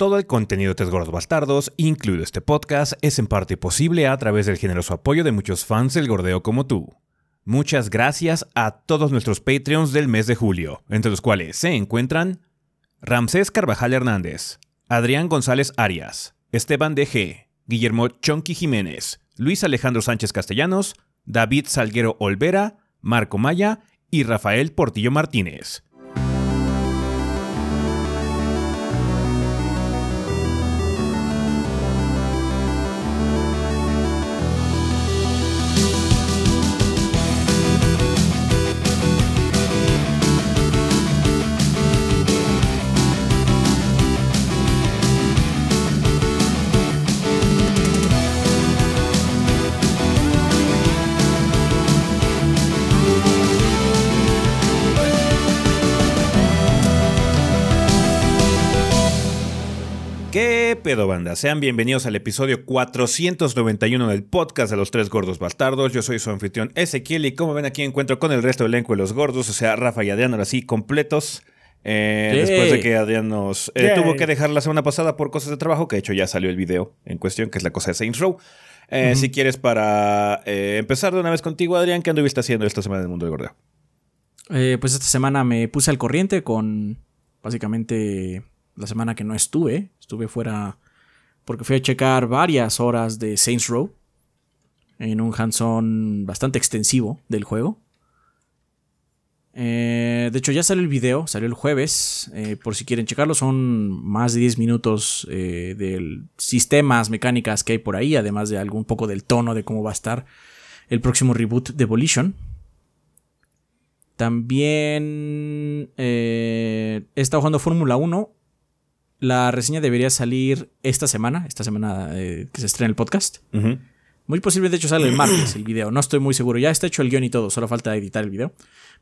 Todo el contenido de Tres Gordos Bastardos, incluido este podcast, es en parte posible a través del generoso apoyo de muchos fans del gordeo como tú. Muchas gracias a todos nuestros Patreons del mes de julio, entre los cuales se encuentran Ramsés Carvajal Hernández, Adrián González Arias, Esteban DG, Guillermo Chonqui Jiménez, Luis Alejandro Sánchez Castellanos, David Salguero Olvera, Marco Maya y Rafael Portillo Martínez. ¿Qué pedo, banda? Sean bienvenidos al episodio 491 del podcast de los tres gordos bastardos. Yo soy su anfitrión Ezequiel y como ven aquí encuentro con el resto del elenco de los gordos, o sea, Rafa y Adrián, ahora sí, completos. Eh, después de que Adrián nos eh, tuvo que dejar la semana pasada por cosas de trabajo, que de hecho ya salió el video en cuestión, que es la cosa de Saints Row. Eh, Si quieres, para empezar de una vez contigo, Adrián, ¿qué anduviste haciendo esta semana en el mundo del gordeo? pues esta semana me puse al corriente con básicamente la semana que no estuve. Estuve fuera porque fui a checar varias horas de Saints Row en un hands-on bastante extensivo del juego. Eh, de hecho, ya salió el video, salió el jueves. Eh, por si quieren checarlo, son más de 10 minutos eh, de sistemas, mecánicas que hay por ahí, además de algún poco del tono de cómo va a estar el próximo reboot de Volition. También he estado jugando Fórmula 1 la reseña debería salir esta semana, esta semana eh, que se estrena el podcast. Muy posible, de hecho, sale el martes el video. No estoy muy seguro. Ya está hecho el guion y todo, solo falta editar el video.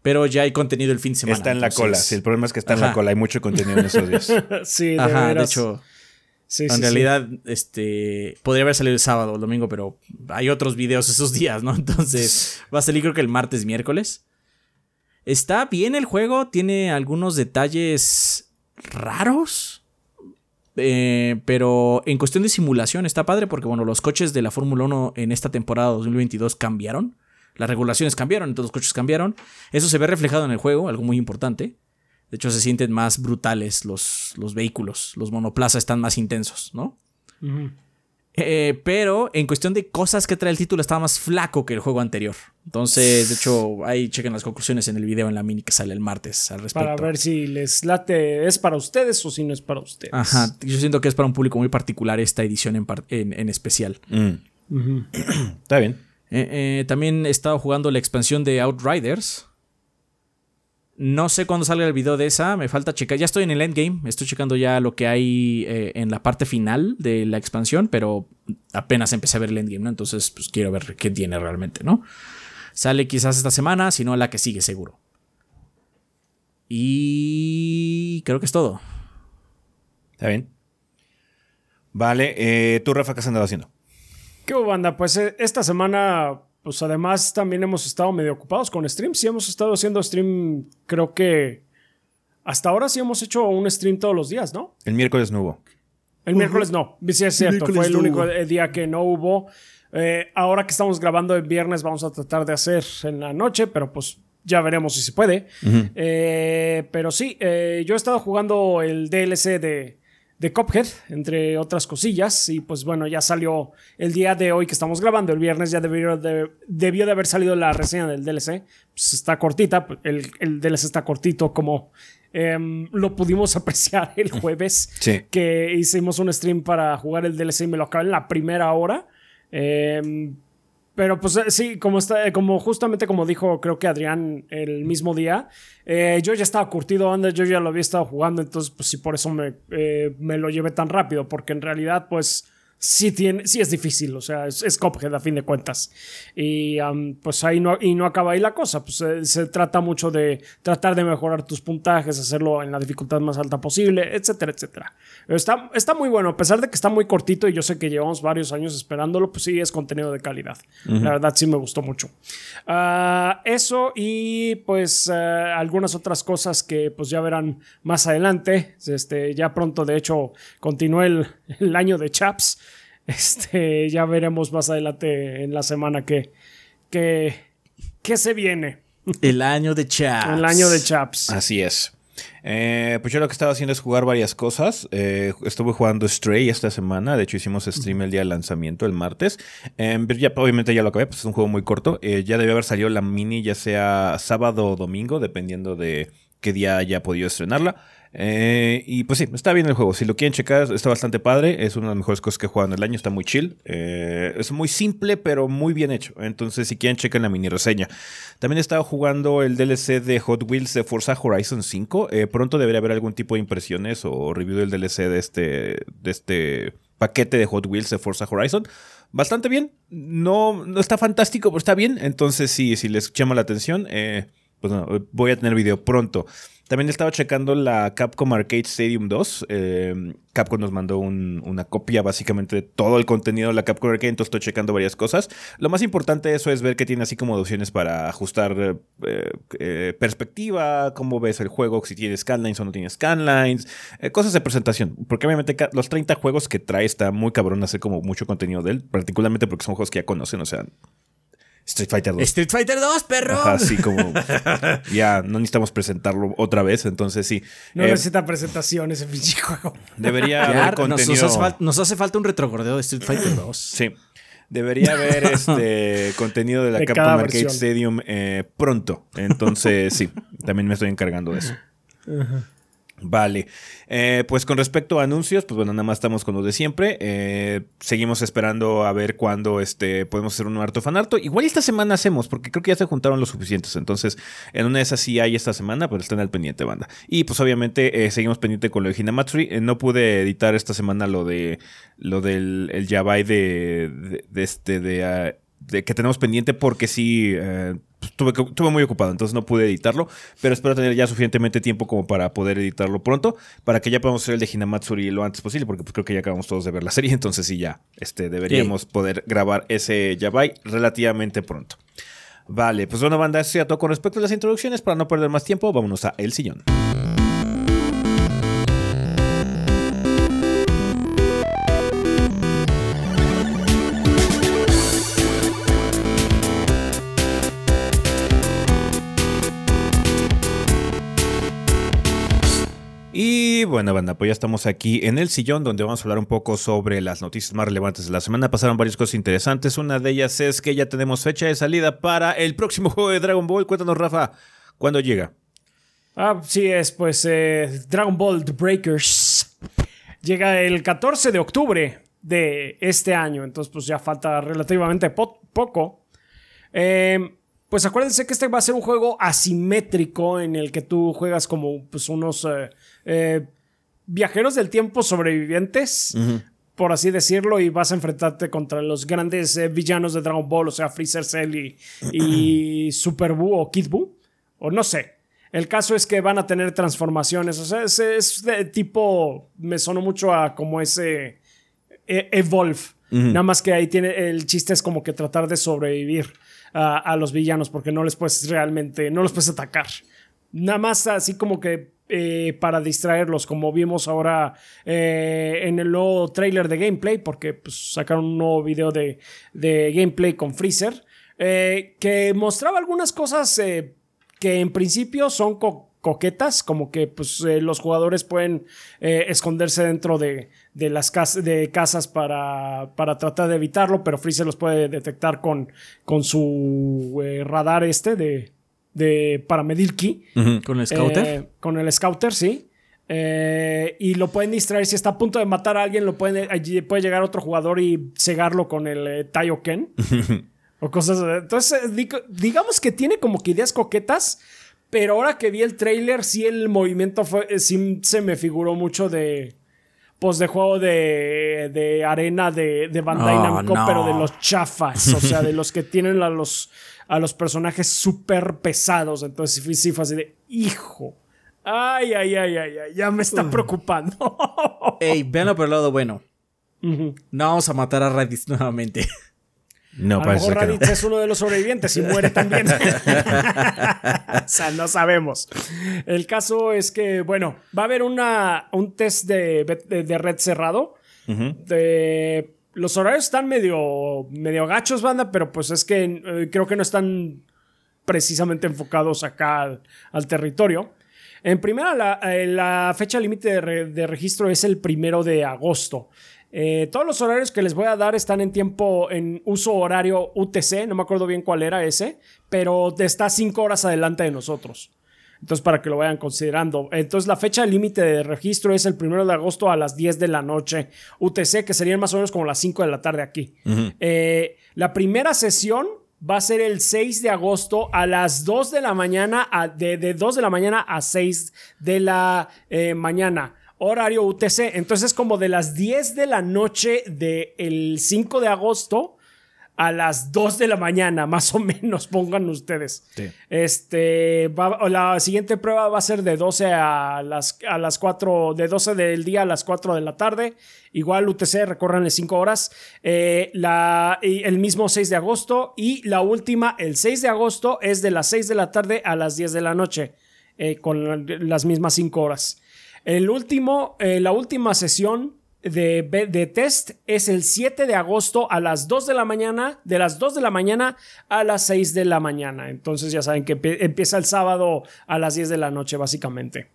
Pero ya hay contenido el fin de semana. Está en la cola. Sí, el problema es que está en la cola. Hay mucho contenido en esos días. sí, de Ajá, de hecho. en realidad, este. Podría haber salido el sábado o el domingo, pero hay otros videos esos días, ¿no? Entonces, va a salir creo que el martes, miércoles. Está bien el juego, tiene algunos detalles raros eh, pero en cuestión de simulación está padre porque, bueno, los coches de la Fórmula 1 en esta temporada 2022 cambiaron. Las regulaciones cambiaron, entonces los coches cambiaron. Eso se ve reflejado en el juego, algo muy importante. De hecho, se sienten más brutales los, los vehículos. Los monoplazas están más intensos, ¿no? Eh, pero en cuestión de cosas que trae el título, estaba más flaco que el juego anterior. Entonces, de hecho, ahí chequen las conclusiones en el video en la mini que sale el martes al respecto. Para ver si les late, es para ustedes o si no es para ustedes. Ajá, yo siento que es para un público muy particular esta edición en, en, especial. Mm. Está bien. Eh, eh, también he estado jugando la expansión de Outriders. No sé cuándo salga el video de esa, me falta checar. Ya estoy en el endgame, estoy checando ya lo que hay eh, en la parte final de la expansión, pero apenas empecé a ver el endgame, ¿no? Entonces, pues quiero ver qué tiene realmente, ¿no? Sale quizás esta semana, si no la que sigue, seguro. Y creo que es todo. Está bien. Vale, eh, tú, Rafa, ¿qué has andado haciendo? ¿Qué banda? Pues eh, esta semana pues además también hemos estado medio ocupados con streams. Sí hemos estado haciendo stream, creo que hasta ahora sí hemos hecho un stream todos los días, ¿no? El miércoles no hubo. El miércoles no, sí es cierto, fue el único día que no hubo. Eh, ahora que estamos grabando el viernes vamos a tratar de hacer en la noche, pero pues ya veremos si se puede. Eh, pero sí, eh, yo he estado jugando el DLC de de Cophead, entre otras cosillas. Y pues bueno, ya salió el día de hoy que estamos grabando, el viernes ya debió de, debió de haber salido la reseña del DLC. Pues está cortita, el, el DLC está cortito como em, lo pudimos apreciar el jueves. Que hicimos un stream para jugar el DLC y me lo acabé en la primera hora. Eh, pero pues eh, sí, como, está, eh, como justamente como dijo creo que Adrián el mismo día, eh, yo ya estaba curtido antes, yo ya lo había estado jugando, entonces pues sí, por eso me, me, lo llevé tan rápido, porque en realidad pues sí, tiene, sí es difícil, o sea, es, es Cuphead a fin de cuentas. Y pues ahí no, y no acaba ahí la cosa, pues eh, se trata mucho de tratar de mejorar tus puntajes, hacerlo en la dificultad más alta posible, etcétera, etcétera. Está, está muy bueno, a pesar de que está muy cortito y yo sé que llevamos varios años esperándolo, pues sí es contenido de calidad. La verdad sí me gustó mucho. Ah, eso y pues eh, algunas otras cosas que pues ya verán más adelante. Este, ya pronto, de hecho, continúa el, el año de Chaps. Este, ya veremos más adelante en la semana que, que, que se viene. El año de Chaps. El año de Chaps. Así es. Eh, pues yo lo que estaba haciendo es jugar varias cosas. Eh, estuve jugando Stray esta semana. De hecho, hicimos stream el día del lanzamiento, el martes. Eh, ya, obviamente ya lo acabé, pues es un juego muy corto. ya debe haber salido la mini, ya sea sábado o domingo, dependiendo de qué día haya podido estrenarla. Eh, y pues sí, está bien el juego. Si lo quieren checar, está bastante padre. Es una de las mejores cosas que he jugado en el año. Está muy chill. Eh, es muy simple, pero muy bien hecho. Entonces, si quieren, chequen la mini reseña. También he estado jugando el DLC de Hot Wheels de Forza Horizon 5. Eh, pronto debería haber algún tipo de impresiones o review del DLC de este, de este paquete de Hot Wheels de Forza Horizon. Bastante bien. No, no está fantástico, pero está bien. Entonces, sí, si les llama la atención, pues voy a tener video pronto. También estaba checando la Capcom Arcade Stadium 2. Eh, Capcom nos mandó una copia básicamente de todo el contenido de la Capcom Arcade, entonces estoy checando varias cosas. Lo más importante de eso es ver que tiene así como opciones para ajustar eh, eh, perspectiva, cómo ves el juego, si tiene scanlines o no tiene scanlines, cosas de presentación. Porque obviamente los 30 juegos que trae está muy cabrón hacer como mucho contenido de él, particularmente porque son juegos que ya conocen, o sea, Street Fighter 2. Street Fighter 2, perro. Así como ya no necesitamos presentarlo otra vez, entonces sí. No eh, necesita presentación ese pinche juego. Debería haber contenido. Nos hace, falta un retrogordeo de Street Fighter 2. Sí. Debería haber este contenido de la Capcom Arcade Stadium eh, pronto. Entonces, sí, también me estoy encargando de eso. Ajá. Vale, eh, pues con respecto a anuncios, pues bueno, nada más estamos con lo de siempre. Eh, seguimos esperando a ver cuándo este, podemos hacer un harto fanarto. Igual esta semana hacemos, porque creo que ya se juntaron los suficientes. Entonces, en una de esas sí hay esta semana, pero están al pendiente, banda. Y pues obviamente eh, seguimos pendiente con lo de Hinamatsuri. no pude editar esta semana lo de lo del el Yabai de, de, este ah, de, que tenemos pendiente porque sí estuve, muy ocupado, entonces no pude editarlo, pero espero tener ya suficientemente tiempo como para poder editarlo pronto, para que ya podamos hacer el de Hinamatsuri lo antes posible, porque pues creo que ya acabamos todos de ver la serie, entonces sí, ya este, deberíamos poder grabar ese Yabai relativamente pronto. Vale, pues bueno, banda, eso ya todo con respecto a las introducciones, para no perder más tiempo, vámonos a El Sillón. Bueno, banda, pues ya estamos aquí en el sillón donde vamos a hablar un poco sobre las noticias más relevantes de la semana. Pasaron varias cosas interesantes. Una de ellas es que ya tenemos fecha de salida para el próximo juego de Dragon Ball. Cuéntanos, Rafa, ¿cuándo llega? Ah, sí, es pues eh, Dragon Ball The Breakers. Llega el 14 de octubre de este año, entonces pues ya falta relativamente poco. Eh, pues acuérdense que este va a ser un juego asimétrico en el que tú juegas como pues, unos eh, eh, viajeros del tiempo sobrevivientes, por así decirlo, y vas a enfrentarte contra los grandes eh, villanos de Dragon Ball, o sea, Freezer Cell y, Super Buu o Kid Buu, o no sé. El caso es que van a tener transformaciones, o sea, es, de tipo, me sonó mucho a como ese Evolve, nada más que ahí tiene, el chiste es como que tratar de sobrevivir a, los villanos porque no les puedes realmente, no los puedes atacar. Nada más así como que eh, para distraerlos, como vimos ahora eh, en el nuevo trailer de gameplay, porque pues, sacaron un nuevo video de, gameplay con Freezer, eh, que mostraba algunas cosas que en principio son coquetas, como que pues, los jugadores pueden esconderse dentro de, de las de casas para, para, tratar de evitarlo, pero Freezer los puede detectar con, con su radar este de, de, para medir ki. ¿Con el scouter? Eh, con el scouter, sí. Eh, y lo pueden distraer. Si está a punto de matar a alguien, lo pueden, puede llegar otro jugador y cegarlo con el Taioken. o cosas. Entonces, digamos que tiene como que ideas coquetas. Pero ahora que vi el trailer, sí el movimiento fue. Sí se me figuró mucho de pues de juego de, de arena de, de Bandai oh, Namco, pero de los chafas, o sea, de los que tienen a los, a los personajes súper pesados. Entonces sí fue así de, hijo. Ay, ay, ay, ay, ay, ya me está preocupando. Ey, véanlo por el lado bueno. No vamos a matar a Raditz nuevamente. No, a lo mejor Raditz es uno de los sobrevivientes y muere también. o sea, no sabemos. El caso es que, bueno, va a haber una, un test de, de, red cerrado. de, los horarios están medio, medio gachos, banda, pero pues es que eh, creo que no están precisamente enfocados acá al, territorio. En primera, la, eh, fecha límite de, registro es el primero de agosto. Eh, todos los horarios que les voy a dar están en tiempo, en uso horario UTC, no me acuerdo bien cuál era ese, pero está cinco horas adelante de nosotros. Entonces, para que lo vayan considerando. Entonces, la fecha límite de registro es el primero de agosto a las 10 de la noche UTC, que serían más o menos como las 5 de la tarde aquí. Eh, la primera sesión va a ser el 6 de agosto a las 2 de la mañana, de, de 2 de la mañana a 6 de la eh, mañana horario UTC. Entonces, como de las 10 de la noche del 5 de agosto a las 2 de la mañana, más o menos, pongan ustedes. Este, la siguiente prueba va a ser de 12 a las, a las 4, de 12 del día a las 4 de la tarde. Igual UTC, recorranle 5 horas. Eh, la, el mismo 6 de agosto. Y la última, el 6 de agosto, es de las 6 de la tarde a las 10 de la noche. Eh, con las mismas 5 horas. El último, eh, la última sesión de, de, test es el 7 de agosto a las 2 de la mañana, de las 2 de la mañana a las 6 de la mañana. Entonces ya saben que empieza el sábado a las 10 de la noche básicamente.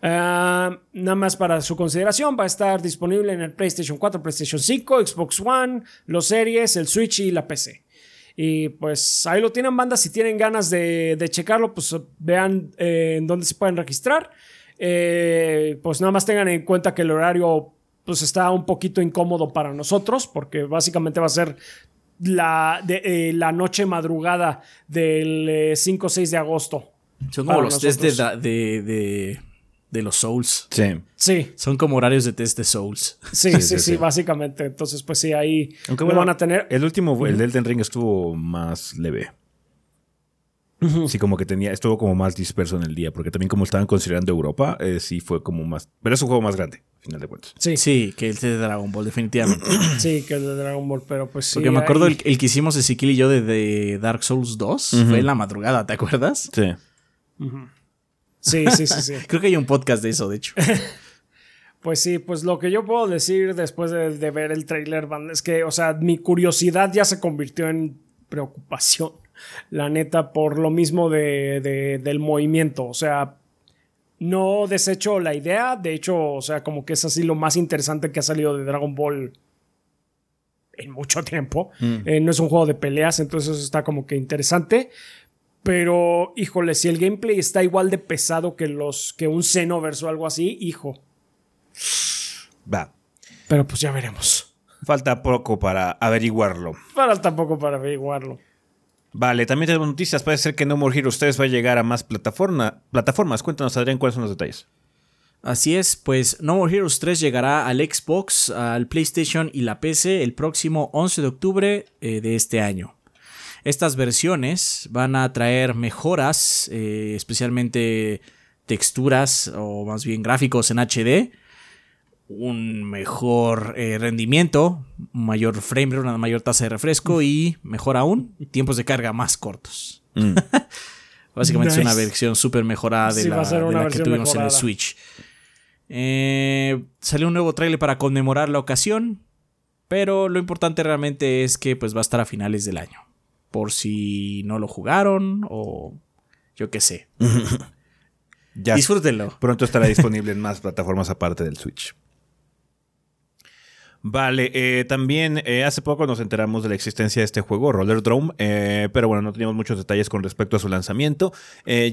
Ah, nada más para su consideración, va a estar disponible en el PlayStation 4, PlayStation 5, Xbox One, los series, el Switch y la PC. Y pues ahí lo tienen, banda. Si tienen ganas de, checarlo, pues vean eh, en dónde se pueden registrar. Eh, pues nada más tengan en cuenta que el horario pues está un poquito incómodo para nosotros porque básicamente va a ser la, de, eh, la noche madrugada del 5 o 6 de agosto. Son como los test de, de, los Souls. Sí. Sí. Son como horarios de test de Souls. Sí, sí, sí, básicamente. Entonces, pues sí, ahí Aunque van a tener. El último, el Elden Ring estuvo más leve. Sí, como que tenía, estuvo como más disperso en el día, porque también como estaban considerando Europa, eh, sí fue como más, pero es un juego más grande, al final de cuentas. Sí, sí, que el de Dragon Ball, definitivamente. sí, que el de Dragon Ball, pero pues sí. Porque me acuerdo el, que hicimos Ezequiel y yo de, Dark Souls 2, fue en la madrugada, ¿te acuerdas? Sí. Sí, sí, sí, sí. Creo que hay un podcast de eso, de hecho. Pues sí, pues lo que yo puedo decir después de, de ver el trailer es que, o sea, mi curiosidad ya se convirtió en preocupación la neta, por lo mismo de, del movimiento. O sea, no desecho la idea. De hecho, o sea, como que es así lo más interesante que ha salido de Dragon Ball en mucho tiempo. Mm. Eh, no es un juego de peleas, entonces eso está como que interesante. Pero, híjole, si el gameplay está igual de pesado que los que un Xenoverse o algo así, hijo. Va. Pero pues ya veremos. Falta poco para averiguarlo. Falta poco para averiguarlo. Vale, también tenemos noticias. Puede ser que No More Heroes 3 va a llegar a más plataformas. Cuéntanos, Adrián, cuáles son los detalles. Así es, pues No More Heroes 3 llegará al Xbox, al PlayStation y la PC el próximo 11 de octubre eh, de este año. Estas versiones van a traer mejoras, eh, especialmente texturas o más bien gráficos en HD, un mejor eh, rendimiento, un mayor frame rate, una mayor tasa de refresco y, mejor aún, tiempos de carga más cortos. Mm. Básicamente es una versión súper mejorada de la, que tuvimos en el Switch. Eh, salió un nuevo trailer para conmemorar la ocasión, pero lo importante realmente es que pues va a estar a finales del año. Por si no lo jugaron o yo qué sé. ya Disfrútenlo. Pronto estará disponible en más plataformas aparte del Switch. Vale, eh, también eh, hace poco nos enteramos de la existencia de este juego, Roller Drome, eh, pero bueno, no teníamos muchos detalles con respecto a su lanzamiento.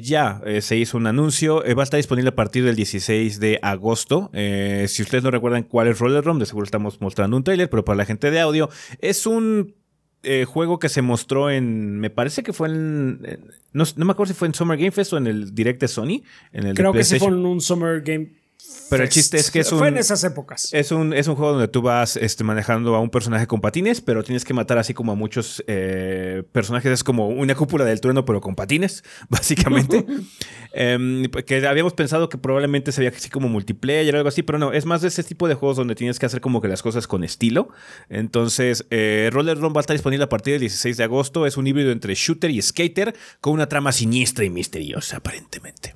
ya se hizo un anuncio, va a estar disponible a partir del 16 de agosto. si ustedes no recuerdan cuál es Roller Drome, de seguro estamos mostrando un trailer, pero para la gente de audio, es un juego que se mostró en. Me parece que fue en. no, me acuerdo si fue en Summer Game Fest o en el Direct de Sony. En el Creo que sí fue en un Summer Game Pero el chiste es que es un. Fue en esas épocas. Es un, es un juego donde tú vas este, manejando a un personaje con patines, pero tienes que matar así como a muchos eh, personajes. Es como una cúpula del trueno, pero con patines, básicamente. Que habíamos pensado que probablemente sería así como multiplayer o algo así, pero no. Es más de ese tipo de juegos donde tienes que hacer como que las cosas con estilo. Entonces, eh, Roller Run va a estar disponible a partir del 16 de agosto. Es un híbrido entre shooter y skater con una trama siniestra y misteriosa, aparentemente.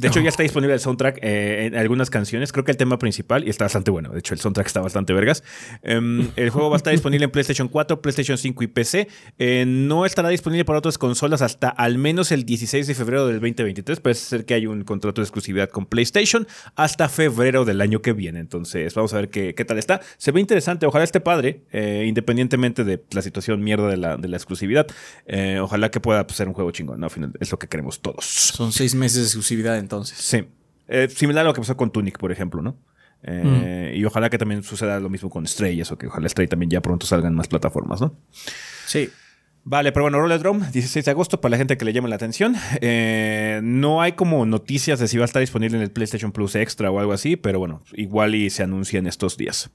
De hecho, ya está disponible el soundtrack eh, en algunas canciones. Creo que el tema principal, y está bastante bueno. De hecho, el soundtrack está bastante vergas. Em, el juego va a estar disponible en PlayStation 4, PlayStation 5 y PC. Eh, no estará disponible para otras consolas hasta al menos el 16 de febrero del 2023. Puede ser que hay un contrato de exclusividad con PlayStation hasta febrero del año que viene. Entonces, vamos a ver qué, tal está. Se ve interesante. Ojalá esté padre, eh, independientemente de la situación mierda de la, de la exclusividad. ojalá que pueda pues, ser un juego chingón. ¿no? Al final es lo que queremos todos. Son seis meses de exclusividad en entonces. Sí. Eh, similar a lo que pasó con Tunic, por ejemplo, ¿no? Eh, y ojalá que también suceda lo mismo con Stray, eso que ojalá Stray también ya pronto salgan más plataformas, ¿no? Sí. Vale, pero bueno, Roller Drum, 16 de agosto, para la gente que le llame la atención. Eh, no hay como noticias de si va a estar disponible en el PlayStation Plus Extra o algo así, pero bueno, igual y se anuncia en estos días.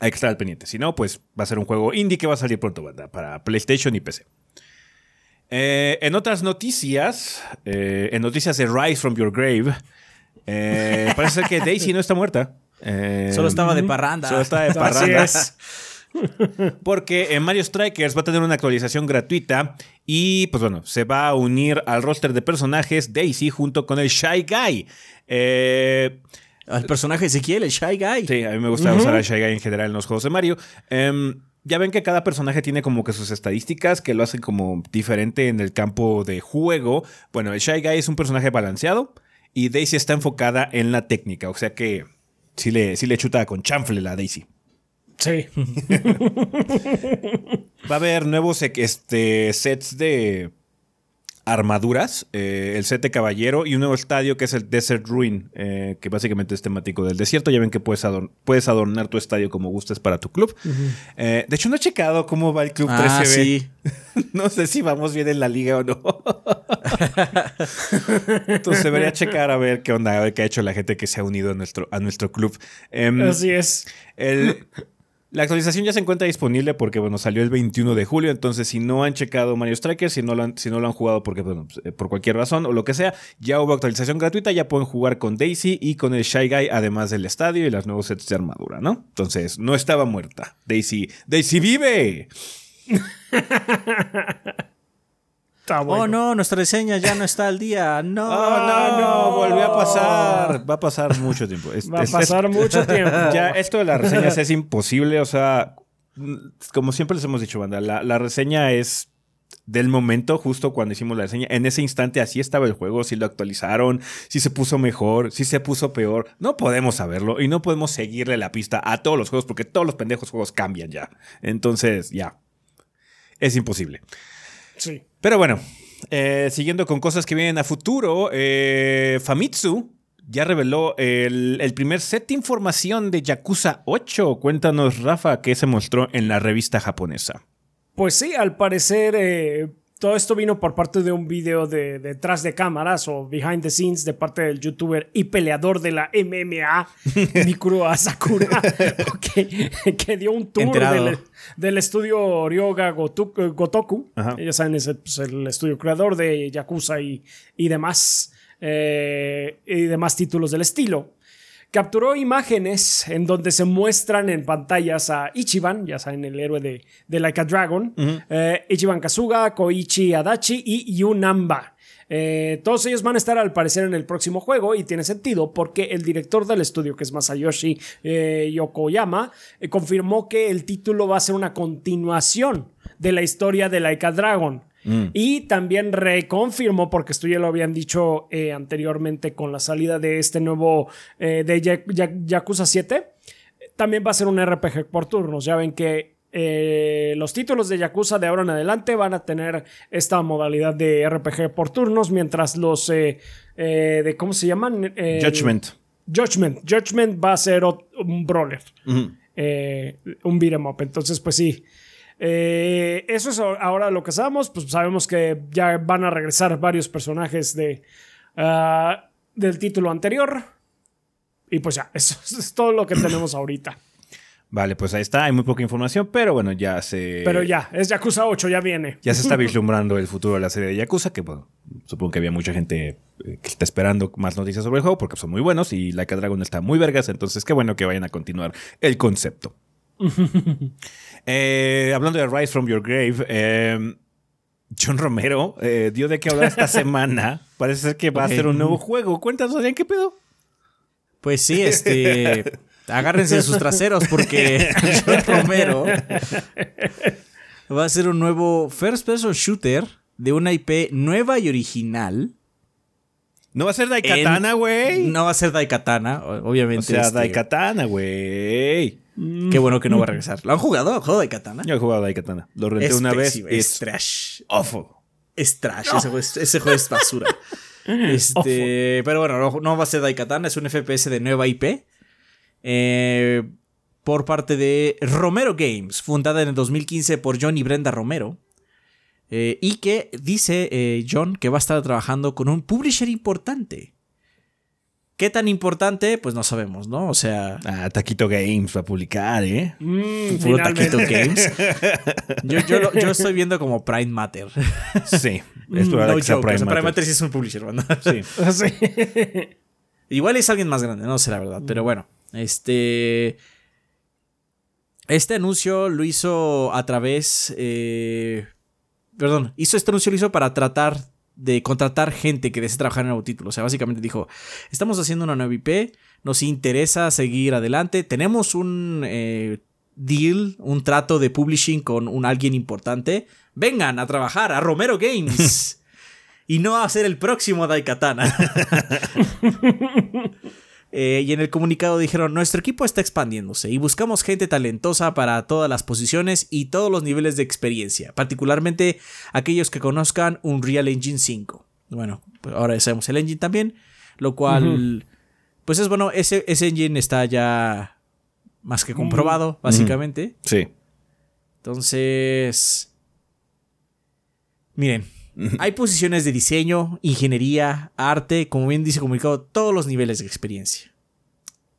Hay que estar al pendiente. Si no, pues va a ser un juego indie que va a salir pronto, ¿verdad? Para PlayStation y PC. Eh, en otras noticias, eh, en noticias de Rise from Your Grave, eh, parece que Daisy no está muerta. solo estaba de parranda. Solo estaba de parranda. Porque en Mario Strikers va a tener una actualización gratuita y pues bueno, se va a unir al roster de personajes Daisy junto con el Shy Guy. al personaje Ezequiel, el Shy Guy. Sí, a mí me gusta usar al Shy Guy en general en los juegos de Mario. Em, ya ven que cada personaje tiene como que sus estadísticas que lo hacen como diferente en el campo de juego. Bueno, el Shy Guy es un personaje balanceado y Daisy está enfocada en la técnica, o sea que sí le, sí le chuta con chanfle la Daisy. Sí. Va a haber nuevos este, sets de armaduras, eh, el set de caballero y un nuevo estadio que es el Desert Ruin, eh, que básicamente es temático del desierto. Ya ven que puedes, puedes adornar tu estadio como gustes para tu club. Eh, de hecho, no he checado cómo va el club 13B. Ah, no sé si vamos bien en la liga o no. Entonces debería checar a ver qué onda, a ver qué ha hecho la gente que se ha unido a nuestro, a nuestro club. Em, Así es. El, la actualización ya se encuentra disponible porque, bueno, salió el 21 de julio. Entonces, si no han checado Mario Strikers, si no lo han, si no lo han jugado porque, bueno, pues, eh, por cualquier razón o lo que sea, ya hubo actualización gratuita. Ya pueden jugar con Daisy y con el Shy Guy, además del estadio y los nuevos sets de armadura, ¿no? Entonces, no estaba muerta. Daisy, Daisy vive. Oh, no, nuestra reseña ya no está al día. No, oh, no, no, volvió a pasar. Va a pasar mucho tiempo. Va a pasar mucho tiempo. Ya, esto de las reseñas es imposible. O sea, como siempre les hemos dicho, banda, la, reseña es del momento, justo cuando hicimos la reseña. En ese instante así estaba el juego, si lo actualizaron, si se puso mejor, si se puso peor. No podemos saberlo y no podemos seguirle la pista a todos los juegos porque todos los pendejos juegos cambian ya. Entonces, ya. Es imposible. Sí. Pero bueno, eh, siguiendo con cosas que vienen a futuro, eh, Famitsu ya reveló el, primer set de información de Yakuza 8. Cuéntanos, Rafa, qué se mostró en la revista japonesa. Pues sí, al parecer eh, todo esto vino por parte de un video de detrás de cámaras o behind the scenes de parte del youtuber y peleador de la MMA, Mikuro Asakura, que, dio un tour del, estudio Ryoga Gotoku. Ya saben, es pues, el, estudio creador de Yakuza y, y demás, eh, y demás títulos del estilo capturó imágenes en donde se muestran en pantallas a Ichiban, ya saben, el héroe de, de Like a Dragon, eh, Ichiban Kazuga, Koichi Adachi y Yunamba. Eh, todos ellos van a estar al parecer en el próximo juego y tiene sentido porque el director del estudio, que es Masayoshi eh, Yokoyama, confirmó que el título va a ser una continuación de la historia de Like a Dragon. Mm. Y también reconfirmó, porque esto ya lo habían dicho eh, anteriormente con la salida de este nuevo eh, de Yakuza 7, también va a ser un RPG por turnos. Ya ven que eh, los títulos de Yakuza de ahora en adelante van a tener esta modalidad de RPG por turnos, mientras los de ¿cómo se llaman? Judgment. Judgment. Judgment va a ser un brawler. un beat'em up. Entonces, pues sí. Eh, eso es ahora lo que sabemos. Pues sabemos que ya van a regresar varios personajes de, ah, del título anterior. Y pues ya, eso es todo lo que tenemos ahorita. Vale, pues ahí está, hay muy poca información, pero bueno, ya se... Pero ya, es Yakuza 8, ya viene. Ya se está vislumbrando el futuro de la serie de Yakuza, que bueno, supongo que había mucha gente eh, que está esperando más noticias sobre el juego porque son muy buenos y Like a Dragon está muy vergas, entonces qué bueno que vayan a continuar el concepto. Eh, hablando de Rise from Your Grave, eh, John Romero dio de qué hablar esta semana. Parece ser que va a ser un nuevo juego. Cuéntanos, Adrián, ¿qué pedo? Pues sí, este... agárrense de sus traseros porque John Romero va a ser un nuevo first person shooter de una IP nueva y original. No va a ser Daikatana, güey. No va a ser Daikatana, obviamente. O sea, este... Daikatana, güey. Qué bueno que no va a regresar. ¿Lo han jugado? ¿Han jugado Daikatana? Yo he jugado Daikatana. Lo renté una vez. Es trash. Awful. Es trash. Ese, juego es, ese, juego es, basura. este, pero bueno, no, no va a ser Daikatana. Es un FPS de nueva IP. Eh, por parte de Romero Games, fundada en el 2015 por John y Brenda Romero. Eh, y que dice eh, John que va a estar trabajando con un publisher importante. ¿Qué tan importante? Pues no sabemos, ¿no? O sea. Ah, Taquito Games va a publicar, ¿eh? Mm, puro Taquito Games. Yo, estoy viendo como Prime Matter. Sí, es probable que sea Prime, Prime Matter sí es un publisher, ¿no? Sí. sí. Igual es alguien más grande, no sé la verdad, pero bueno. Este. Este anuncio lo hizo a través. Eh, perdón, hizo este anuncio lo hizo para tratar de contratar gente que desee trabajar en el nuevo título. O sea, básicamente dijo: Estamos haciendo una nueva IP, nos interesa seguir adelante. Tenemos un eh, deal, un trato de publishing con un alguien importante. Vengan a trabajar a Romero Games. y no a ser el próximo Daikatana. Eh, y en el comunicado dijeron, nuestro equipo está expandiéndose y buscamos gente talentosa para todas las posiciones y todos los niveles de experiencia, particularmente aquellos que conozcan un Real Engine 5. Bueno, pues ahora ya sabemos el engine también, lo cual, pues es bueno, ese, ese engine está ya más que comprobado, básicamente. Sí. Entonces, miren, hay posiciones de diseño, ingeniería, arte, como bien dice comunicado, todos los niveles de experiencia.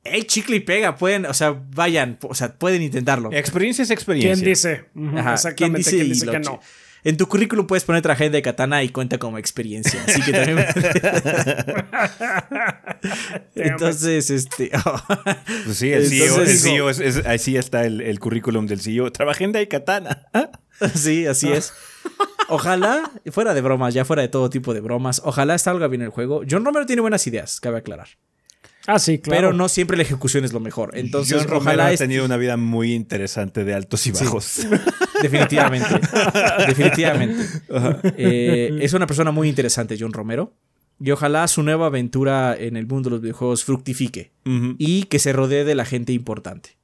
El chicle y pega, pueden, o sea, vayan, o sea, pueden intentarlo. Experiencia es experiencia. ¿Quién dice? Exactamente, ¿quién dice, que no? En tu currículum puedes poner traje de katana y cuenta como experiencia. Así que también. Entonces, este. pues sí, el CEO, el CEO es, así está el, el, currículum del CEO. Trabajé en katana. sí, así es. Ojalá, fuera de bromas, ya fuera de todo tipo de bromas, ojalá salga bien el juego. John Romero tiene buenas ideas, cabe aclarar. Ah, sí, claro. Pero no siempre la ejecución es lo mejor. Entonces, John Romero ha tenido una vida muy interesante de altos y bajos. definitivamente. definitivamente. Eh, es una persona muy interesante, John Romero. Y ojalá su nueva aventura en el mundo de los videojuegos fructifique. Y que se rodee de la gente importante.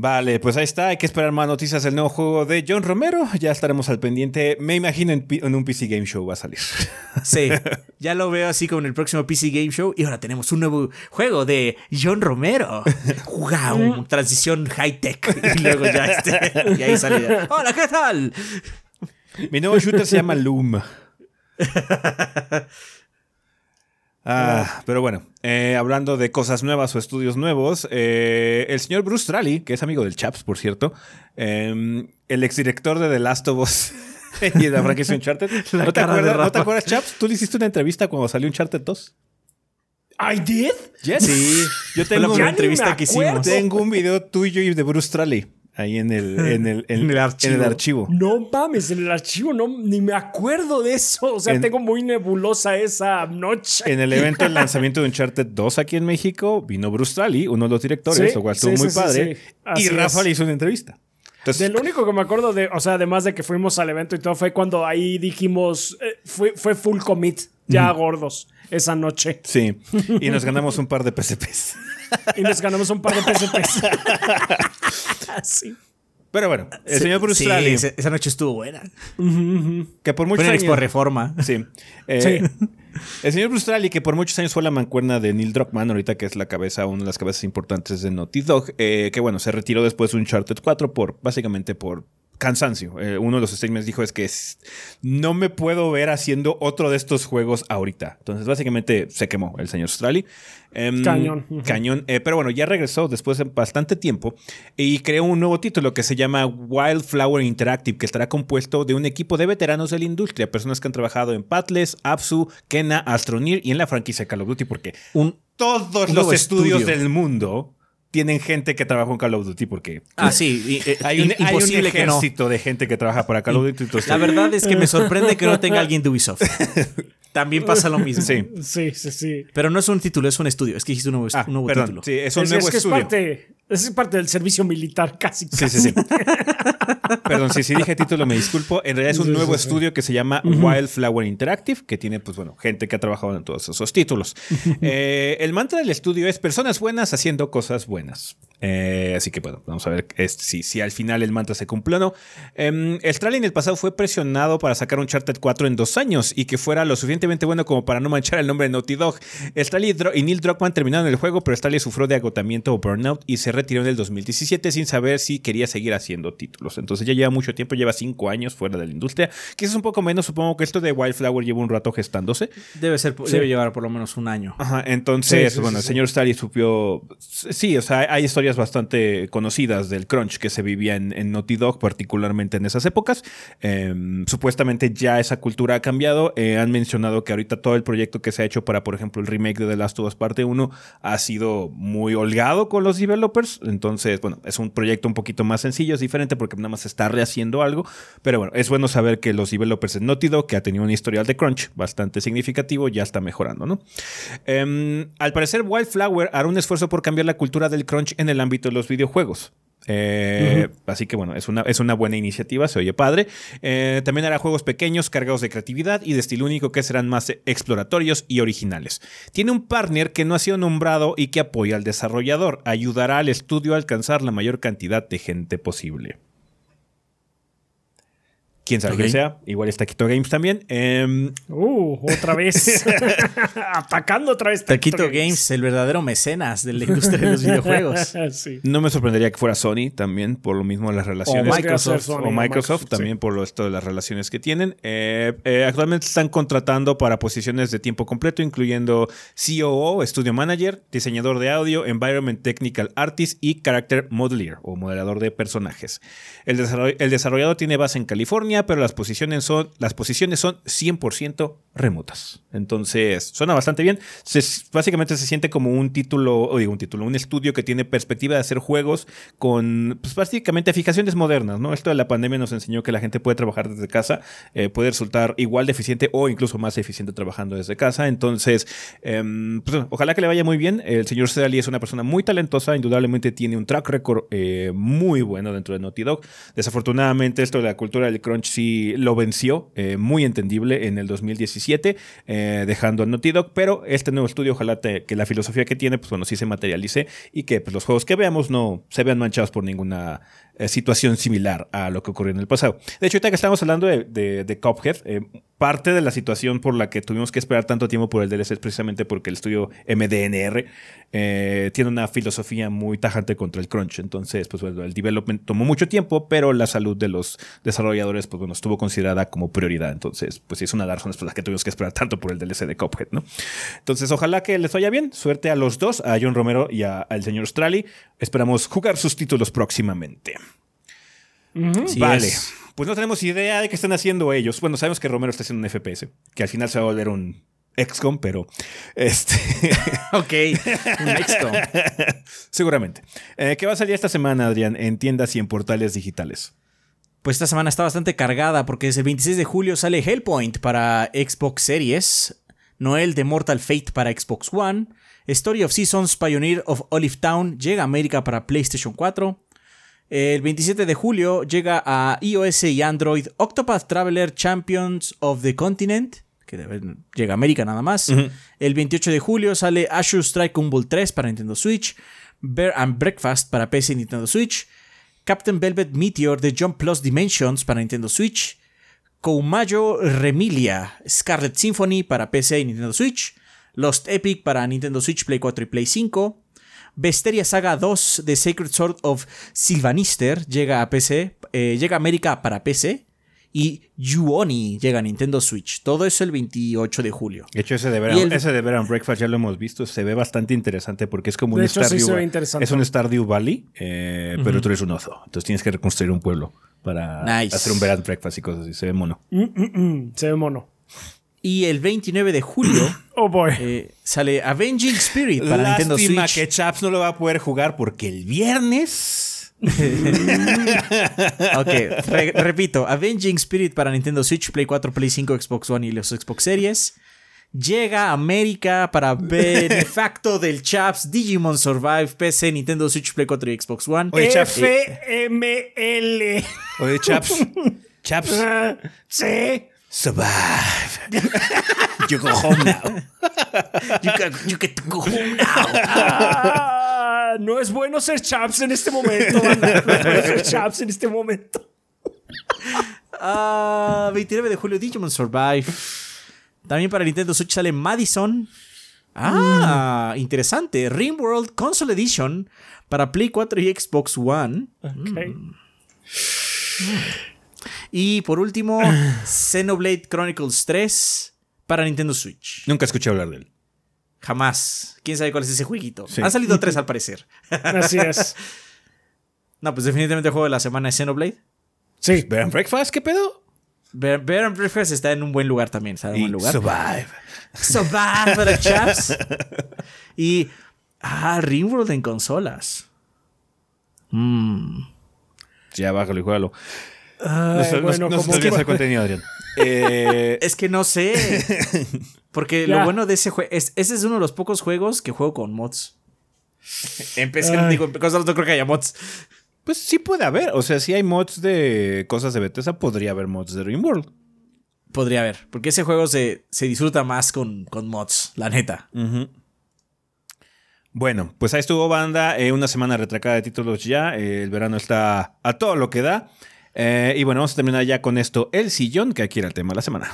Vale, pues ahí está. Hay que esperar más noticias del nuevo juego de John Romero. Ya estaremos al pendiente. Me imagino en, un PC Game Show va a salir. Sí, ya lo veo así como en el próximo PC Game Show. Y ahora tenemos un nuevo juego de John Romero. ¡Wow! Transición high-tech. Y luego ya este. Y ahí sale. ¡Hola, qué tal! Mi nuevo shooter se llama Loom. Ah, pero bueno, eh, hablando de cosas nuevas o estudios nuevos, eh, el señor Bruce Straley, que es amigo del Chaps, por cierto, em, el exdirector de The Last of Us y de la franquicia Uncharted. ¿No te, acuerdas, ¿No te acuerdas, Chaps? Tú le hiciste una entrevista cuando salió Uncharted 2. ¿I did? Yes. Sí, yo tengo una entrevista que hicimos. Tengo un video tuyo y de Bruce Straley. Ahí en el, en el, en, el archivo. No mames, en el archivo no, ni me acuerdo de eso. O sea, tengo muy nebulosa esa noche. En el evento del lanzamiento de Uncharted 2 aquí en México, vino Bruce Trally, uno de los directores, lo cual estuvo muy padre. y Rafa le hizo una entrevista. Entonces, de lo único que me acuerdo de, o sea, además de que fuimos al evento y todo, fue cuando ahí dijimos, eh, fue, fue full commit, ya gordos, esa noche. Sí, y nos ganamos un par de PCPs. y nos ganamos un par de PCPs. Sí. Pero bueno, el señor Bruce sí, esa noche estuvo buena. Que por muchos años. Reforma. Sí. Eh, el señor Bruce que por muchos años fue la mancuerna de Neil Druckmann, ahorita que es la cabeza, una de las cabezas importantes de Naughty Dog, eh, que bueno, se retiró después de Uncharted 4 por, básicamente por cansancio. Eh, uno de los streamers dijo es que no me puedo ver haciendo otro de estos juegos ahorita. Entonces, básicamente se quemó el señor Strali. Em, cañón. Cañón. Eh, pero bueno, ya regresó después de bastante tiempo y creó un nuevo título que se llama Wildflower Interactive, que estará compuesto de un equipo de veteranos de la industria, personas que han trabajado en Patles, Apsu, Kena, Astroneer y en la franquicia Call of Duty, porque todos los estudios del mundo tienen gente que trabaja en Call of Duty porque ah sí eh, hay, un, ejército de gente que trabaja para Call of Duty la verdad es que me sorprende que no tenga alguien de Ubisoft. También pasa lo mismo. Sí. Sí sí, sí. pero no es un título es un estudio. Es que hiciste un nuevo, ah, título. Sí es un nuevo es, estudio es parte, es parte del servicio militar casi, sí sí sí Perdón, si, si dije título, me disculpo. En realidad es un nuevo estudio que se llama Wildflower Interactive, que tiene, pues bueno, gente que ha trabajado en todos esos títulos. Eh, el mantra del estudio es personas buenas haciendo cosas buenas. Eh, así que bueno, vamos a ver si, si al final el mantra se cumple o no. Eh, el en el pasado fue presionado para sacar un Charter 4 en dos años y que fuera lo suficientemente bueno como para no manchar el nombre de Naughty Dog. Strally y Neil Druckmann terminaron el juego, pero Strally sufrió de agotamiento o burnout y se retiró en el 2017 sin saber si quería seguir haciendo títulos. Entonces ya lleva mucho tiempo, lleva cinco años fuera de la industria, que es un poco menos, supongo que esto de Wildflower lleva un rato gestándose. Debe ser, debe llevar por lo menos un año. Ajá, entonces, bueno, el señor Strally supió, sí, o sea, hay historias bastante conocidas del crunch que se vivía en, en Naughty Dog, particularmente en esas épocas. Em, supuestamente ya esa cultura ha cambiado. Eh, han mencionado que ahorita todo el proyecto que se ha hecho para, por ejemplo, el remake de The Last of Us Parte 1 ha sido muy holgado con los developers. Entonces, bueno, es un proyecto un poquito más sencillo, es diferente porque nada más está rehaciendo algo. Pero bueno, es bueno saber que los developers en Naughty Dog, que ha tenido un historial de crunch bastante significativo, ya está mejorando, ¿no? Em, al parecer, Wildflower hará un esfuerzo por cambiar la cultura del crunch en el ámbito de los videojuegos. Eh, así que bueno, es una, es una buena iniciativa, se oye padre. Eh, también hará juegos pequeños, cargados de creatividad y de estilo único que serán más exploratorios y originales. Tiene un partner que no ha sido nombrado y que apoya al desarrollador. Ayudará al estudio a alcanzar la mayor cantidad de gente posible quién sabe quién sea. Igual está Taquito Games también. Em, uh, otra vez. Atacando otra vez. Taquito, Games. el verdadero mecenas de la industria de los videojuegos. No me sorprendería que fuera Sony también, por lo mismo las relaciones. O Microsoft. o Microsoft, también por lo, esto de las relaciones que tienen. Eh, eh, actualmente están contratando para posiciones de tiempo completo, incluyendo COO, Studio Manager, diseñador de audio, Environment Technical Artist y Character Modeler o modelador de personajes. El, el desarrollador tiene base en California pero las posiciones son, las posiciones son 100% remotas. Entonces, suena bastante bien. básicamente se siente como un título, o digo un título, un estudio que tiene perspectiva de hacer juegos con, pues básicamente fijaciones modernas, ¿no? Esto de la pandemia nos enseñó que la gente puede trabajar desde casa, eh, puede resultar igual de eficiente o incluso más eficiente trabajando desde casa. Entonces, pues, ojalá que le vaya muy bien. El señor Sedali es una persona muy talentosa, indudablemente tiene un track record eh, muy bueno dentro de Naughty Dog. Desafortunadamente, esto de la cultura del crunch sí lo venció, eh, muy entendible en el 2017, eh, dejando a Naughty Dog, pero este nuevo estudio, ojalá que la filosofía que tiene, pues bueno, sí se materialice y que pues, los juegos que veamos no se vean manchados por ninguna eh, situación similar a lo que ocurrió en el pasado. De hecho, ahorita que estamos hablando de, de, de Cuphead, parte de la situación por la que tuvimos que esperar tanto tiempo por el DLC es precisamente porque el estudio MDNR eh, tiene una filosofía muy tajante contra el crunch. Entonces, pues bueno, el development tomó mucho tiempo, pero la salud de los desarrolladores, pues bueno, estuvo considerada como prioridad. Entonces, pues es una de las razones por las que tuvimos que esperar tanto por el DLC de Cuphead, ¿no? Entonces, ojalá que les vaya bien. Suerte a los dos, a John Romero y al señor Strali. Esperamos jugar sus títulos próximamente. Vale pues no tenemos idea de qué están haciendo ellos. Bueno, sabemos que Romero está haciendo un FPS, que al final se va a volver un XCOM, pero este. ok, un XCOM. Seguramente. Eh, ¿Qué va a salir esta semana, Adrián, en tiendas y en portales digitales? Pues esta semana está bastante cargada porque desde el 26 de julio sale Hellpoint para Xbox Series, Noel de Mortal Fate para Xbox One, Story of Seasons Pioneer of Olive Town llega a América para PlayStation 4, el 27 de julio llega a iOS y Android Octopath Traveler Champions of the Continent, que llega a América nada más. El 28 de julio sale Azure Strike Bull 3 para Nintendo Switch, Bear and Breakfast para PC y Nintendo Switch, Captain Velvet Meteor de Jump Plus Dimensions para Nintendo Switch, Koumayo Remilia Scarlet Symphony para PC y Nintendo Switch, Lost Epic para Nintendo Switch, Play 4 y Play 5, Besteria Saga 2 de Sacred Sword of Sylvanister llega a PC, eh, llega a América para PC y Yuoni llega a Nintendo Switch. Todo eso el 28 de julio. De hecho, ese de Veran, ese de Breakfast ya lo hemos visto. Se ve bastante interesante porque es como un Stardew, es un Stardew Valley, eh, pero tú eres un oso. Entonces tienes que reconstruir un pueblo para hacer un Veran Breakfast y cosas así. Se ve mono. Mm, mm, mm. Se ve mono. Y el 29 de julio oh boy. Eh, sale Avenging Spirit para Nintendo Switch. que Chaps no lo va a poder jugar porque el viernes ok, repito, Avenging Spirit para Nintendo Switch, Play 4, Play 5, Xbox One y los Xbox Series. Llega a América para benefacto del Chaps Digimon Survive, PC, Nintendo Switch, Play 4 y Xbox One. Oye, Chaps. FML. Oye, Chaps. Chaps. sí. Survive. you go home now. you, you get to go home now. no es bueno ser chaps en este momento, No es bueno ser chaps en este momento. 29 ah, de julio, Digimon Survive. También para Nintendo Switch sale Madison. Ah, interesante. Rimworld Console Edition para Play 4 y Xbox One. Mm. Y por último, Xenoblade Chronicles 3 para Nintendo Switch. Nunca escuché hablar de él. Jamás. ¿Quién sabe cuál es ese jueguito? Han salido tres al parecer. Así es. no, pues definitivamente el juego de la semana es Xenoblade. Sí. Bear Breakfast, ¿qué pedo? Bear, Breakfast está en un buen lugar también. Está en un buen lugar. Survive. Survive para chaps. y. Ah, Ringworld en consolas. Mmm. Ya, bájalo y juégalo. Ay, bueno, no, no, contenido, Adrián. Eh, es que no sé. Porque lo bueno de ese juego. Es, ese es uno de los pocos juegos que juego con mods. Empecé, digo, en cosas no creo que haya mods. Pues sí puede haber. O sea, si hay mods de cosas de Bethesda, podría haber mods de Rimworld. Podría haber. Porque ese juego se, se disfruta más con, con mods, la neta. Bueno, pues ahí estuvo banda. Eh, una semana retracada de títulos ya. Eh, el verano está a todo lo que da. Eh, y bueno, vamos a terminar ya con esto. El sillón, que aquí era el tema de la semana.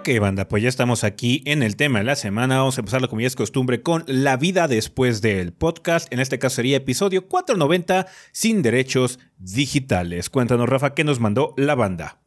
Ok, banda, pues ya estamos aquí en el tema de la semana. Vamos a empezarlo como ya es costumbre con la vida después del podcast. En este caso sería episodio 490 sin derechos digitales. Cuéntanos, Rafa, ¿qué nos mandó la banda?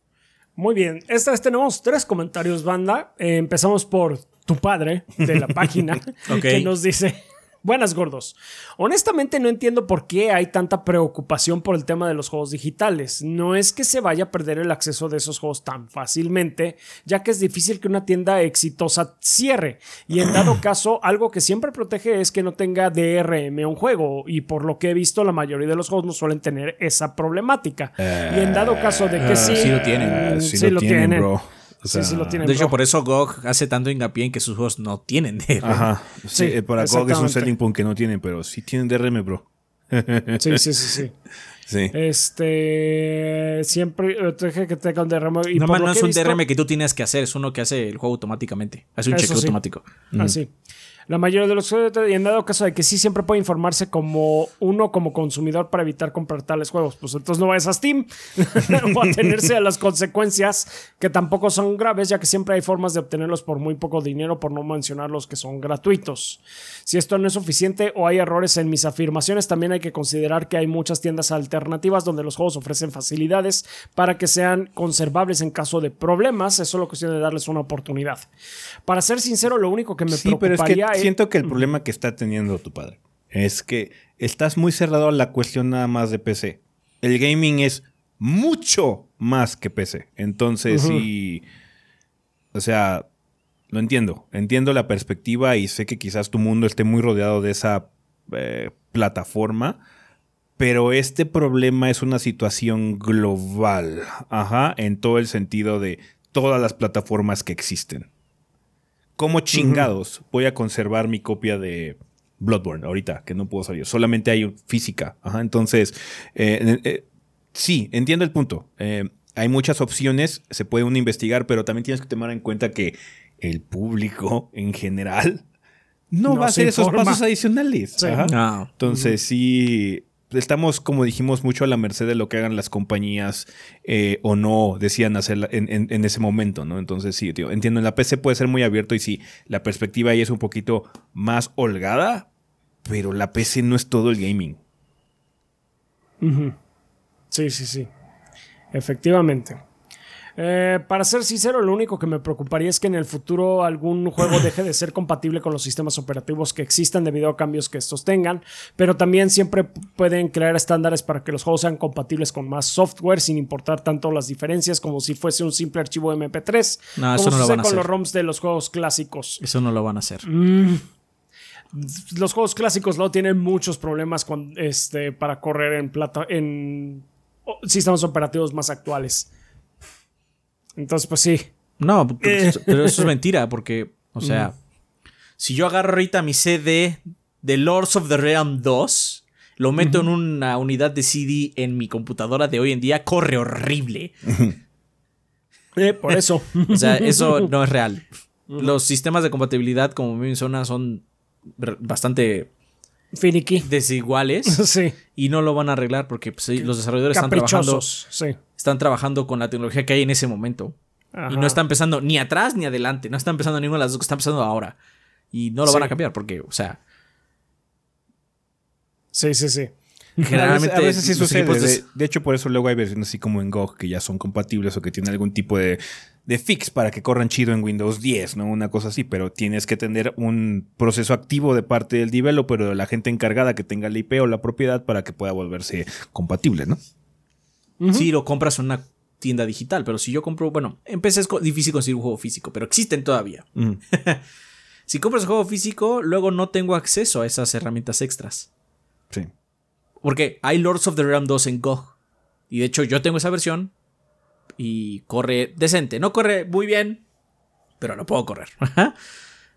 Muy bien, esta vez tenemos tres comentarios, banda. Eh, empezamos por tu padre de la página, que nos dice... Buenas gordos. Honestamente no entiendo por qué hay tanta preocupación por el tema de los juegos digitales. No es que se vaya a perder el acceso de esos juegos tan fácilmente, ya que es difícil que una tienda exitosa cierre. Y en dado caso, algo que siempre protege es que no tenga DRM un juego. Y por lo que he visto, la mayoría de los juegos no suelen tener esa problemática. y en dado caso de que sí... Sí lo tienen. sí, lo, tienen, bro de hecho, por eso GOG hace tanto hincapié en que sus juegos no tienen DRM. Ajá. Sí, eh, para GOG es un selling point que no tienen, pero sí tienen DRM, bro. sí, sí, sí, sí. Sí. Este. Siempre. Deje que tenga un DRM. Y no, no es un DRM que tú tienes que hacer, es uno que hace el juego automáticamente. Hace un cheque automático. Así. La mayoría de los juegos, y en dado caso de que sí siempre puede informarse como uno como consumidor para evitar comprar tales juegos, pues entonces no vayas a Steam o a tenerse a las consecuencias que tampoco son graves, ya que siempre hay formas de obtenerlos por muy poco dinero, por no mencionar los que son gratuitos. Si esto no es suficiente o hay errores en mis afirmaciones, también hay que considerar que hay muchas tiendas alternativas donde los juegos ofrecen facilidades para que sean conservables en caso de problemas. Es solo cuestión de darles una oportunidad. Para ser sincero, lo único que me preocuparía siento que el problema que está teniendo tu padre es que estás muy cerrado a la cuestión nada más de PC. El gaming es mucho más que PC. Entonces, sí. O sea, lo entiendo. Entiendo la perspectiva y sé que quizás tu mundo esté muy rodeado de esa eh, plataforma. Pero este problema es una situación global. Ajá. En todo el sentido de todas las plataformas que existen. ¿Cómo chingados voy a conservar mi copia de Bloodborne ahorita que no puedo salir? Solamente hay física. entonces, eh, eh, sí, entiendo el punto. Eh, hay muchas opciones, se puede uno investigar, pero también tienes que tomar en cuenta que el público en general no, va a hacer esos pasos adicionales. Entonces, sí, estamos, como dijimos, mucho a la merced de lo que hagan las compañías eh, o no decían hacer en, ese momento, ¿no? Entonces, sí, tío, entiendo, en la PC puede ser muy abierto y sí, la perspectiva ahí es un poquito más holgada, pero la PC no es todo el gaming. Sí, sí, sí. Efectivamente. Eh, para ser sincero, lo único que me preocuparía es que en el futuro algún juego deje de ser compatible con los sistemas operativos que existan debido a cambios que estos tengan, pero también siempre pueden crear estándares para que los juegos sean compatibles con más software sin importar tanto las diferencias como si fuese un simple archivo MP3. No, eso no lo van a con los ROMs de los juegos clásicos. Eso no lo van a hacer. Mm. los juegos clásicos no tienen muchos problemas con, este, para correr en, plata, en sistemas operativos más actuales. Entonces, pues sí. No, eh. pero eso es mentira, porque, o sea, si yo agarro ahorita mi CD de Lords of the Realm 2, lo meto en una unidad de CD en mi computadora de hoy en día, corre horrible. Eh, por eso. o sea, eso no es real. Los sistemas de compatibilidad, como me menciona, son bastante finicky. Desiguales. sí. Y no lo van a arreglar porque pues, los desarrolladores están trabajando. Sí están trabajando con la tecnología que hay en ese momento. Y no están pensando ni atrás ni adelante. No están pensando en ninguna de las dos que están pensando ahora. Y no lo van a cambiar porque, o sea. Sí, sí, sí. Generalmente. A veces, sí sucede. De, hecho, por eso luego hay versiones así como en GOG que ya son compatibles o que tienen algún tipo de, de fix para que corran chido en Windows 10, ¿no? Una cosa así. Pero tienes que tener un proceso activo de parte del developer o de la gente encargada que tenga la IP o la propiedad para que pueda volverse compatible, ¿no? Si lo compras en una tienda digital, pero si yo compro, bueno, en PC es difícil conseguir un juego físico, pero existen todavía. si compras un juego físico, luego no tengo acceso a esas herramientas extras. Sí. Porque hay Lords of the Realm 2 en GOG. Y de hecho yo tengo esa versión y corre decente. No corre muy bien, pero lo puedo correr.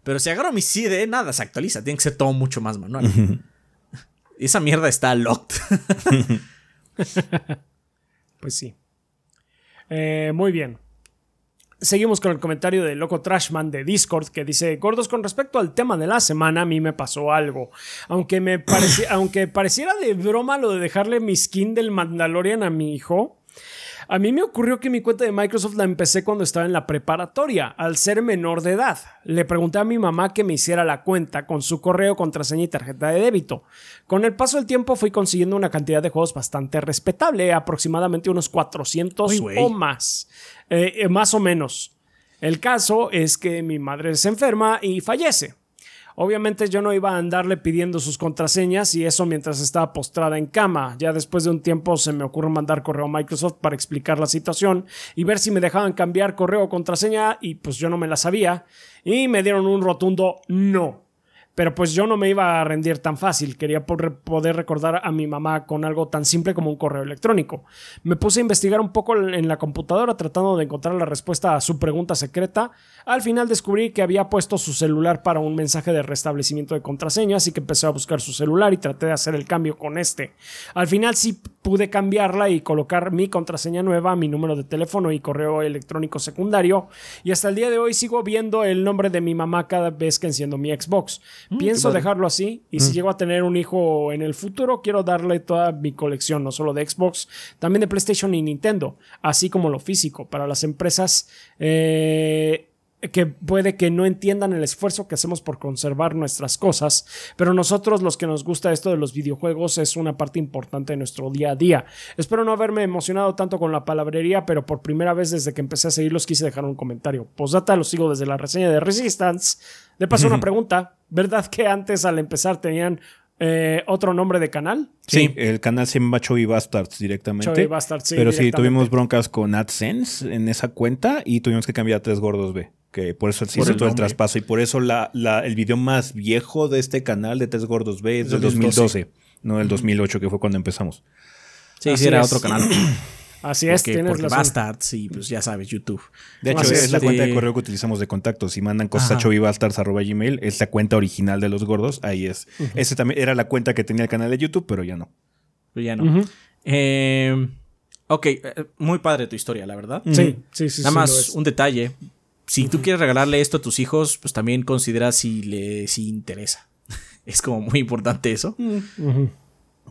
pero si agarro mi CD, nada se actualiza. Tiene que ser todo mucho más manual. esa mierda está locked. Pues sí. Eh, muy bien. Seguimos con el comentario de Loco Trashman de Discord que dice, gordos, con respecto al tema de la semana, a mí me pasó algo. Aunque, me aunque pareciera de broma lo de dejarle mi skin del Mandalorian a mi hijo, a mí me ocurrió que mi cuenta de Microsoft la empecé cuando estaba en la preparatoria, al ser menor de edad. Le pregunté a mi mamá que me hiciera la cuenta con su correo, contraseña y tarjeta de débito. Con el paso del tiempo fui consiguiendo una cantidad de juegos bastante respetable, aproximadamente unos 400 o más, eh, eh, más o menos. El caso es que mi madre se enferma y fallece. Obviamente yo no iba a andarle pidiendo sus contraseñas y eso mientras estaba postrada en cama. Ya después de un tiempo se me ocurre mandar correo a Microsoft para explicar la situación y ver si me dejaban cambiar correo o contraseña y pues yo no me la sabía y me dieron un rotundo no. Pero pues yo no me iba a rendir tan fácil, quería poder recordar a mi mamá con algo tan simple como un correo electrónico. Me puse a investigar un poco en la computadora tratando de encontrar la respuesta a su pregunta secreta. Al final descubrí que había puesto su celular para un mensaje de restablecimiento de contraseña, así que empecé a buscar su celular y traté de hacer el cambio con este. Al final sí pude cambiarla y colocar mi contraseña nueva, mi número de teléfono y correo electrónico secundario, y hasta el día de hoy sigo viendo el nombre de mi mamá cada vez que enciendo mi Xbox. Mm, Pienso dejarlo así y si mm. llego a tener un hijo en el futuro, quiero darle toda mi colección, no solo de Xbox, también de PlayStation y Nintendo, así como lo físico. Para las empresas eh, que puede que no entiendan el esfuerzo que hacemos por conservar nuestras cosas, pero nosotros los que nos gusta esto de los videojuegos es una parte importante de nuestro día a día. Espero no haberme emocionado tanto con la palabrería, pero por primera vez desde que empecé a seguirlos quise dejar un comentario. Posdata, los sigo desde la reseña de Resistance. De paso, una pregunta. ¿Verdad que antes al empezar tenían eh, otro nombre de canal. Sí, el canal se llama Chovy Bastards directamente. Bastards, sí, pero sí, tuvimos broncas con AdSense en esa cuenta y tuvimos que cambiar a Tres Gordos B que por eso se hizo todo el traspaso y por eso la, el video más viejo de este canal de Tres Gordos B es del 2012, no del 2008 que fue cuando empezamos. Sí, sí, era otro canal. Así es, tienes porque Bastards y pues ya sabes, YouTube. De hecho, es, la cuenta de correo que utilizamos de contacto. Si mandan cosas a chovibastards.gmail, es la cuenta original de los gordos, ahí es. Ese también era la cuenta que tenía el canal de YouTube, pero ya no. Pero ya no. eh, ok, eh, muy padre tu historia, la verdad. Sí, sí, sí. Nada más un detalle si tú quieres regalarle esto a tus hijos, pues también considera si les interesa. es como muy importante eso.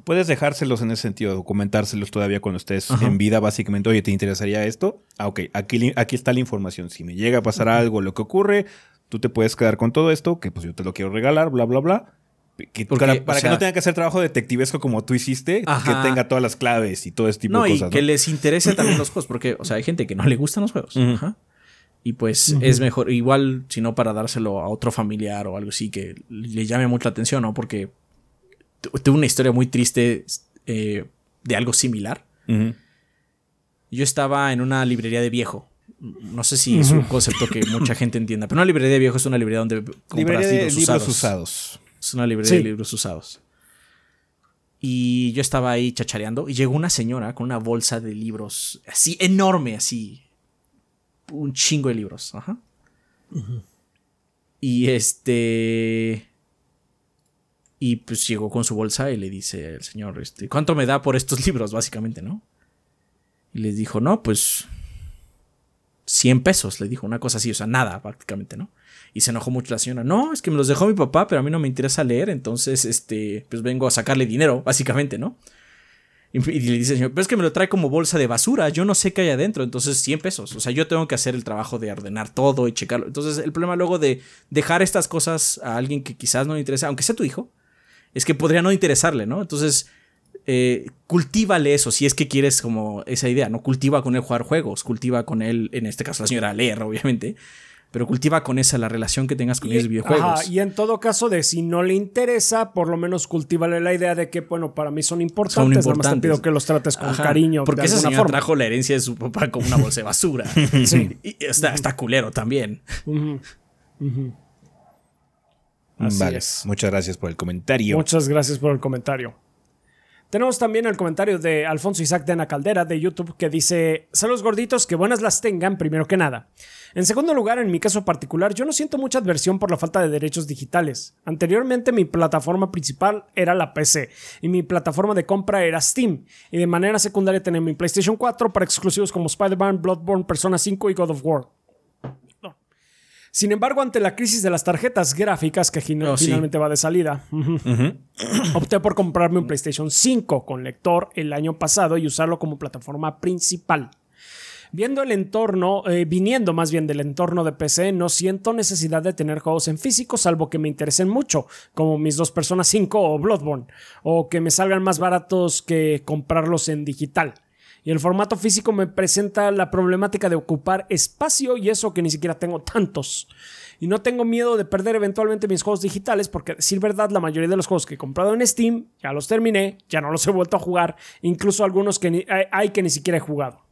Puedes dejárselos en ese sentido, documentárselos todavía cuando estés en vida, básicamente. Oye, ¿te interesaría esto? Ah, ok, aquí, aquí está la información. Si me llega a pasar algo, lo que ocurre, tú te puedes quedar con todo esto, que pues yo te lo quiero regalar, bla, bla, bla. para, que no tenga que hacer trabajo detectivesco como tú hiciste, que tenga todas las claves y todo este tipo de cosas. Y que les interese también los juegos, porque, o sea, hay gente que no le gustan los juegos. Y pues es mejor, igual, si no para dárselo a otro familiar o algo así que le llame mucha atención, ¿no? Porque tuve una historia muy triste eh, de algo similar. Yo estaba en una librería de viejo. No sé si es un concepto que mucha gente entienda, pero una librería de viejo es una librería donde compras libros, usados. Es una librería de libros usados. Y yo estaba ahí chachareando y llegó una señora con una bolsa de libros así enorme, así un chingo de libros. Ajá. Y este. Y pues llegó con su bolsa y le dice el señor, este, ¿cuánto me da por estos libros, básicamente, no? Y les dijo, no, pues 100 pesos, le dijo, una cosa así, o sea, nada, prácticamente, ¿no? Y se enojó mucho la señora, no, es que me los dejó mi papá, pero a mí no me interesa leer, entonces, este, pues vengo a sacarle dinero, básicamente, ¿no? Y, le dice señor, pero es que me lo trae como bolsa de basura, yo no sé qué hay adentro, entonces 100 pesos. O sea, yo tengo que hacer el trabajo de ordenar todo y checarlo. Entonces, el problema luego de dejar estas cosas a alguien que quizás no le interesa, aunque sea tu hijo, es que podría no interesarle, ¿no? Entonces, eh, cultívale eso, si es que quieres como esa idea, ¿no? Cultiva con él jugar juegos, cultiva con él, en este caso la señora, leer, obviamente pero cultiva con esa la relación que tengas con los videojuegos. y en todo caso de si no le interesa, por lo menos cultívale la idea de que, bueno, para mí son importantes, son importantes. te pido que los trates con cariño. Porque esa señora trajo la herencia de su papá como una bolsa de basura. sí. Y está, culero también. Vale, muchas gracias por el comentario. Muchas gracias por el comentario. Tenemos también el comentario de Alfonso Isaac de Ana Caldera de YouTube que dice: Saludos gorditos, que buenas las tengan, primero que nada. En segundo lugar, en mi caso particular, yo no siento mucha adversión por la falta de derechos digitales. Anteriormente mi plataforma principal era la PC y mi plataforma de compra era Steam. Y de manera secundaria tenía mi PlayStation 4 para exclusivos como Spider-Man, Bloodborne, Persona 5 y God of War. Sin embargo, ante la crisis de las tarjetas gráficas que oh, finalmente va de salida, opté por comprarme un PlayStation 5 con lector el año pasado y usarlo como plataforma principal. Viendo el entorno, eh, viniendo más bien del entorno de PC, no siento necesidad de tener juegos en físico, salvo que me interesen mucho, como mis dos Personas 5 o Bloodborne, o que me salgan más baratos que comprarlos en digital. Y el formato físico me presenta la problemática de ocupar espacio y eso que ni siquiera tengo tantos. Y no tengo miedo de perder eventualmente mis juegos digitales porque, decir verdad, la mayoría de los juegos que he comprado en Steam ya los terminé, ya no los he vuelto a jugar, incluso algunos que hay que ni siquiera he jugado.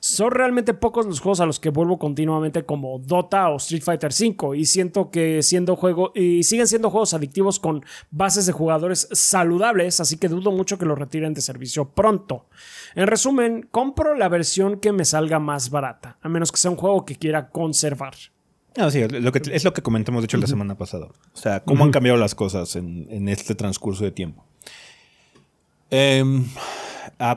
Son realmente pocos los juegos a los que vuelvo continuamente como Dota o Street Fighter V y siento que siendo juego y siguen siendo juegos adictivos con bases de jugadores saludables, así que dudo mucho que los retiren de servicio pronto. En resumen, compro la versión que me salga más barata, a menos que sea un juego que quiera conservar. Ah, sí, lo que, es lo que comentamos de hecho la semana pasada. O sea, cómo han cambiado las cosas en, en este transcurso de tiempo. Eh,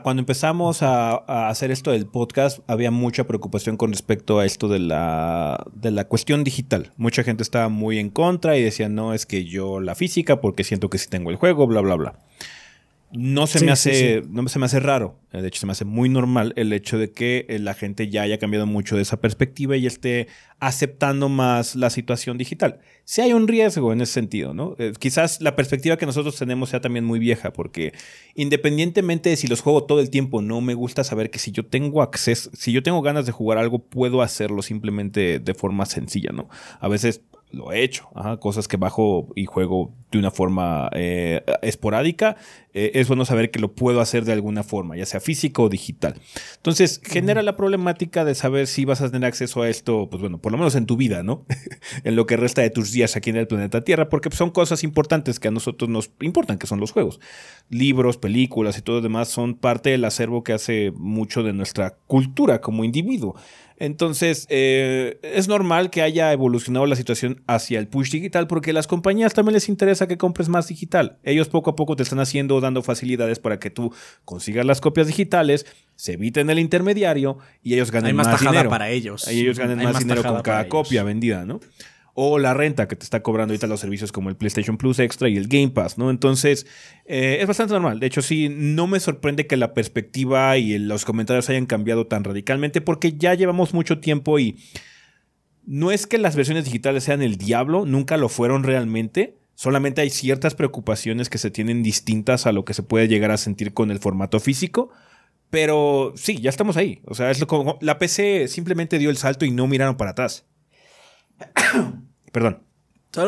cuando empezamos a, hacer esto del podcast, había mucha preocupación con respecto a esto de la, de la cuestión digital. Mucha gente estaba muy en contra y decía, no, es que yo la física porque siento que si tengo el juego, bla, bla, bla no se me hace, no se me hace raro, de hecho se me hace muy normal el hecho de que eh, la gente ya haya cambiado mucho de esa perspectiva y esté aceptando más la situación digital. Si hay un riesgo en ese sentido, ¿no? Eh, quizás la perspectiva que nosotros tenemos sea también muy vieja, porque independientemente de si los juego todo el tiempo, no me gusta saber que si yo tengo acceso, si yo tengo ganas de jugar algo, puedo hacerlo simplemente de forma sencilla, ¿no? A veces lo he hecho. cosas que bajo y juego de una forma eh, esporádica. Eh, es bueno saber que lo puedo hacer de alguna forma, ya sea físico o digital. Entonces, genera la problemática de saber si vas a tener acceso a esto, pues bueno, por lo menos en tu vida, ¿no? en lo que resta de tus días aquí en el planeta Tierra, porque son cosas importantes que a nosotros nos importan, que son los juegos. Libros, películas y todo lo demás son parte del acervo que hace mucho de nuestra cultura como individuo. Entonces, eh, es normal que haya evolucionado la situación hacia el push digital porque a las compañías también les interesa que compres más digital. Ellos poco a poco te están haciendo, dando facilidades para que tú consigas las copias digitales, se eviten el intermediario y ellos ganen más, dinero. para ellos. Y ellos ganen más, dinero con cada copia vendida, ¿no? O la renta que te está cobrando ahorita los servicios como el PlayStation Plus Extra y el Game Pass, ¿no? Entonces, eh, es bastante normal. De hecho, sí, no me sorprende que la perspectiva y los comentarios hayan cambiado tan radicalmente porque ya llevamos mucho tiempo y no es que las versiones digitales sean el diablo, nunca lo fueron realmente. Solamente hay ciertas preocupaciones que se tienen distintas a lo que se puede llegar a sentir con el formato físico. Pero sí, ya estamos ahí. O sea, es lo como la PC simplemente dio el salto y no miraron para atrás. Perdón.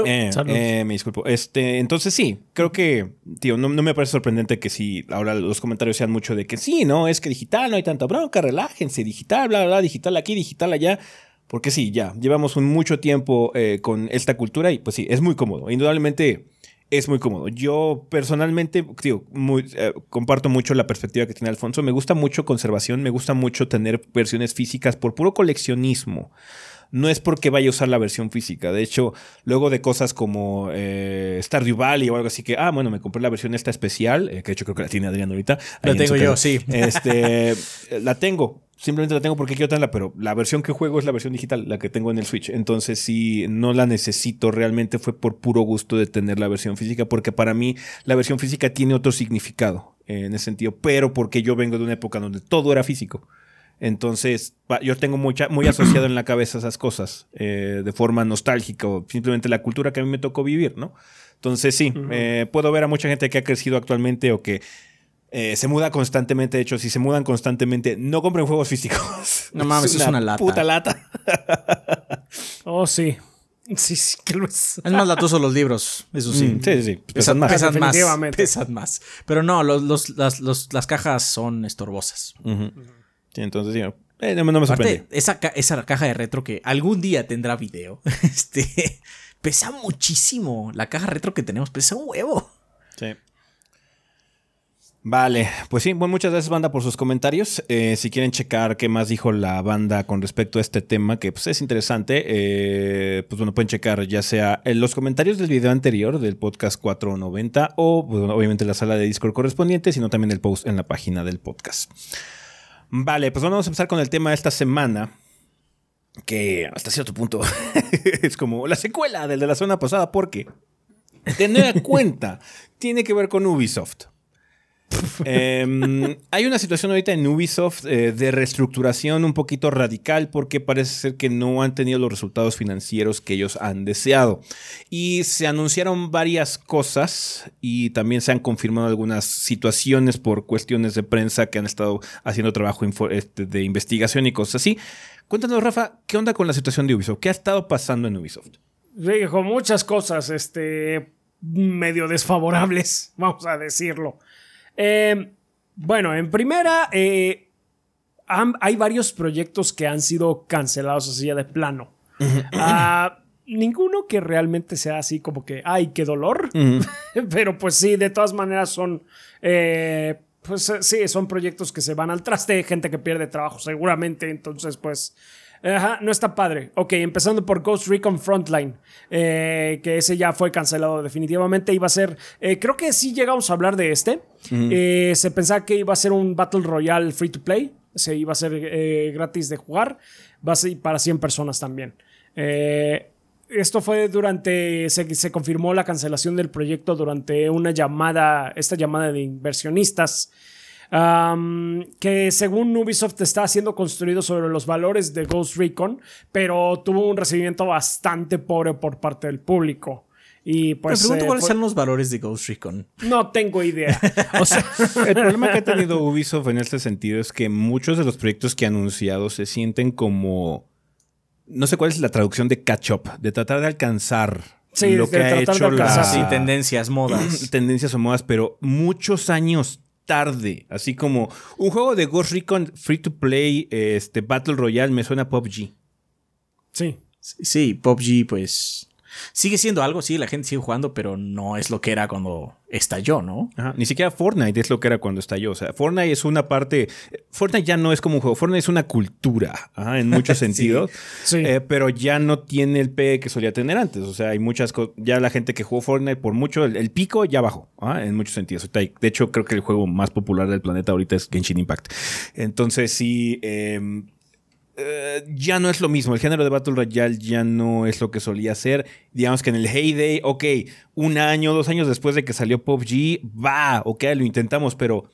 Eh, eh, me disculpo. Este, entonces sí, creo que, tío, no, me parece sorprendente que si ahora los comentarios sean mucho de que sí, no, es que digital, no hay tanta bronca, relájense, digital, bla, bla, bla, digital aquí, digital allá. Porque sí, ya, llevamos un mucho tiempo eh, con esta cultura y pues sí, es muy cómodo. Indudablemente es muy cómodo. Yo personalmente, tío, muy, comparto mucho la perspectiva que tiene Alfonso. Me gusta mucho conservación, me gusta mucho tener versiones físicas por puro coleccionismo no es porque vaya a usar la versión física. De hecho, luego de cosas como eh, Stardew Valley o algo así que, ah, bueno, me compré la versión esta especial, eh, que de hecho creo que la tiene Adrián ahorita. La tengo yo, sí. Este, la tengo. Simplemente la tengo porque quiero tenerla, pero la versión que juego es la versión digital, la que tengo en el Switch. Entonces, si no la necesito, realmente fue por puro gusto de tener la versión física, porque para mí la versión física tiene otro significado en ese sentido, pero porque yo vengo de una época donde todo era físico. Entonces, yo tengo mucha, muy asociado en la cabeza esas cosas eh, de forma nostálgica o simplemente la cultura que a mí me tocó vivir, ¿no? Entonces, sí, eh, puedo ver a mucha gente que ha crecido actualmente o que eh, se muda constantemente. De hecho, si se mudan constantemente, no compren juegos físicos. No mames, es una, lata. Puta lata. oh, sí. Sí, sí, que lo es. Es más latoso los libros, eso sí. Mm, sí, sí, Pesan, más. Pesan más. Pesan más. Pero no, los, las, cajas son estorbosas entonces, eh, no, me sorprende. esa, esa caja de retro que algún día tendrá video, este, pesa muchísimo. La caja retro que tenemos pesa un huevo. Sí. Vale, pues sí, bueno, muchas gracias banda por sus comentarios. Eh, si quieren checar qué más dijo la banda con respecto a este tema, que pues es interesante, eh, pues bueno, pueden checar ya sea en los comentarios del video anterior del podcast 490 o pues, obviamente la sala de Discord correspondiente, sino también el post en la página del podcast. Vale, pues vamos a empezar con el tema de esta semana. Que hasta cierto punto es como la secuela del de la semana pasada, porque tener en cuenta tiene que ver con Ubisoft. Em, hay una situación ahorita en Ubisoft eh, de reestructuración un poquito radical porque parece ser que no han tenido los resultados financieros que ellos han deseado. Y se anunciaron varias cosas y también se han confirmado algunas situaciones por cuestiones de prensa que han estado haciendo trabajo este, de investigación y cosas así. Cuéntanos, Rafa, ¿qué onda con la situación de Ubisoft? ¿Qué ha estado pasando en Ubisoft? Dijo muchas cosas, este, medio desfavorables, vamos a decirlo. Eh, bueno, en primera, eh, hay varios proyectos que han sido cancelados así de plano. Ah, ninguno que realmente sea así como que, ay, qué dolor. Pero pues sí, de todas maneras son... Eh, pues sí, son proyectos que se van al traste, gente que pierde trabajo seguramente, entonces pues Ajá, no está padre. Ok, empezando por Ghost Recon Frontline, eh, que ese ya fue cancelado definitivamente. Iba a ser, eh, creo que sí llegamos a hablar de este. Eh, se pensaba que iba a ser un Battle Royale free to play. Se iba a ser gratis de jugar. Va a ser para 100 personas también. esto fue durante, se, se, confirmó la cancelación del proyecto durante una llamada, esta llamada de inversionistas que según Ubisoft está siendo construido sobre los valores de Ghost Recon, pero tuvo un recibimiento bastante pobre por parte del público. Y pues, Me pregunto eh, cuáles son los valores de Ghost Recon. No tengo idea. o sea, el problema que ha tenido Ubisoft en este sentido es que muchos de los proyectos que ha anunciado se sienten como. No sé cuál es la traducción de catch up, de tratar de alcanzar lo que ha hecho las tendencias, modas. tendencias o modas, pero muchos años tarde. Así como un juego de Ghost Recon free to play, este Battle Royale, me suena PUBG. Sí. Sí, PUBG, pues. Sigue siendo algo, sí, la gente sigue jugando, pero no es lo que era cuando estalló, ¿no? Ni siquiera Fortnite es lo que era cuando estalló. O sea, Fortnite es una parte. Fortnite ya no es como un juego. Fortnite es una cultura, en muchos sentidos. sí. Eh, pero ya no tiene el P que solía tener antes. O sea, hay muchas cosas. Ya la gente que jugó Fortnite por mucho, el, pico ya bajó, en muchos sentidos. De hecho, creo que el juego más popular del planeta ahorita es Genshin Impact. Entonces, sí. Em, eh, ya no es lo mismo. El género de Battle Royale ya no es lo que solía ser. Digamos que en el heyday, ok, un año, dos años después de que salió PUBG, va, ok, lo intentamos, pero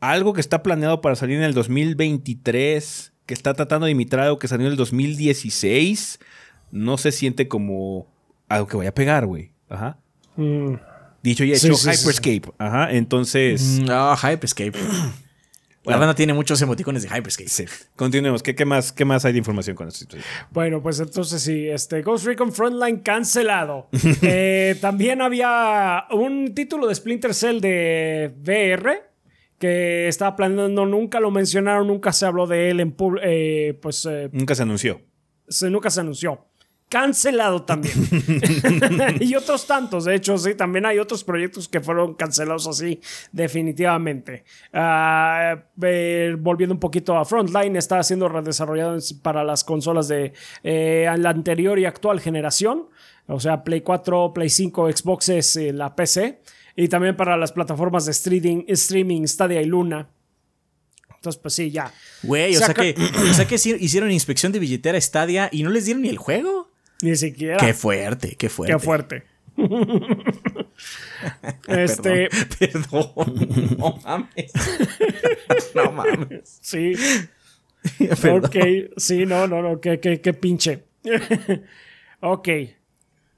algo que está planeado para salir en el 2023, que está tratando de imitar algo que salió en el 2016, no se siente como algo que vaya a pegar, güey. Ajá. Mm. Dicho y hecho, Hyperscape. Ajá, entonces. Ah, Hyperscape. La banda tiene muchos emoticones de Hyperscape. Sí. Continuemos. ¿Qué, más, ¿Qué más hay de información con esto? Bueno, pues entonces sí, este Ghost Recon Frontline cancelado. Eh, también había un título de Splinter Cell de VR que estaba planeando, nunca lo mencionaron, nunca se habló de él en público. Eh, pues. Eh, nunca se anunció. Se, nunca se anunció cancelado también. y otros tantos, de hecho, sí, también hay otros proyectos que fueron cancelados así, definitivamente. Ah, volviendo un poquito a Frontline, está siendo redesarrollado para las consolas de eh, la anterior y actual generación, o sea, Play 4, Play 5, Xboxes, eh, la PC, y también para las plataformas de streaming, streaming Stadia y Luna. Entonces, pues sí, ya. Güey, o, sea que, o sea que hicieron inspección de billetera Stadia y no les dieron ni el juego. Ni siquiera. Qué fuerte, qué fuerte. Qué fuerte. este. Perdón, No mames. no mames. Sí. Ok. Sí, no, no, no. Qué, qué, qué pinche. ok.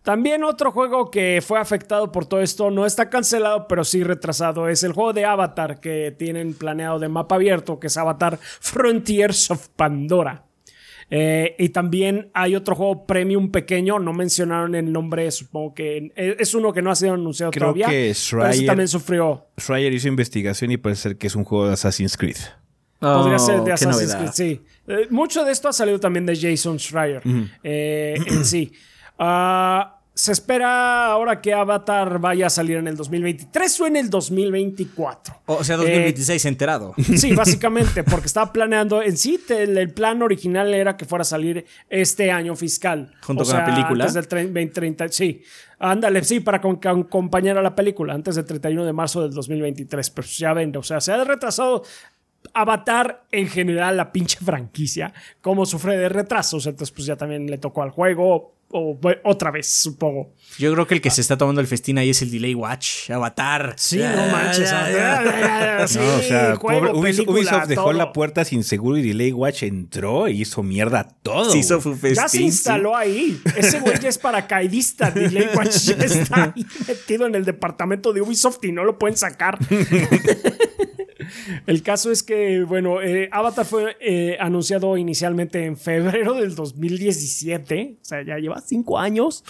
También otro juego que fue afectado por todo esto, no está cancelado, pero sí retrasado, es el juego de Avatar que tienen planeado de mapa abierto, que es Avatar Frontiers of Pandora. Eh, y también hay otro juego premium pequeño, no mencionaron el nombre, supongo que es uno que no ha sido anunciado Creo todavía. Que Schreier, también sufrió. Schreier hizo investigación y puede ser que es un juego de Assassin's Creed. Podría ser de oh, Assassin's Creed, sí. Eh, mucho de esto ha salido también de Jason Schreier eh, en sí. Uh, se espera ahora que Avatar vaya a salir en el 2023 o en el 2024. O sea, 2026 enterado. Sí, básicamente, porque estaba planeando, en sí, el, plan original era que fuera a salir este año fiscal. Junto con la película. Antes del 2030, sí. Ándale, sí, para acompañar a la película, antes del 31 de marzo del 2023. Pero ya ven, o sea, se ha retrasado Avatar en general, la pinche franquicia, como sufre de retrasos. Entonces, pues ya también le tocó al juego o otra vez, supongo. Yo creo que el que se está tomando el festín ahí es el Delay Watch, Avatar. Sí, no manches. no, o sea, Ubisoft, dejó la puerta sin seguro y Delay Watch entró y hizo mierda todo. hizo su festín. Ya se instaló ahí. Ese güey ya es paracaidista. Delay Watch ya está ahí metido en el departamento de Ubisoft y no lo pueden sacar. El caso es que, bueno, eh, Avatar fue eh, anunciado inicialmente en febrero del 2017. O sea, ya lleva cinco años.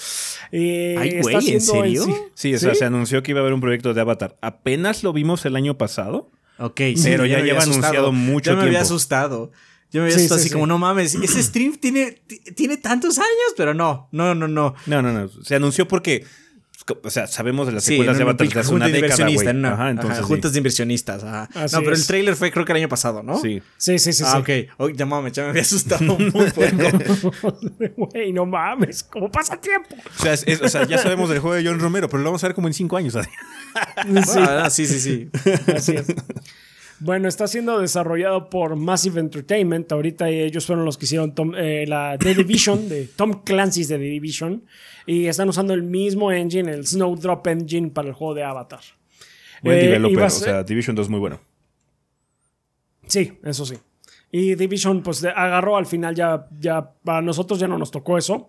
Eh, Ay, güey, ¿en serio? Sí, o sea, se anunció que iba a haber un proyecto de Avatar. Apenas lo vimos el año pasado. Ok, pero ya lleva anunciado mucho tiempo. Yo me había asustado. Yo me había asustado así como, no mames, ese stream tiene, tiene tantos años, pero no, no, no, no. No, no, no. Se anunció porque o sea, sabemos de las secuelas de Avatar desde una década, güey. Ajá, entonces, juntas de inversionistas. Ajá. no, pero el trailer fue creo que el año pasado, ¿no? Sí. Sí, sí, sí. Ah, ok. Oh, ya mames, ya me había asustado muy poco. Güey, no mames, ¿cómo pasa tiempo? O sea, o sea, ya sabemos del juego de John Romero, pero lo vamos a ver como en cinco años. Ah, sí, sí, sí. Así es. Bueno, está siendo desarrollado por Massive Entertainment. Ahorita ellos fueron los que hicieron eh, la The Division, de Tom Clancy's The Division. Y están usando el mismo engine, el Snowdrop Engine, para el juego de Avatar. Buen eh, developer, o sea, Division 2 es muy bueno. Sí, eso sí. Y Division, pues agarró al final, ya, ya para nosotros ya no nos tocó eso.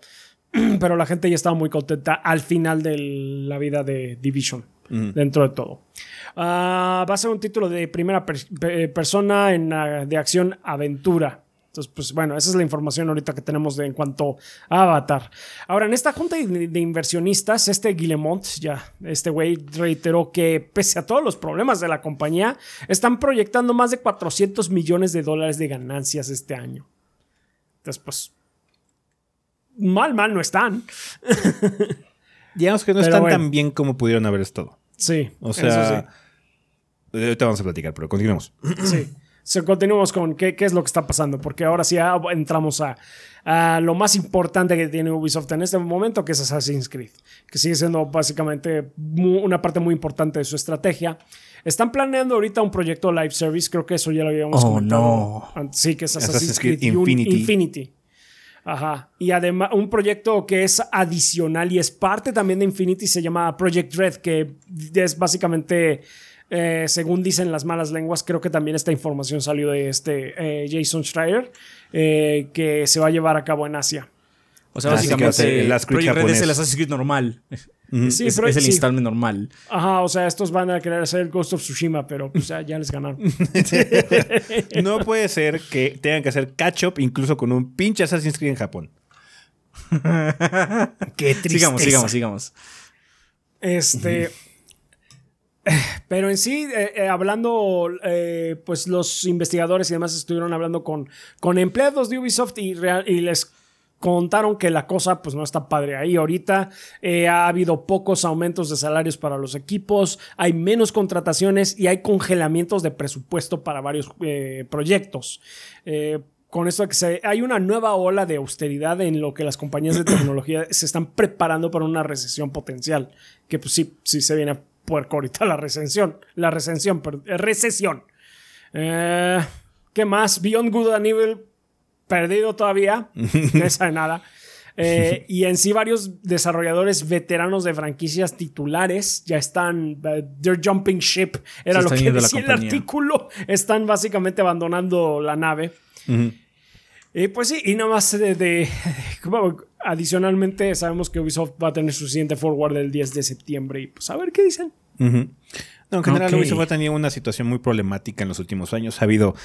Pero la gente ya estaba muy contenta al final de la vida de Division, dentro de todo. Ah, va a ser un título de primera persona en, de acción aventura. Entonces, pues bueno, esa es la información ahorita que tenemos de, en cuanto a Avatar. Ahora, en esta junta de, inversionistas, este Guillemont, ya, este güey reiteró que pese a todos los problemas de la compañía, están proyectando más de 400 millones de dólares de ganancias este año. Entonces, pues mal, mal no están. Digamos que no están tan bien como pudieron haber estado. Sí. O sea, ahorita vamos a platicar, pero continuemos. Sí. So, continuemos con qué, qué, es lo que está pasando, porque ahora sí entramos a, a, lo más importante que tiene Ubisoft en este momento, que es Assassin's Creed, que sigue siendo básicamente una parte muy importante de su estrategia. Están planeando ahorita un proyecto live service, creo que eso ya lo habíamos oh, comentado. No. Sí, que es Assassin's, Creed, Infinity. Infinity. Ajá. Y además, un proyecto que es adicional y es parte también de Infinity se llama Project Red, que es básicamente eh, según dicen las malas lenguas, creo que también esta información salió de este eh, Jason Schreier, eh, que se va a llevar a cabo en Asia. O sea, básicamente el, Project es el Assassin's Creed normal. Sí, es, es, el installment normal. Ajá, o sea, estos van a querer hacer el Ghost of Tsushima, pero pues, ya, ya les ganaron. no puede ser que tengan que hacer catch-up incluso con un pinche Assassin's Creed en Japón. Qué triste. Sigamos, sigamos, sigamos. Este. Pero en sí, eh, eh, hablando, eh, pues los investigadores y demás estuvieron hablando con, con empleados de Ubisoft y, y les contaron que la cosa pues no está padre ahí ahorita. ha habido pocos aumentos de salarios para los equipos, hay menos contrataciones y hay congelamientos de presupuesto para varios proyectos. con esto que se, hay una nueva ola de austeridad en lo que las compañías de tecnología se están preparando para una recesión potencial, que pues sí, sí se viene puerco ahorita la recensión. La recensión, eh, recesión. Eh, ¿Qué más? Beyond Good and Evil, perdido todavía. no sabe nada. Eh, y en sí varios desarrolladores veteranos de franquicias titulares ya están, they're jumping ship, era lo que decía el artículo, están básicamente abandonando la nave. Y pues sí, y nada más de, adicionalmente sabemos que Ubisoft va a tener su siguiente forward el 10 de septiembre y pues a ver qué dicen. No, en general Ubisoft ha tenido una situación muy problemática en los últimos años. Ha habido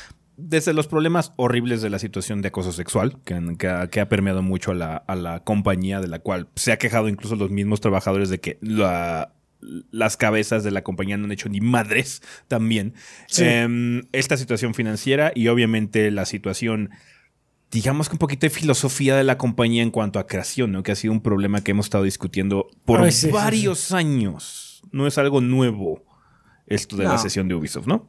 desde los problemas horribles de la situación de acoso sexual, que, ha, permeado mucho a la, compañía, de la cual se ha quejado incluso los mismos trabajadores de que las cabezas de la compañía no han hecho ni madres también. Em, esta situación financiera y obviamente la situación digamos que un poquito de filosofía de la compañía en cuanto a creación, ¿no? Que ha sido un problema que hemos estado discutiendo por varios años. No es algo nuevo esto de la sesión de Ubisoft, ¿no?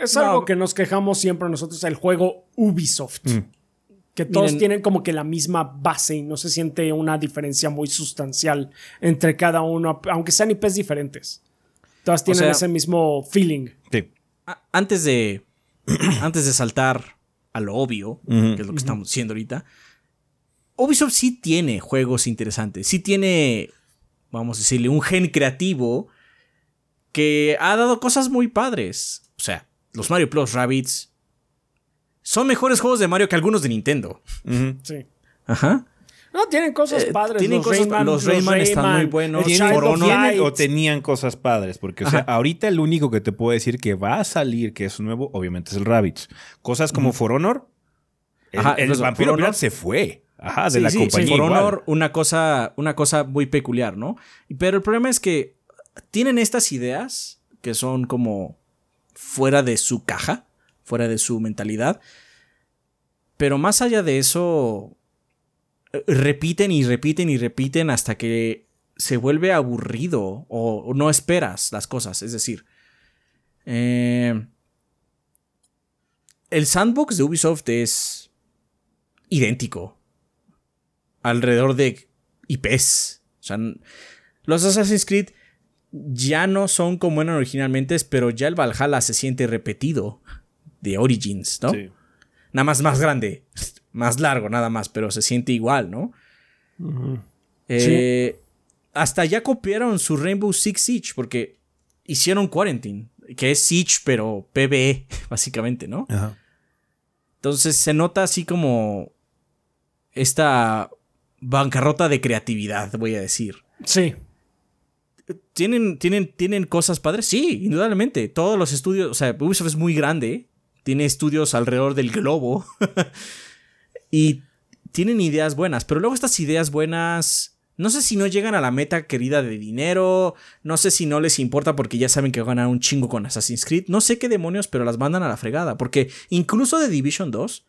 Es algo que nos quejamos siempre nosotros, el juego Ubisoft. Mm. Que todos tienen como que la misma base y no se siente una diferencia muy sustancial entre cada uno, aunque sean IPs diferentes. Todas tienen ese mismo feeling. Sí. Antes de. antes de saltar a lo obvio, que es lo que estamos diciendo ahorita, Ubisoft sí tiene juegos interesantes, sí tiene, vamos a decirle, un gen creativo que ha dado cosas muy padres. O sea, los Mario Plus Rabbits son mejores juegos de Mario que algunos de Nintendo. Sí. Ajá. No, tienen cosas eh, padres. Tienen los cosas, Rayman, los Rayman, están muy buenos. For o tenían cosas padres. Porque, o sea, ahorita el único que te puedo decir que va a salir, que es nuevo, obviamente es el Rabbids. Cosas como For Honor. El, Vampiro Honor, se fue. Ajá, de la compañía. For Honor, una cosa, una cosa muy peculiar, ¿no? Pero el problema es que tienen estas ideas que son como fuera de su caja, fuera de su mentalidad. Pero más allá de eso, repiten y repiten y repiten hasta que se vuelve aburrido o, no esperas las cosas. Es decir, eh, el sandbox de Ubisoft es idéntico. Alrededor de IPs. O sea, los Assassin's Creed ya no son como eran originalmente, pero ya el Valhalla se siente repetido de Origins, ¿no? Nada más más grande más largo nada más, pero se siente igual, ¿no? Eh, hasta ya copiaron su Rainbow Six Siege porque hicieron Quarantine, que es Siege pero PvE, básicamente, ¿no? Entonces se nota así como esta bancarrota de creatividad, voy a decir. Sí. ¿Tienen, tienen, ¿Tienen cosas padres? Sí, indudablemente. Todos los estudios, o sea, Ubisoft es muy grande, tiene estudios alrededor del globo. Y tienen ideas buenas, pero luego estas ideas buenas, no sé si no llegan a la meta querida de dinero, no sé si no les importa porque ya saben que van a ganar un chingo con Assassin's Creed, no sé qué demonios, pero las mandan a la fregada, porque incluso de Division 2,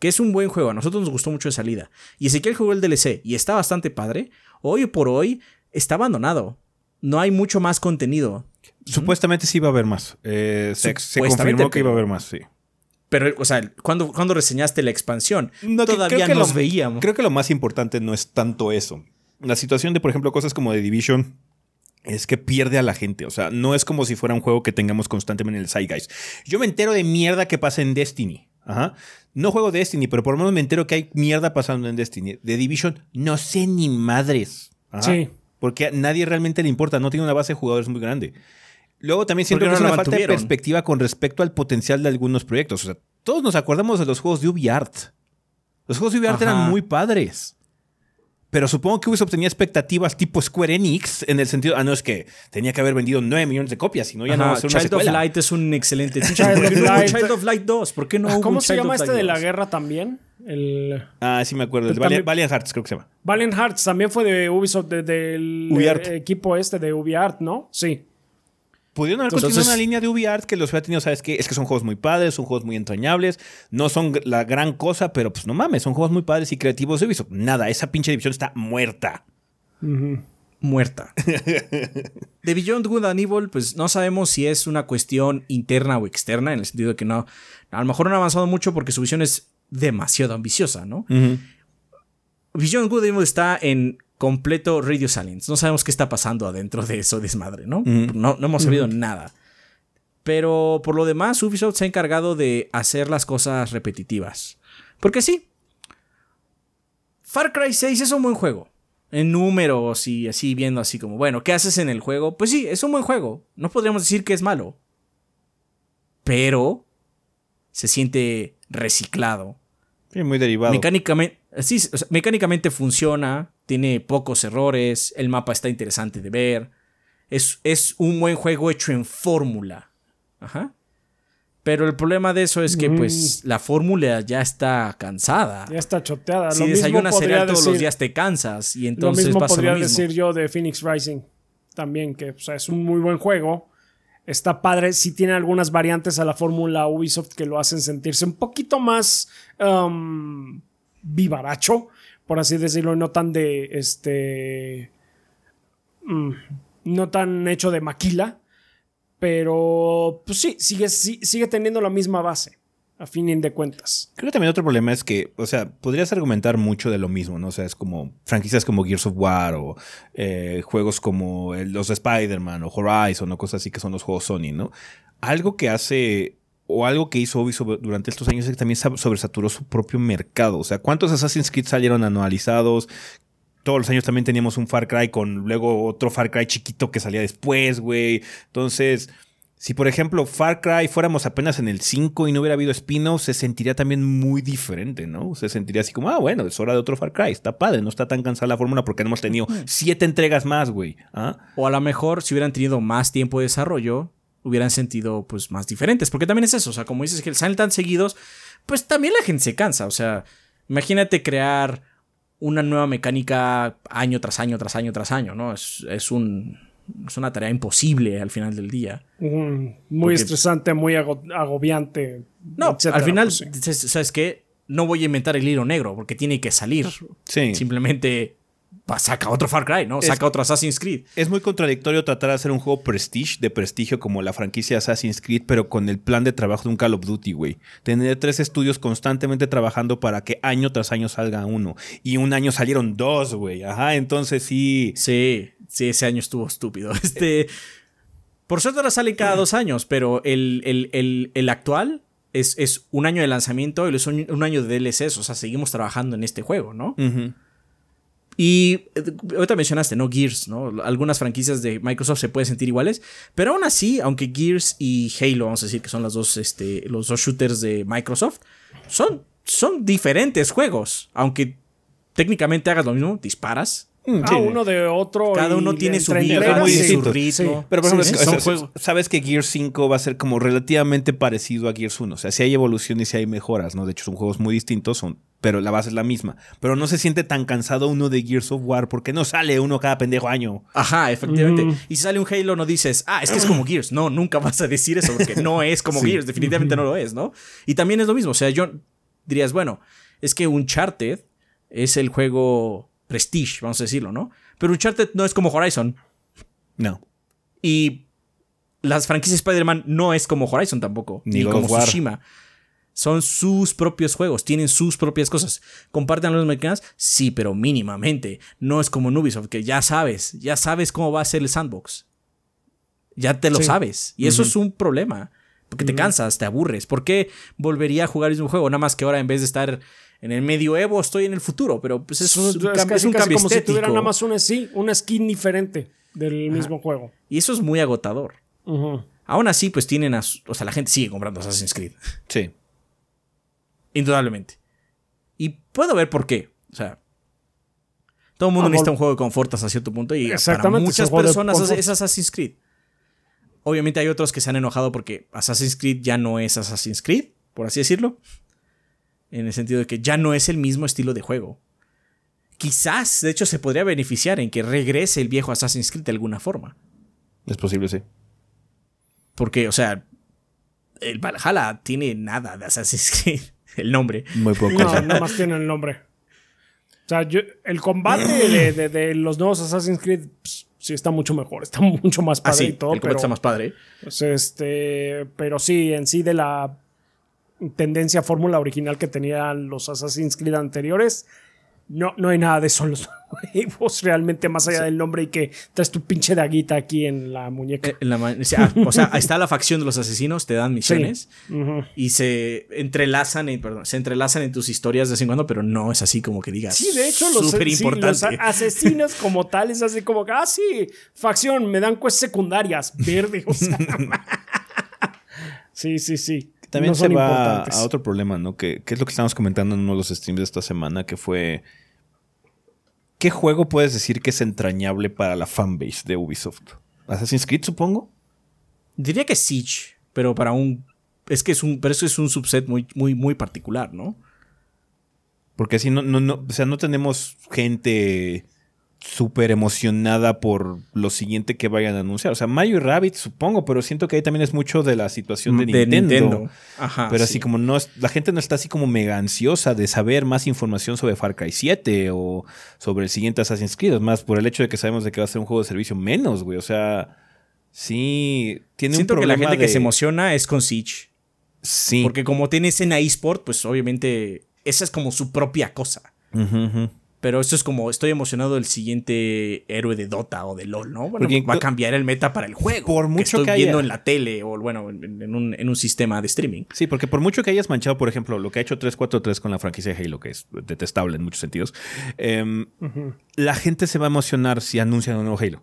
que es un buen juego, a nosotros nos gustó mucho de salida, y Ezequiel jugó el DLC y está bastante padre, hoy por hoy está abandonado. No hay mucho más contenido. Supuestamente sí iba a haber más. Eh, se, confirmó que iba a haber más, sí. Pero, o sea, cuando, cuando reseñaste la expansión, no, todavía nos veíamos. Creo que lo más importante no es tanto eso. La situación de, por ejemplo, cosas como de Division es que pierde a la gente. O sea, no es como si fuera un juego que tengamos constantemente en el Zeitgeist. Yo me entero de mierda que pasa en Destiny. Ajá. No juego Destiny, pero por lo menos me entero que hay mierda pasando en Destiny. De Division, no sé ni madres. Sí. Porque a nadie realmente le importa, no tiene una base de jugadores muy grande. Luego también siento que es una falta de perspectiva con respecto al potencial de algunos proyectos. O sea, todos nos acordamos de los juegos de UbiArt. Los juegos de UbiArt eran muy padres. Pero supongo que Ubisoft tenía expectativas tipo Square Enix en el sentido, ah, no es que tenía que haber vendido 9 millones de copias, sino ya no va a ser una Child of Light es un excelente. Child, of Light. Child of Light 2, ¿por qué no ¿Cómo se llama este de la guerra también? El, ah, sí me acuerdo. El Valiant, Hearts creo que se llama. Valiant Hearts también fue de Ubisoft, del equipo este de UbiArt, ¿no? Sí. Pudieron haber continuado una línea de UbiArt que los hubiera tenido, ¿sabes qué? Es que son juegos muy padres, son juegos muy entrañables, no son la gran cosa, pero pues no mames, son juegos muy padres y creativos de Ubisoft. Nada, esa pinche división está muerta. Muerta. de Beyond Good and Evil, pues no sabemos si es una cuestión interna o externa, en el sentido de que no, a lo mejor no ha avanzado mucho porque su visión es demasiado ambiciosa, ¿no? Beyond Good Evil está en completo radio silence. No sabemos qué está pasando adentro de eso desmadre, ¿no? no, no, hemos sabido nada. Pero por lo demás, Ubisoft se ha encargado de hacer las cosas repetitivas. Porque sí, Far Cry 6 es un buen juego. En números y así viendo así como, bueno, ¿qué haces en el juego? Pues sí, es un buen juego. No podríamos decir que es malo. Pero se siente reciclado. Sí, muy derivado. Mecánicamente, sí, mecánicamente funciona tiene pocos errores, el mapa está interesante de ver, es, es un buen juego hecho en fórmula. Ajá. Pero el problema de eso es que, pues, la fórmula ya está cansada. Ya está choteada. Si desayunas cereal todos los días te cansas y entonces lo mismo podría decir yo de Phoenix Rising también, que es un muy buen juego. Está padre, si tiene algunas variantes a la fórmula Ubisoft que lo hacen sentirse un poquito más um, vivaracho por así decirlo, no tan de este. Mm, no tan hecho de maquila. Pero, pues sí, sigue, sigue teniendo la misma base a fin de cuentas. Creo que también otro problema es que, o sea, podrías argumentar mucho de lo mismo, ¿no? O sea, es como franquicias como Gears of War o eh, juegos como los Spider-Man o Horizon o cosas así que son los juegos Sony, ¿no? Algo que hace o algo que hizo Ubisoft durante estos años es que también sobresaturó su propio mercado. O sea, ¿cuántos Assassin's Creed salieron anualizados? Todos los años también teníamos un Far Cry con luego otro Far Cry chiquito que salía después, güey. Entonces, si por ejemplo Far Cry fuéramos apenas en el 5 y no hubiera habido spin se sentiría también muy diferente, ¿no? Se sentiría así como, ah, bueno, es hora de otro Far Cry, está padre, no está tan cansada la fórmula porque hemos tenido siete entregas más, güey. ¿Ah? O a lo mejor si hubieran tenido más tiempo de desarrollo, hubieran sentido pues más diferentes. Porque también es eso, o sea, como dices que salen tan seguidos, pues también la gente se cansa. O sea, imagínate crear una nueva mecánica año tras año, tras año, tras año, ¿no? Es, es un, es una tarea imposible al final del día. muy estresante, muy agobiante. No, al final, pues ¿sabes qué? No voy a inventar el hilo negro porque tiene que salir. Sí. Simplemente saca otro Far Cry, ¿no? Saca otro Assassin's Creed. Es muy contradictorio tratar de hacer un juego prestige, de prestigio como la franquicia Assassin's Creed, pero con el plan de trabajo de un Call of Duty, güey. Tener tres estudios constantemente trabajando para que año tras año salga uno. Y un año salieron dos, güey. Ajá, entonces sí. Sí, sí, ese año estuvo estúpido. Este. Por suerte ahora sale cada dos años, pero el, el, actual es, es, un año de lanzamiento y es un, año de DLCs. O sea, seguimos trabajando en este juego, ¿no? Y eh, ahorita mencionaste, ¿no? Gears, ¿no? Algunas franquicias de Microsoft se pueden sentir iguales, pero aún así, aunque Gears y Halo, vamos a decir que son dos, este, los dos shooters de Microsoft, son, son diferentes juegos. Aunque técnicamente hagas lo mismo, disparas, Mm, Cada uno de otro. Cada uno tiene su vida, muy ritmo. Pero por ejemplo, sabes que Gears 5 va a ser como relativamente parecido a Gears 1. O sea, si hay evolución y si hay mejoras, ¿no? De hecho, son juegos muy distintos, son, pero la base es la misma. Pero no se siente tan cansado uno de Gears of War porque no sale uno cada pendejo año. Ajá, efectivamente. Y si sale un Halo, no dices, ah, es que es como Gears. No, nunca vas a decir eso porque no es como Gears. Definitivamente no lo es, ¿no? Y también es lo mismo. O sea, yo dirías, bueno, es que Uncharted es el juego Prestige, vamos a decirlo, ¿no? Pero Uncharted no es como Horizon. No. Y las franquicias Spider-Man no es como Horizon tampoco, ni, como Tsushima. Son sus propios juegos, tienen sus propias cosas. ¿Comparten las mecánicas? Sí, pero mínimamente. No es como Ubisoft, que ya sabes, ya sabes cómo va a ser el sandbox. Ya te lo sabes. Y eso es un problema. Porque te cansas, te aburres. ¿Por qué volvería a jugar el mismo juego? Nada más que ahora en vez de estar en el medioevo estoy en el futuro. Pero pues es, un, casi, como si tuviera nada más una, sí, una skin diferente del mismo juego. Y eso es muy agotador. Aún así, pues tienen a, O sea, la gente sigue comprando Assassin's Creed. Sí. Indudablemente. Y puedo ver por qué. O sea, todo el mundo ah, necesita un juego de confort hasta cierto punto. Y para muchas personas es Assassin's Creed. Obviamente hay otros que se han enojado porque Assassin's Creed ya no es Assassin's Creed, por así decirlo. En el sentido de que ya no es el mismo estilo de juego. Quizás, de hecho, se podría beneficiar en que regrese el viejo Assassin's Creed de alguna forma. Es posible, sí. Porque, o sea, el Valhalla tiene nada de Assassin's Creed. El nombre. Muy poco. No, nada más tiene el nombre. O sea, el combate de, los nuevos Assassin's Creed pues, sí está mucho mejor, está mucho más ah, padre y todo. El combate está más padre. Pues, este, pero sí, en sí de la tendencia fórmula original que tenían los Assassin's Creed anteriores, no, no hay nada de eso en los juegos realmente más allá del nombre y que traes tu pinche daguita aquí en la muñeca. Eh, o, sea, ahí está la facción de los asesinos, te dan misiones y se entrelazan, en, perdón, se entrelazan en tus historias de vez en cuando, pero no es así como que digas. Sí, de hecho, los, asesinos como tales, así como que, ah, sí, facción, me dan quests secundarias, verde, o sea. sí, sí, sí. También se va a otro problema, ¿no? Que, es lo que estábamos comentando en uno de los streams de esta semana, que fue... ¿Qué juego puedes decir que es entrañable para la fanbase de Ubisoft? ¿Assassin's Creed, supongo? Diría que Siege, pero para un... Es que es un... Pero eso es un subset muy, muy, muy particular, ¿no? Porque así no, no, no... O sea, no tenemos gente súper emocionada por lo siguiente que vayan a anunciar. O sea, Mario y Rabbit, supongo, pero siento que ahí también es mucho de la situación de, Nintendo. Ajá, pero así como no la gente no está así como mega ansiosa de saber más información sobre Far Cry 7 o sobre el siguiente Assassin's Creed. Es más, por el hecho de que sabemos de que va a ser un juego de servicio menos, güey. O sea, sí, tiene siento un problema que la gente que se emociona es con Siege. Sí. Porque como tiene escena eSport, pues obviamente esa es como su propia cosa. Ajá, pero esto es como, estoy emocionado del siguiente héroe de Dota o de LOL, ¿no? Bueno, va a cambiar el meta para el juego. Por mucho que, estoy viendo en la tele o, bueno, en un, sistema de streaming. Sí, porque por mucho que hayas manchado, por ejemplo, lo que ha hecho 343 con la franquicia de Halo, que es detestable en muchos sentidos, em, la gente se va a emocionar si anuncian un nuevo Halo.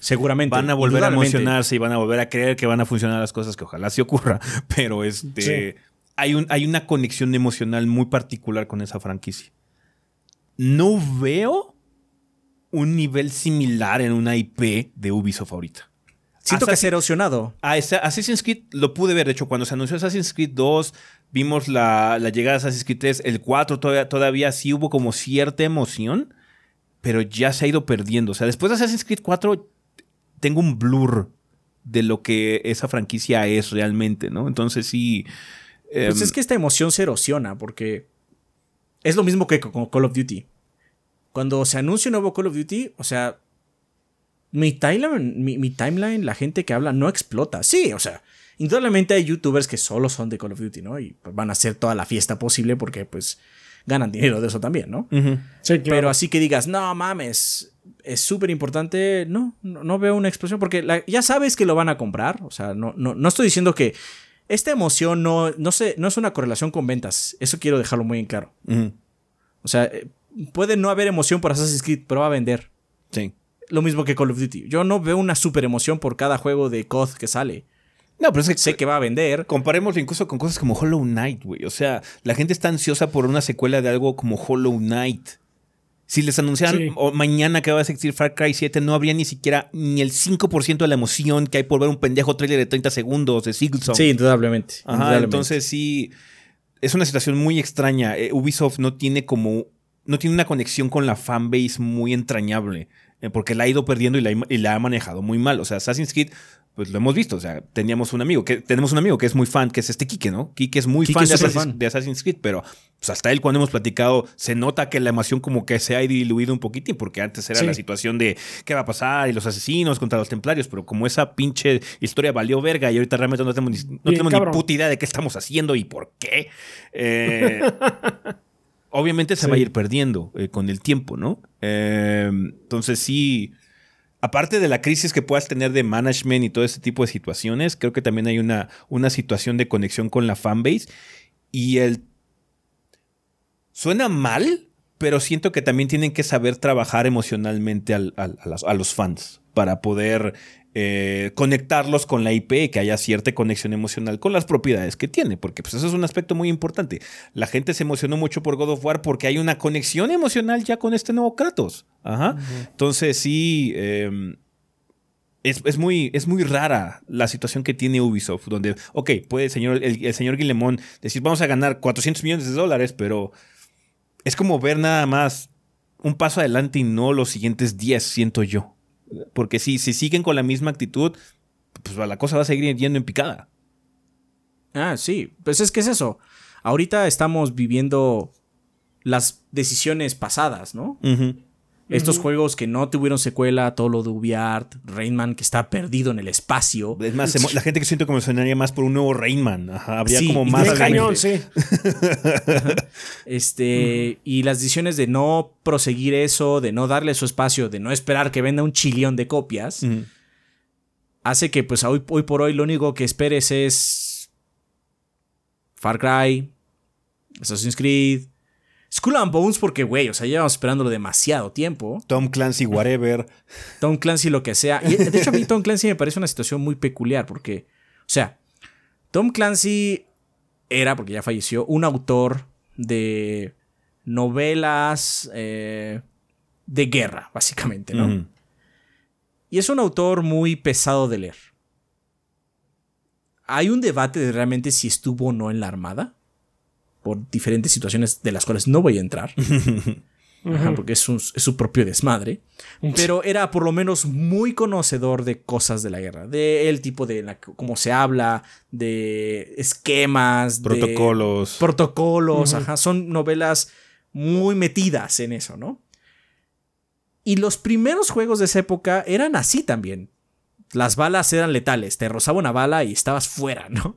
Seguramente. Van a volver a emocionarse y van a volver a creer que van a funcionar las cosas, que ojalá sí ocurra, pero este... Hay, un, hay una conexión emocional muy particular con esa franquicia no veo un nivel similar en una IP de Ubisoft ahorita. Siento que se ha erosionado. Assassin's Creed lo pude ver. De hecho, cuando se anunció Assassin's Creed 2, vimos la, llegada de Assassin's Creed 3. El 4 todavía, todavía sí hubo como cierta emoción, pero ya se ha ido perdiendo. O sea, después de Assassin's Creed 4, tengo un blur de lo que esa franquicia es realmente, ¿no? Entonces sí. pues es em, que esta emoción se erosiona porque es lo mismo que con Call of Duty. Cuando se anuncia un nuevo Call of Duty, o sea, mi timeline, mi, timeline, la gente que habla no explota. Sí, o sea, indudablemente hay youtubers que solo son de Call of Duty, ¿no? Y van a hacer toda la fiesta posible porque pues ganan dinero de eso también, ¿no? sí, Pero así que digas, no mames, es súper importante, no, no, veo una explosión porque ya sabes que lo van a comprar, o sea, no, no, no estoy diciendo que esta emoción no, no, no es una correlación con ventas. Eso quiero dejarlo muy en claro. O sea, eh, puede no haber emoción por Assassin's Creed, pero va a vender. Sí. Lo mismo que Call of Duty. Yo no veo una super emoción por cada juego de COD que sale. No, pero es que sé que va a vender. Comparemos incluso con cosas como Hollow Knight, güey. O sea, la gente está ansiosa por una secuela de algo como Hollow Knight. Si les anunciaran mañana que va a existir Far Cry 7, no habría ni siquiera ni el 5% de la emoción que hay por ver un pendejo trailer de 30 segundos de Silksong. Sí, indudablemente. Ajá, entonces sí. Es una situación muy extraña. Eh, Ubisoft no tiene como. No tiene una conexión con la fanbase muy entrañable. Eh, porque la ha ido perdiendo y la, y la, ha manejado muy mal. O sea, Assassin's Creed pues lo hemos visto. O sea, teníamos un amigo, que tenemos un amigo que es muy fan, que es este Kike, ¿no? Kike es muy fan, de Assassin's, Creed, pero pues hasta él cuando hemos platicado se nota que la emoción como que se ha diluido un poquitín porque antes era la situación de qué va a pasar y los asesinos contra los templarios, pero como esa pinche historia valió verga y ahorita realmente no tenemos ni, no puta idea de qué estamos haciendo y por qué, eh, obviamente se va a ir perdiendo eh, con el tiempo, ¿no? Eh, entonces sí, aparte de la crisis que puedas tener de management y todo ese tipo de situaciones, creo que también hay una, una situación de conexión con la fanbase y el Suena mal, pero siento que también tienen que saber trabajar emocionalmente a, los fans para poder eh, conectarlos con la IP y que haya cierta conexión emocional con las propiedades que tiene, porque pues eso es un aspecto muy importante. La gente se emocionó mucho por God of War porque hay una conexión emocional ya con este nuevo Kratos. Ajá. Entonces sí... Em, es, muy, es muy rara la situación que tiene Ubisoft, donde, ok, puede el señor, el, el señor Guillemón decir, vamos a ganar 400 millones de dólares, pero es como ver nada más un paso adelante y no los siguientes 10, siento yo. Porque si, si siguen con la misma actitud, pues la cosa va a seguir yendo en picada. Ah, sí. Pues es que es eso. Ahorita estamos viviendo las decisiones pasadas, ¿no? Estos juegos que no tuvieron secuela, todo lo de Ubiart, Rainman que está perdido en el espacio. Es más, la gente que siento que sonaría más por un nuevo Rainman. habría como más cañón, sí. Este, y las decisiones de no proseguir eso, de no darle su espacio, de no esperar que venda un chillón de copias, hace que pues hoy, hoy por hoy lo único que esperes es Far Cry, Assassin's Creed, Skull and Bones porque, güey, o sea, llevamos esperándolo demasiado tiempo. Tom Clancy, whatever. Tom Clancy, lo que sea. Y de hecho, a mí Tom Clancy me parece una situación muy peculiar porque, o sea, Tom Clancy era, porque ya falleció, un autor de novelas eh, de guerra, básicamente, ¿no? Y es un autor muy pesado de leer. Hay un debate de realmente si estuvo o no en la Armada por diferentes situaciones de las cuales no voy a entrar. porque es, su propio desmadre. Pero era por lo menos muy conocedor de cosas de la guerra. De el tipo de cómo se habla, de esquemas, protocolos. protocolos, ajá. Son novelas muy metidas en eso, ¿no? Y los primeros juegos de esa época eran así también. Las balas eran letales. Te rozaba una bala y estabas fuera, ¿no?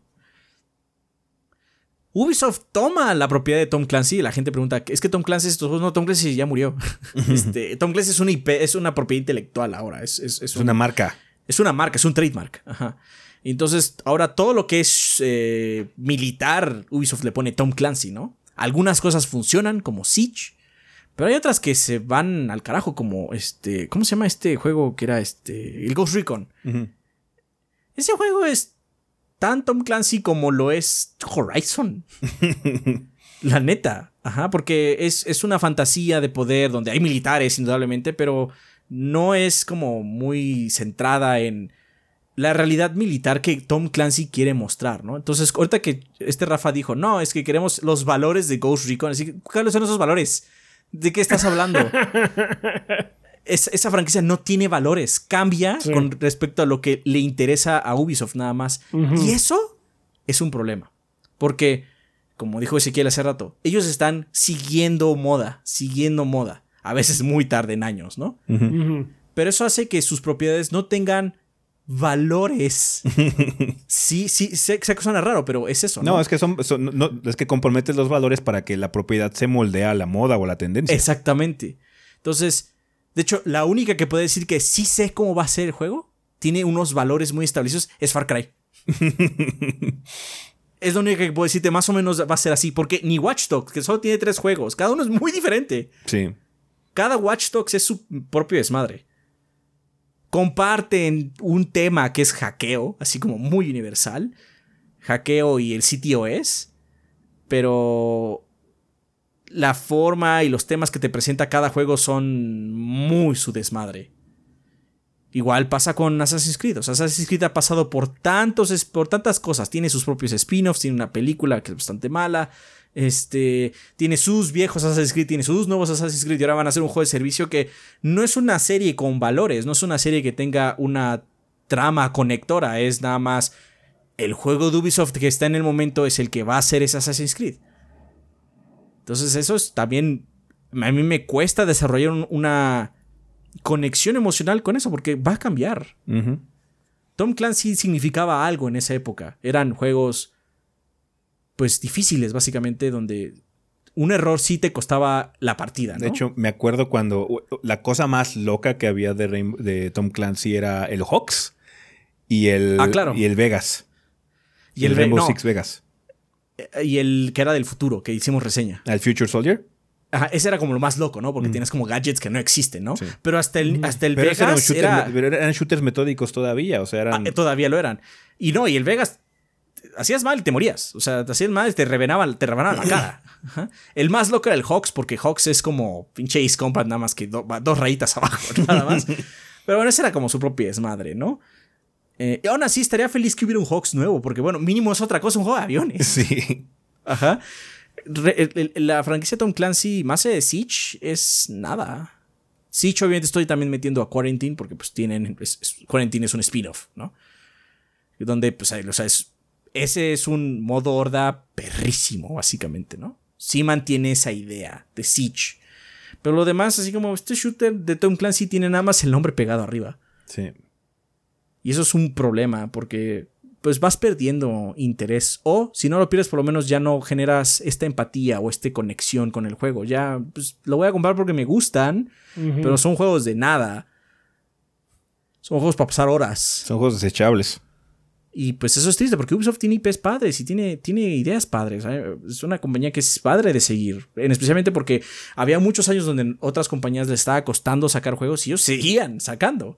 Ubisoft toma la propiedad de Tom Clancy y la gente pregunta, ¿es que Tom Clancy es estos No, Tom Clancy ya murió. Este, Tom Clancy es una IP, es una propiedad intelectual ahora. Es, una marca. Es una marca, es un trademark. Ajá. Entonces, ahora todo lo que es eh, militar, Ubisoft le pone Tom Clancy, ¿no? Algunas cosas funcionan, como Siege, pero hay otras que se van al carajo, como este. ¿Cómo se llama este juego que era este? El Ghost Recon. Ese juego es tan Tom Clancy como lo es Horizon. La neta. Ajá, porque es, es, una fantasía de poder donde hay militares, indudablemente, pero no es como muy centrada en la realidad militar que Tom Clancy quiere mostrar, ¿no? Entonces, ahorita que este Rafa dijo, no, es que queremos los valores de Ghost Recon, así ¿cuáles son esos valores? ¿De qué estás hablando? esa franquicia no tiene valores, cambia con respecto a lo que le interesa a Ubisoft nada más. Y eso es un problema. Porque, como dijo Ezequiel hace rato, ellos están siguiendo moda, siguiendo moda. A veces muy tarde en años, ¿no? Pero eso hace que sus propiedades no tengan valores. sí, sí, sé, que suena raro, pero es eso. No, no es que son, es que comprometes los valores para que la propiedad se moldee a la moda o a la tendencia. Exactamente. Entonces, de hecho, la única que puede decir que sí sé cómo va a ser el juego, tiene unos valores muy establecidos, es Far Cry. es la única que puedo decirte más o menos va a ser así, porque ni Watch Dogs, que solo tiene tres juegos, cada uno es muy diferente. Sí. Cada Watch Dogs es su propio desmadre. Comparten un tema que es hackeo, así como muy universal. Hackeo y el CTOS. Pero la forma y los temas que te presenta cada juego son muy su desmadre. Igual pasa con Assassin's Creed. Assassin's Creed ha pasado por, tantos, por tantas cosas. Tiene sus propios spin-offs, tiene una película que es bastante mala. Este, tiene sus viejos Assassin's Creed, tiene sus nuevos Assassin's Creed y ahora van a hacer un juego de servicio que no es una serie con valores, no es una serie que tenga una trama conectora, es nada más el juego de Ubisoft que está en el momento es el que va a ser ese Assassin's Creed. Entonces eso es también, a mí me cuesta desarrollar una conexión emocional con eso porque va a cambiar. Tom Clancy significaba algo en esa época. Eran juegos, pues difíciles básicamente, donde un error sí te costaba la partida. De hecho, me acuerdo cuando la cosa más loca que había de, de Tom Clancy era el Hawks y el, ah, claro. y el Vegas. Y, el, Rainbow Six Vegas. Eh, y el que era del futuro, que hicimos reseña. ¿El Future Soldier? Ajá, ese era como lo más loco, ¿no? Porque tienes como gadgets que no existen, ¿no? Pero hasta el, hasta el Vegas. Eran, pero eran shooters metódicos todavía, o sea, eran. Ah, todavía lo eran. Y no, y el Vegas. Hacías mal y te morías. O sea, te hacías mal y te revenaban, te la cara. El más loco era el Hawks, porque Hawks es como pinche Ace Combat, nada más que dos rayitas abajo, nada más. Pero bueno, esa era como su propia desmadre, ¿no? Eh, y aún así, estaría feliz que hubiera un Hawks nuevo, porque bueno, mínimo es otra cosa, un juego de aviones. Sí. Ajá. la franquicia Tom Clancy, más de Siege, es nada. Siege, obviamente, estoy también metiendo a Quarantine, porque pues tienen. Quarantine es un spin-off, ¿no? Donde, pues, o sea, ese es un modo horda perrísimo, básicamente, ¿no? Sí mantiene esa idea de Siege. Pero lo demás, así como este shooter de Tom Clancy tiene nada más el nombre pegado arriba. Sí. Y eso es un problema porque pues vas perdiendo interés o si no lo pierdes por lo menos ya no generas esta empatía o esta conexión con el juego. Ya pues lo voy a comprar porque me gustan, pero son juegos de nada. Son juegos para pasar horas. Son juegos desechables. Y pues eso es triste porque Ubisoft tiene IPs padres y tiene, tiene ideas padres. Es una compañía que es padre de seguir. Especialmente porque había muchos años donde otras compañías les estaba costando sacar juegos y ellos seguían sacando.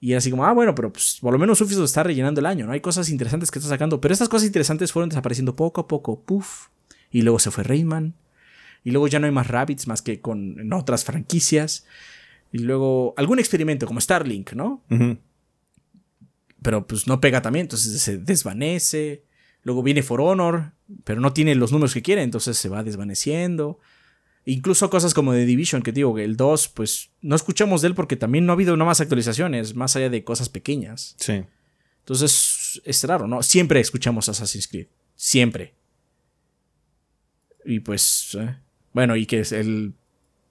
Y era así como, ah, bueno, pero pues por lo menos Ubisoft está rellenando el año, ¿no? Hay cosas interesantes que está sacando. Pero estas cosas interesantes fueron desapareciendo poco a poco, puff. Y luego se fue Rayman. Y luego ya no hay más Rabbits más que con en otras franquicias. Y luego algún experimento como Starlink, ¿no? Pero pues no pega también, entonces se desvanece. Luego viene For Honor, pero no tiene los números que quiere, entonces se va desvaneciendo. Incluso cosas como The Division, que digo que el 2, pues no escuchamos de él porque también no ha habido no más actualizaciones, más allá de cosas pequeñas. Sí. Entonces es raro, ¿no? Siempre escuchamos Assassin's Creed. Siempre. Y pues. Eh, bueno, y que es el.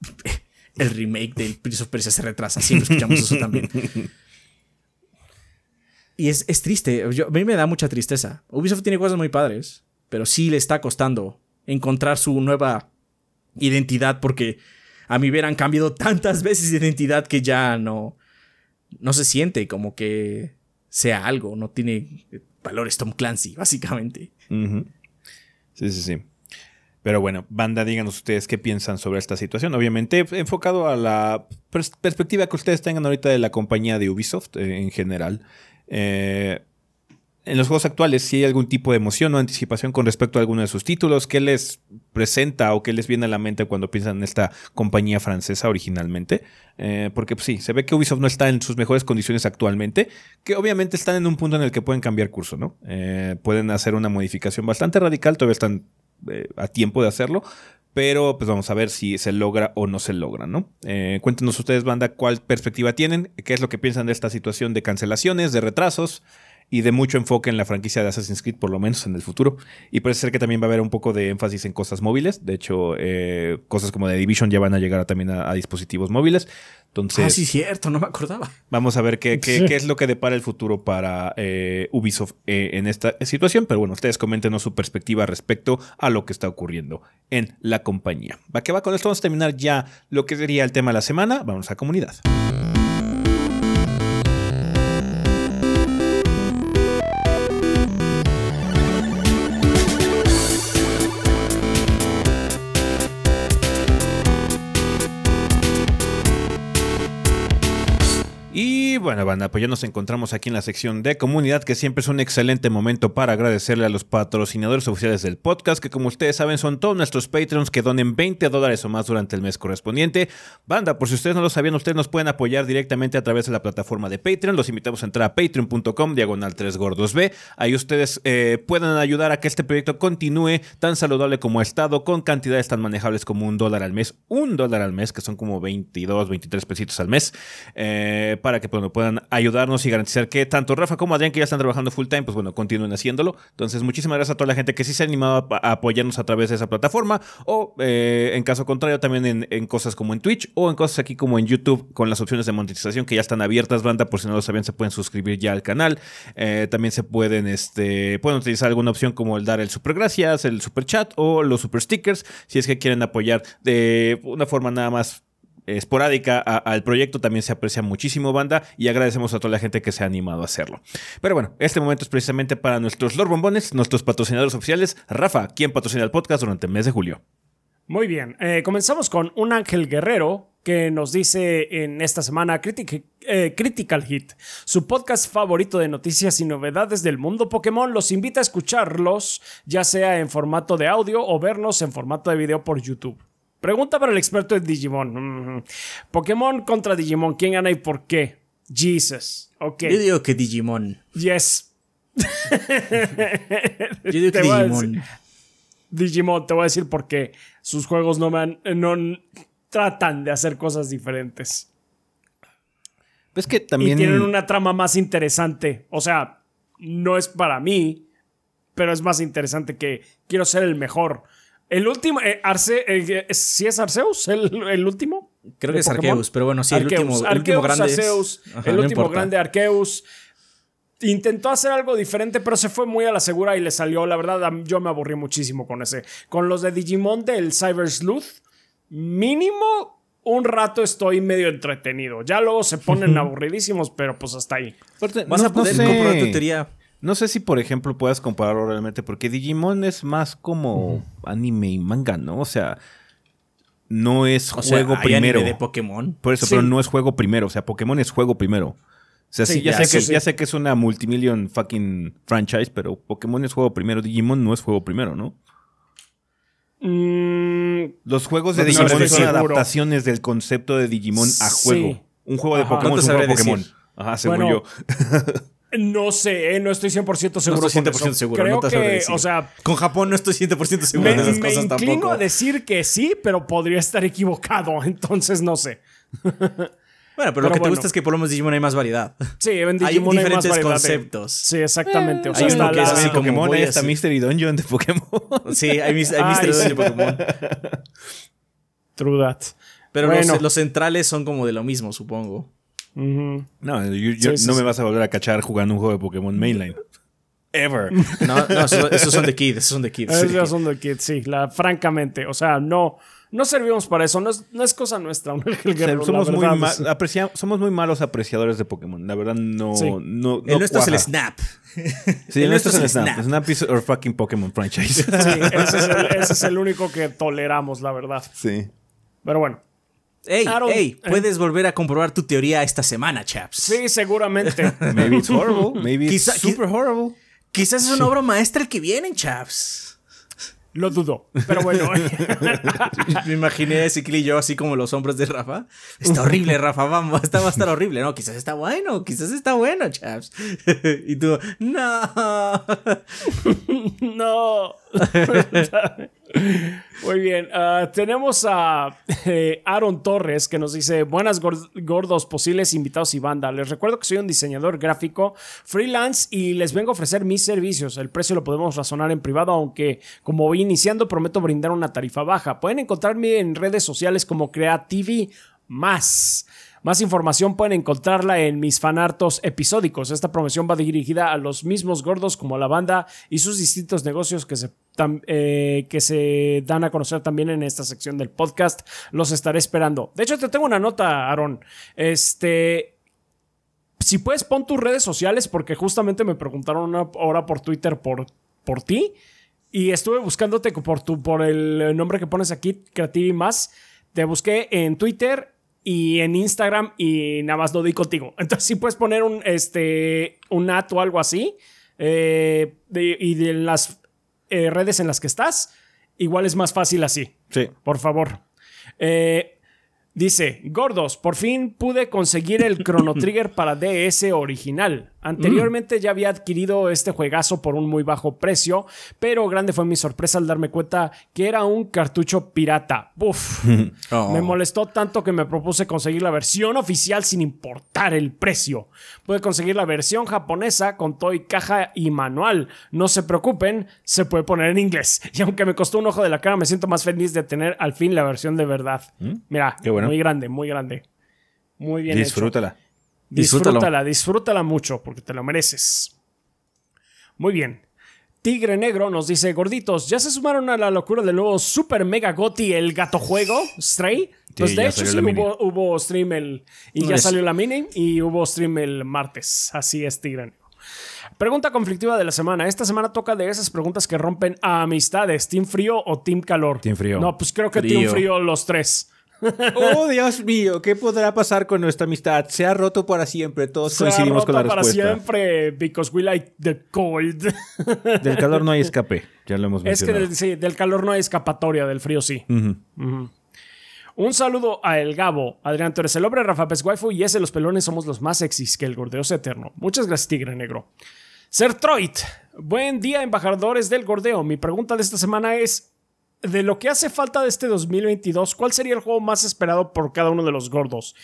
el remake del Prince of Persia se retrasa. Siempre escuchamos eso también. Y es, triste. a mí me da mucha tristeza. Ubisoft tiene cosas muy padres, pero sí le está costando encontrar su nueva identidad porque a mí hubieran cambiado tantas veces de identidad que ya no, no se siente como que sea algo, no tiene valores Tom Clancy, básicamente. Sí, sí, sí. Pero bueno, banda, díganos ustedes qué piensan sobre esta situación. Obviamente, enfocado a la perspectiva que ustedes tengan ahorita de la compañía de Ubisoft eh, en general. Eh, en los juegos actuales, si hay algún tipo de emoción o anticipación con respecto a alguno de sus títulos, ¿qué les presenta o qué les viene a la mente cuando piensan en esta compañía francesa originalmente? Eh, porque pues, sí, se ve que Ubisoft no está en sus mejores condiciones actualmente, que obviamente están en un punto en el que pueden cambiar curso, ¿no? Eh, pueden hacer una modificación bastante radical, todavía están eh, a tiempo de hacerlo, pero pues vamos a ver si se logra o no se logra, ¿no? cuéntenos ustedes, banda, cuál perspectiva tienen, qué es lo que piensan de esta situación de cancelaciones, de retrasos y de mucho enfoque en la franquicia de Assassin's Creed, por lo menos en el futuro. Y parece ser que también va a haber un poco de énfasis en cosas móviles. De hecho, eh, cosas como The Division ya van a llegar también a, dispositivos móviles. Entonces, ah, sí, cierto, no me acordaba. Vamos a ver qué, qué, es lo que depara el futuro para eh, Ubisoft eh, en esta situación. Pero bueno, ustedes coméntenos su perspectiva respecto a lo que está ocurriendo en la compañía. Va que va con esto, vamos a terminar ya lo que sería el tema de la semana. Vamos a comunidad. Bueno, banda, pues ya nos encontramos aquí en la sección de comunidad, que siempre es un excelente momento para agradecerle a los patrocinadores oficiales del podcast, que como ustedes saben son todos nuestros Patreons que donen 20 dólares o más durante el mes correspondiente. Banda, por si ustedes no lo sabían, ustedes nos pueden apoyar directamente a través de la plataforma de Patreon. Los invitamos a entrar a patreon.com, diagonal 3 gordos B. Ahí ustedes eh, pueden ayudar a que este proyecto continúe tan saludable como ha estado, con cantidades tan manejables como un dólar al mes. Un dólar al mes, que son como 22, 23 pesitos al mes, eh, para que, bueno, puedan ayudarnos y garantizar que tanto Rafa como Adrián, que ya están trabajando full time, pues bueno, continúen haciéndolo. Entonces, muchísimas gracias a toda la gente que sí se ha animado a, apoyarnos a través de esa plataforma o eh, en caso contrario también en, cosas como en Twitch o en cosas aquí como en YouTube con las opciones de monetización que ya están abiertas, banda, por si no lo sabían, se pueden suscribir ya al canal. Eh, también se pueden, este, pueden utilizar alguna opción como el dar el super gracias, el super chat o los super stickers si es que quieren apoyar de una forma nada más esporádica al proyecto también se aprecia muchísimo banda y agradecemos a toda la gente que se ha animado a hacerlo. Pero bueno, este momento es precisamente para nuestros Lord Bombones, nuestros patrocinadores oficiales. Rafa, quien patrocina el podcast durante el mes de julio. Muy bien, eh, comenzamos con un ángel guerrero que nos dice en esta semana eh, Critical Hit, su podcast favorito de noticias y novedades del mundo Pokémon. Los invita a escucharlos, ya sea en formato de audio o vernos en formato de video por YouTube. Pregunta para el experto de Digimon. Pokémon contra Digimon. ¿Quién gana y por qué? Jesus. Ok. Yo digo que Digimon. Yes. Yo digo que Digimon. Digimon, te voy a decir por qué. Sus juegos no, me no tratan de hacer cosas diferentes. Pues que también. Y tienen una trama más interesante. O sea, no es para mí, pero es más interesante que quiero ser el mejor. El último, eh, Arce, eh, ¿sí es Arceus el, último? Creo que es Arceus, pero bueno, sí, el último, el último grande. Arceus, el último grande Arceus. Intentó hacer algo diferente, pero se fue muy a la segura y le salió. La verdad, yo me aburrí muchísimo con ese. Con los de Digimon del Cyber Sleuth, mínimo un rato estoy medio entretenido. Ya luego se ponen aburridísimos, pero pues hasta ahí. Vas a poder comprobar tu teoría. No sé si, por ejemplo, puedas compararlo realmente, porque Digimon es más como anime y manga, ¿no? O sea, no es juego primero. de Pokémon. Por eso, pero no es juego primero. O sea, Pokémon es juego primero. O sea, sí, ya, sé que, ya sé que es una multimillion fucking franchise, pero Pokémon es juego primero. Digimon no es juego primero, ¿no? Mm, Los juegos de Digimon son adaptaciones del concepto de Digimon a juego. Un juego de Pokémon es un juego de Pokémon. Ajá, según yo. No sé, eh, no estoy 100% seguro. No estoy 100% seguro. Creo que, o sea. Con Japón no estoy 100% seguro me, de esas me cosas tampoco. Me inclino a decir que sí, pero podría estar equivocado. Entonces no sé. Bueno, pero, lo que te gusta es que por lo menos Digimon hay más variedad. Sí, en Digimon hay diferentes hay más conceptos. Sí, exactamente. o sea, hay uno que es así Pokémon, hay hasta Mystery Dungeon de Pokémon. Sí, hay, hay Mystery Dungeon de Pokémon. True that. Pero los, los, centrales son como de lo mismo, supongo. No, no me vas a volver a cachar jugando un juego de Pokémon Mainline. Ever. No, no, esos, son de kids, esos son de kids. Esos son de kids, sí, francamente. O sea, no, no servimos para eso, no es, no es cosa nuestra. somos, muy somos muy malos apreciadores de Pokémon. La verdad, no. no, el nuestro es el Snap. Sí, el, nuestro es el Snap. Snap is our fucking Pokémon franchise. Sí, ese es, el, ese es el único que toleramos, la verdad. Sí. Pero bueno. Ey, ey, eh. puedes volver a comprobar tu teoría esta semana, chaps. Sí, seguramente. Maybe it's horrible. Maybe it's super horrible. Quizás es una obra maestra el que viene, chaps. Lo dudo, pero bueno. Me imaginé a Cicli y yo así como los hombres de Rafa. Está horrible, Rafa, vamos, esta va a estar horrible. No, quizás está bueno, quizás está bueno, chaps. y tú, no. no. Muy bien, ah, tenemos a eh, Aaron Torres que nos dice, buenas gordos, posibles invitados y banda. Les recuerdo que soy un diseñador gráfico freelance y les vengo a ofrecer mis servicios. El precio lo podemos razonar en privado, aunque como voy iniciando prometo brindar una tarifa baja. Pueden encontrarme en redes sociales como Creativi Más. Más información pueden encontrarla en mis fanartos episódicos. Esta promoción va dirigida a los mismos gordos como la banda y sus distintos negocios que se, eh, que se dan a conocer también en esta sección del podcast. Los estaré esperando. De hecho, te tengo una nota, Aaron. Este, si puedes, pon tus redes sociales porque justamente me preguntaron una hora por Twitter por, por ti y estuve buscándote por, tu, por el nombre que pones aquí, Creativi Más. Te busqué en Twitter y en Instagram y nada más lo di contigo. Entonces, si puedes poner un, este, un at o algo así eh, y de las eh, redes en las que estás, igual es más fácil así. Sí. Por favor. Eh, dice, gordos, por fin pude conseguir el Chrono Trigger para DS original. Anteriormente ya había adquirido este juegazo por un muy bajo precio, pero grande fue mi sorpresa al darme cuenta que era un cartucho pirata. Uf, Oh. me molestó tanto que me propuse conseguir la versión oficial sin importar el precio. Pude conseguir la versión japonesa con toy, caja y manual. No se preocupen, se puede poner en inglés. Y aunque me costó un ojo de la cara, me siento más feliz de tener al fin la versión de verdad. Mira, Qué bueno. muy grande, muy grande. Muy bien. hecho. Disfrútala. Disfrútalo. Disfrútala, disfrútala mucho porque te lo mereces. Muy bien. Tigre Negro nos dice, gorditos, ¿ya se sumaron a la locura del nuevo Super Mega Goti, el gato juego, Stray? Pues de hecho sí hubo, hubo stream el... Y ya Es- salió la mini y hubo stream el martes. Así es, Tigre Negro. Pregunta conflictiva de la semana. Esta semana toca de esas preguntas que rompen a amistades. ¿Team frío o team calor? Team frío. No, pues creo que team frío los tres. Oh, Dios mío, ¿qué podrá pasar con nuestra amistad? Se ha roto para siempre, todos Se ha coincidimos con la roto para respuesta. siempre because we like the cold. Del calor no hay escape, ya lo hemos Es que mencionado. del, sí, del calor no hay escapatoria, del frío sí. Un saludo a El Gabo. Adrián, tú eres el hombre, Rafa Pez Waifu y ese los pelones somos los más sexys que el gordeos eterno. Muchas gracias, Tigre Negro. Sertroid. Buen día, embajadores del gordeo. Mi pregunta de esta semana es: de lo que hace falta de este 2022, ¿cuál sería el juego más esperado por cada uno de los gordos?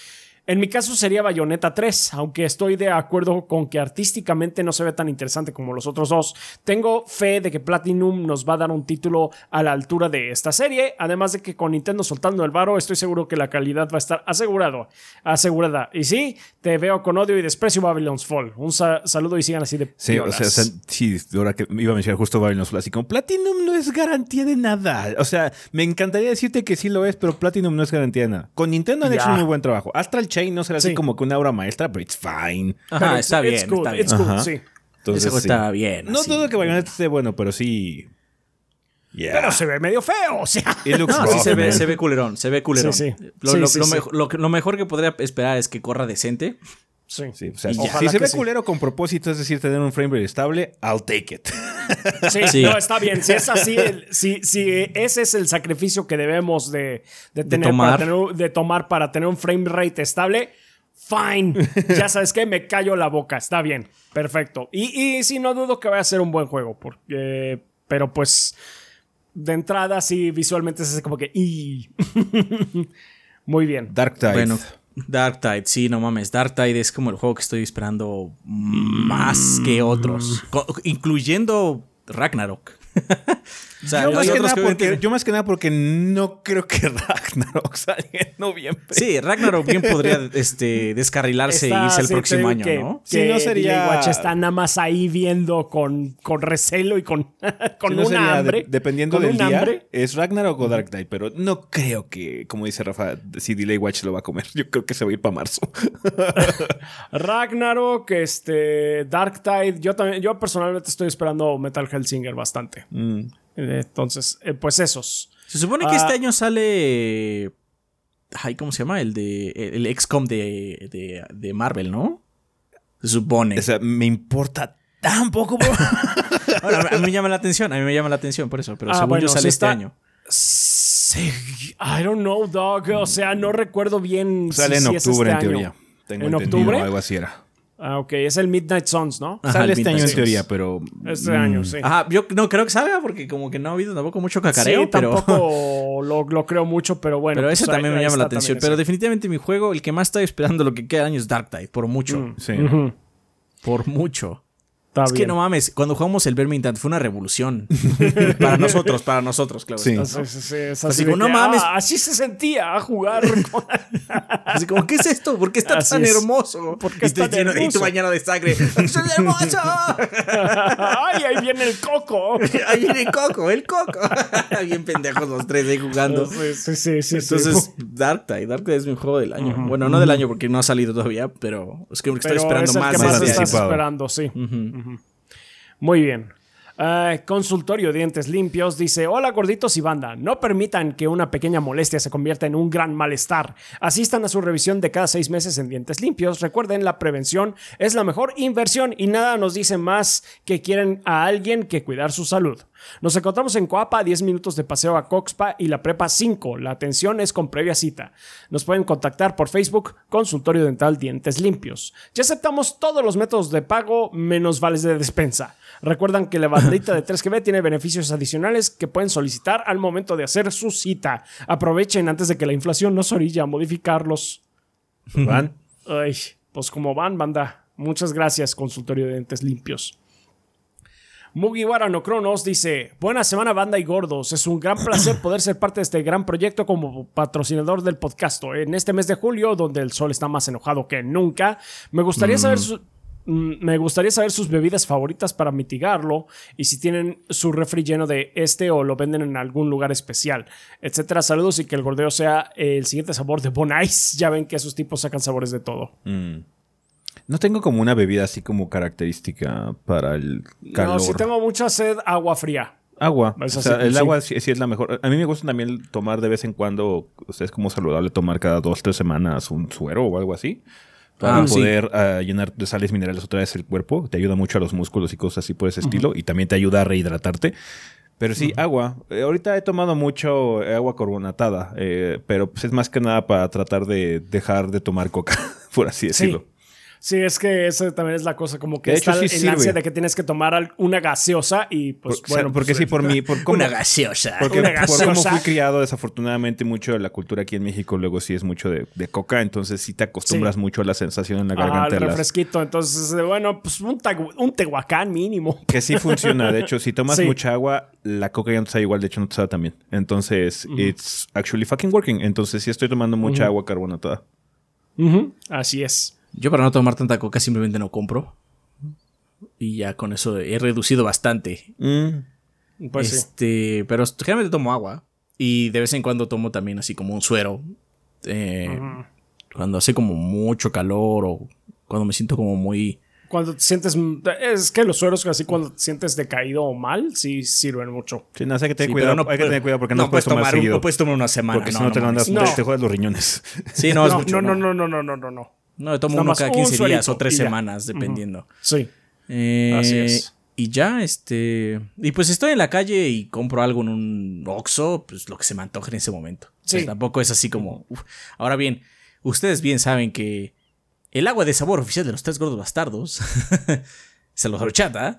En mi caso sería Bayonetta 3, aunque estoy de acuerdo con que artísticamente no se ve tan interesante como los otros dos. Tengo fe de que Platinum nos va a dar un título a la altura de esta serie, además de que con Nintendo soltando el varo estoy seguro que la calidad va a estar asegurado, asegurada. Y sí, te veo con odio y desprecio Babylon's Fall. Un sa- saludo y sigan así de Sí, o sea, o sea, piolas. sí, ahora que iba a mencionar justo Babylon's Fall, así como Platinum no es garantía de nada. O sea, me encantaría decirte que sí lo es, pero Platinum no es garantía de nada. Con Nintendo han Ya. hecho un muy buen trabajo. Astral Chain no será así Sí. como que una obra maestra, pero it's fine. Ajá, it's- está it's bien, está bien. it's good, Ajá. sí. Entonces, Ese juego sí. está bien. No así. dudo que Bayonetta esté bueno, pero sí. Yeah. Pero se ve medio feo, o sea. It looks No, sí se ve, se ve culerón, se ve culerón. Sí, sí. Lo, Sí, lo- sí, lo sí. mejo- lo que- lo mejor que podría esperar es que corra decente. Sí. Sí, o sea, si- se ve culero con propósito, es decir, tener un frame rate estable, I'll take it. Sí, Sí. no, está bien. Si es así, el- si, si ese es el sacrificio que debemos de, de tener tomar. Para tener, de tomar para tener un frame rate estable, fine. ya sabes que me callo la boca. Está bien. Perfecto. Y, y sí, no dudo que vaya a ser un buen juego. Porque, pero pues, de entrada, sí, visualmente hace como que... "Y". Muy bien. Dark Tide. Bueno, Dark Tide, sí, no mames. Dark Tide es como el juego que estoy esperando más que otros, co- incluyendo Ragnarok. o sea, yo, más que nada que porque, yo más que nada porque no creo que Ragnarok salga en noviembre. Sí, Ragnarok bien podría este, descarrilarse Está- e irse el sí, próximo año, digo que- ¿no? Sí, no sería- Delay Watch está nada más ahí viendo con, con recelo y con, con Si no sería de- hambre. dependiendo con del un día, hambre. es Ragnarok o Dark Tide, pero no creo que, como dice Rafa, si Delay Watch lo va a comer. Yo creo que se va a ir para marzo. Ragnarok, este, Dark Tide. Yo también, yo personalmente estoy esperando Metal Hellsinger bastante. Mm. Entonces, eh, pues esos. Se supone que Ah. este año sale. Ay, ¿cómo se llama? El de. El XCOM de, de, de Marvel, ¿no? Se supone. O sea, me importa tan poco. Ahora, a mí me llama la atención, a mí me llama la atención por eso, pero Ah, según bueno, yo sale este está- año. Sí, I don't know, dog. O sea, no recuerdo bien. Sale si- en si es octubre, este en año. teoría. Tengo ¿En entendido, octubre? Algo así era. Ah, ok. Es el Midnight Suns, ¿no? Ajá, Sale este año en teoría, pero. Este mm, año, sí. Ajá, yo no creo que salga porque como que no ha habido tampoco mucho cacareo, sí, pero, tampoco lo, lo creo mucho, pero bueno. pero pues ese ahí- también me llama la atención. Pero ese. definitivamente mi juego, el que más estoy esperando lo que queda de año es Dark Tide, por mucho. Mm. Sí. Por mucho. Está es que no mames, cuando jugamos el Vermintide fue una revolución. para nosotros, para nosotros, claro. Sí. está, ¿no? Sí, sí, sí, es Así así como, no que, mames. ah, así se sentía a jugar. con- Así como, ¿qué es esto? ¿Por qué está Así tan es. hermoso? ¿Por qué y, es te tan lleno- y hermoso? tu bañado de sangre. ¡Soy hermoso! Ay, ahí viene el coco. Ahí viene Coco, el Coco. Bien pendejos los tres ahí jugando. Sí, sí, sí, sí, sí. Entonces, Dark Tide, Dark Tide es mi juego del año. Bueno, no del año porque no ha salido todavía, pero es que estoy Pero esperando es el más. que de más estás esperando, sí. Muy bien. Ah, consultorio Dientes Limpios dice: Hola gorditos y banda, no permitan que una pequeña molestia se convierta en un gran malestar. Asistan a su revisión de cada seis meses en Dientes Limpios. Recuerden, la prevención es la mejor inversión y nada nos dice más que quieren a alguien que cuidar su salud. Nos encontramos en Coapa a 10 minutos de paseo a Coxpa y la Prepa 5. La atención es con previa cita. Nos pueden contactar por Facebook, Consultorio Dental Dientes Limpios. Ya aceptamos todos los métodos de pago menos vales de despensa. Recuerdan que la bandita de 3GB tiene beneficios adicionales que pueden solicitar al momento de hacer su cita. Aprovechen antes de que la inflación nos orilla a modificarlos. ¿Van? Ay, pues como van, banda. Muchas gracias, consultorio de dentes limpios. Mugiwara no Cronos dice: Buena semana, banda y gordos. Es un gran placer poder ser parte de este gran proyecto como patrocinador del podcast. En este mes de julio, donde el sol está más enojado que nunca, me gustaría saber su Mm, me gustaría saber sus bebidas favoritas para mitigarlo y si tienen su refri lleno de este o lo venden en algún lugar especial, etcétera. Saludos y que el gordeo sea el siguiente sabor de Bon Ice. Ya ven que esos tipos sacan sabores de todo. Mm. No tengo como una bebida así como característica para el calor. No, si tengo mucha sed, agua fría. Agua. O sea, el agua sí. es la mejor. A mí me gusta también tomar de vez en cuando, o sea, es como saludable tomar cada dos, tres semanas un suero o algo así para ah, poder ah, llenar de sales minerales otra vez el cuerpo. Te ayuda mucho a los músculos y cosas así por ese estilo. Y también te ayuda a rehidratarte. Pero sí, agua. Eh, ahorita he tomado mucho agua carbonatada, eh, pero pues es más que nada para tratar de dejar de tomar coca, por así decirlo. Sí, es que esa también es la cosa, como que está el ansia de que tienes que tomar una gaseosa y pues bueno. porque pues, sí, por mí, por cómo, una gaseosa. Porque una gaseosa. por cómo fui criado, desafortunadamente, mucho de la cultura aquí en México, luego sí es mucho de, coca, entonces sí te acostumbras mucho a la sensación en la garganta. Al refresquito, entonces, bueno, pues un, un, tehuacán mínimo. Que sí funciona, de hecho, si tomas mucha agua, la coca ya no te sabe igual, de hecho no te sabe también. Entonces, it's actually fucking working. Entonces sí estoy tomando mucha agua carbonatada. Así es. Yo para no tomar tanta coca simplemente no compro. Y ya con eso he reducido bastante. Mm. Pues este, pero generalmente tomo agua. Y de vez en cuando tomo también así como un suero. Eh, cuando hace como mucho calor o cuando me siento como muy... Cuando te sientes... Es que los sueros así cuando te sientes decaído o mal, sí sirven mucho. Sí, no, hay que tener cuidado. hay que tener cuidado porque no, puedes tomar, seguido. No puedes tomar una semana. Porque si no, te, mandas, te, juegas los riñones. Sí, no, es mucho. No, no, no, no, no, no, no. No, tomo uno cada 15 días o 3 semanas, dependiendo. Sí. Eh, Así es. Y ya, este. Y pues estoy en la calle y compro algo en un Oxxo, pues lo que se me antoje en ese momento. Sí. tampoco es así como. Ahora bien, ustedes bien saben que el agua de sabor oficial de los tres gordos bastardos se los horchata.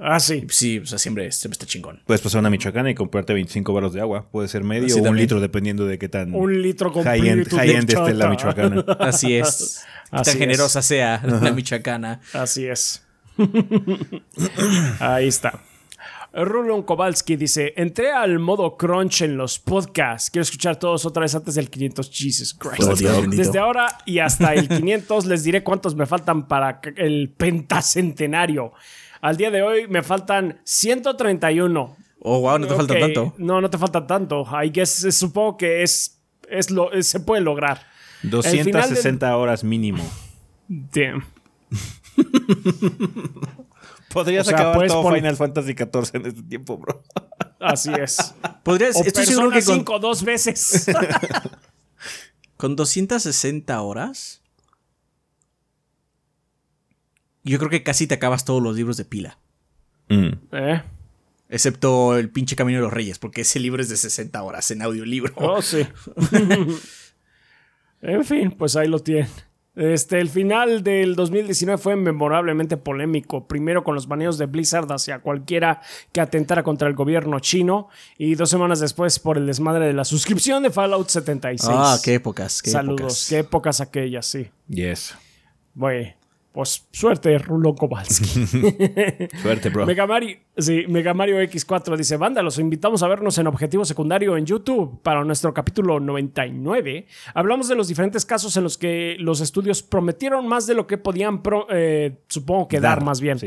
Ah, sí. Sí, o sea, siempre, está chingón. Puedes pasar una michoacana y comprarte 25 baros de agua. Puede ser medio o un litro, dependiendo de qué tan. Un litro con high-end high esté la michoacana. Así es. Qué tan generosa sea la michoacana. Así es. Ahí está. Rulon Kowalski dice: Entré al modo crunch en los podcasts. Quiero escuchar todos otra vez antes del 500. Jesus Christ. Desde ahora y hasta el 500 les diré cuántos me faltan para el pentacentenario. Al día de hoy me faltan 131. Oh, wow, no te falta tanto. No, no te falta tanto. I guess, supongo que es, es lo, se puede lograr. 260 horas mínimo. Damn. Podrías acabar todo Final Fantasy XIV en este tiempo, bro. Así es. Podrías. O estoy seguro que con... dos veces. con 260 horas. Yo creo que casi te acabas todos los libros de pila. Mm. ¿Eh? Excepto el pinche Camino de los Reyes, porque ese libro es de 60 horas en audiolibro. Oh, sí. en fin, pues ahí lo tienen. Este, el final del 2019 fue memorablemente polémico. Primero con los baneos de Blizzard hacia cualquiera que atentara contra el gobierno chino. Y dos semanas después por el desmadre de la suscripción de Fallout 76. Ah, qué épocas. Qué Saludos. Qué épocas aquellas, sí. Yes. Bueno. Pues suerte, Rulo Kowalski. suerte, bro. Megamario, sí, Megamario X4 dice: Banda, los invitamos a vernos en Objetivo Secundario en YouTube para nuestro capítulo 99. Hablamos de los diferentes casos en los que los estudios prometieron más de lo que podían, eh, supongo que dar, más bien.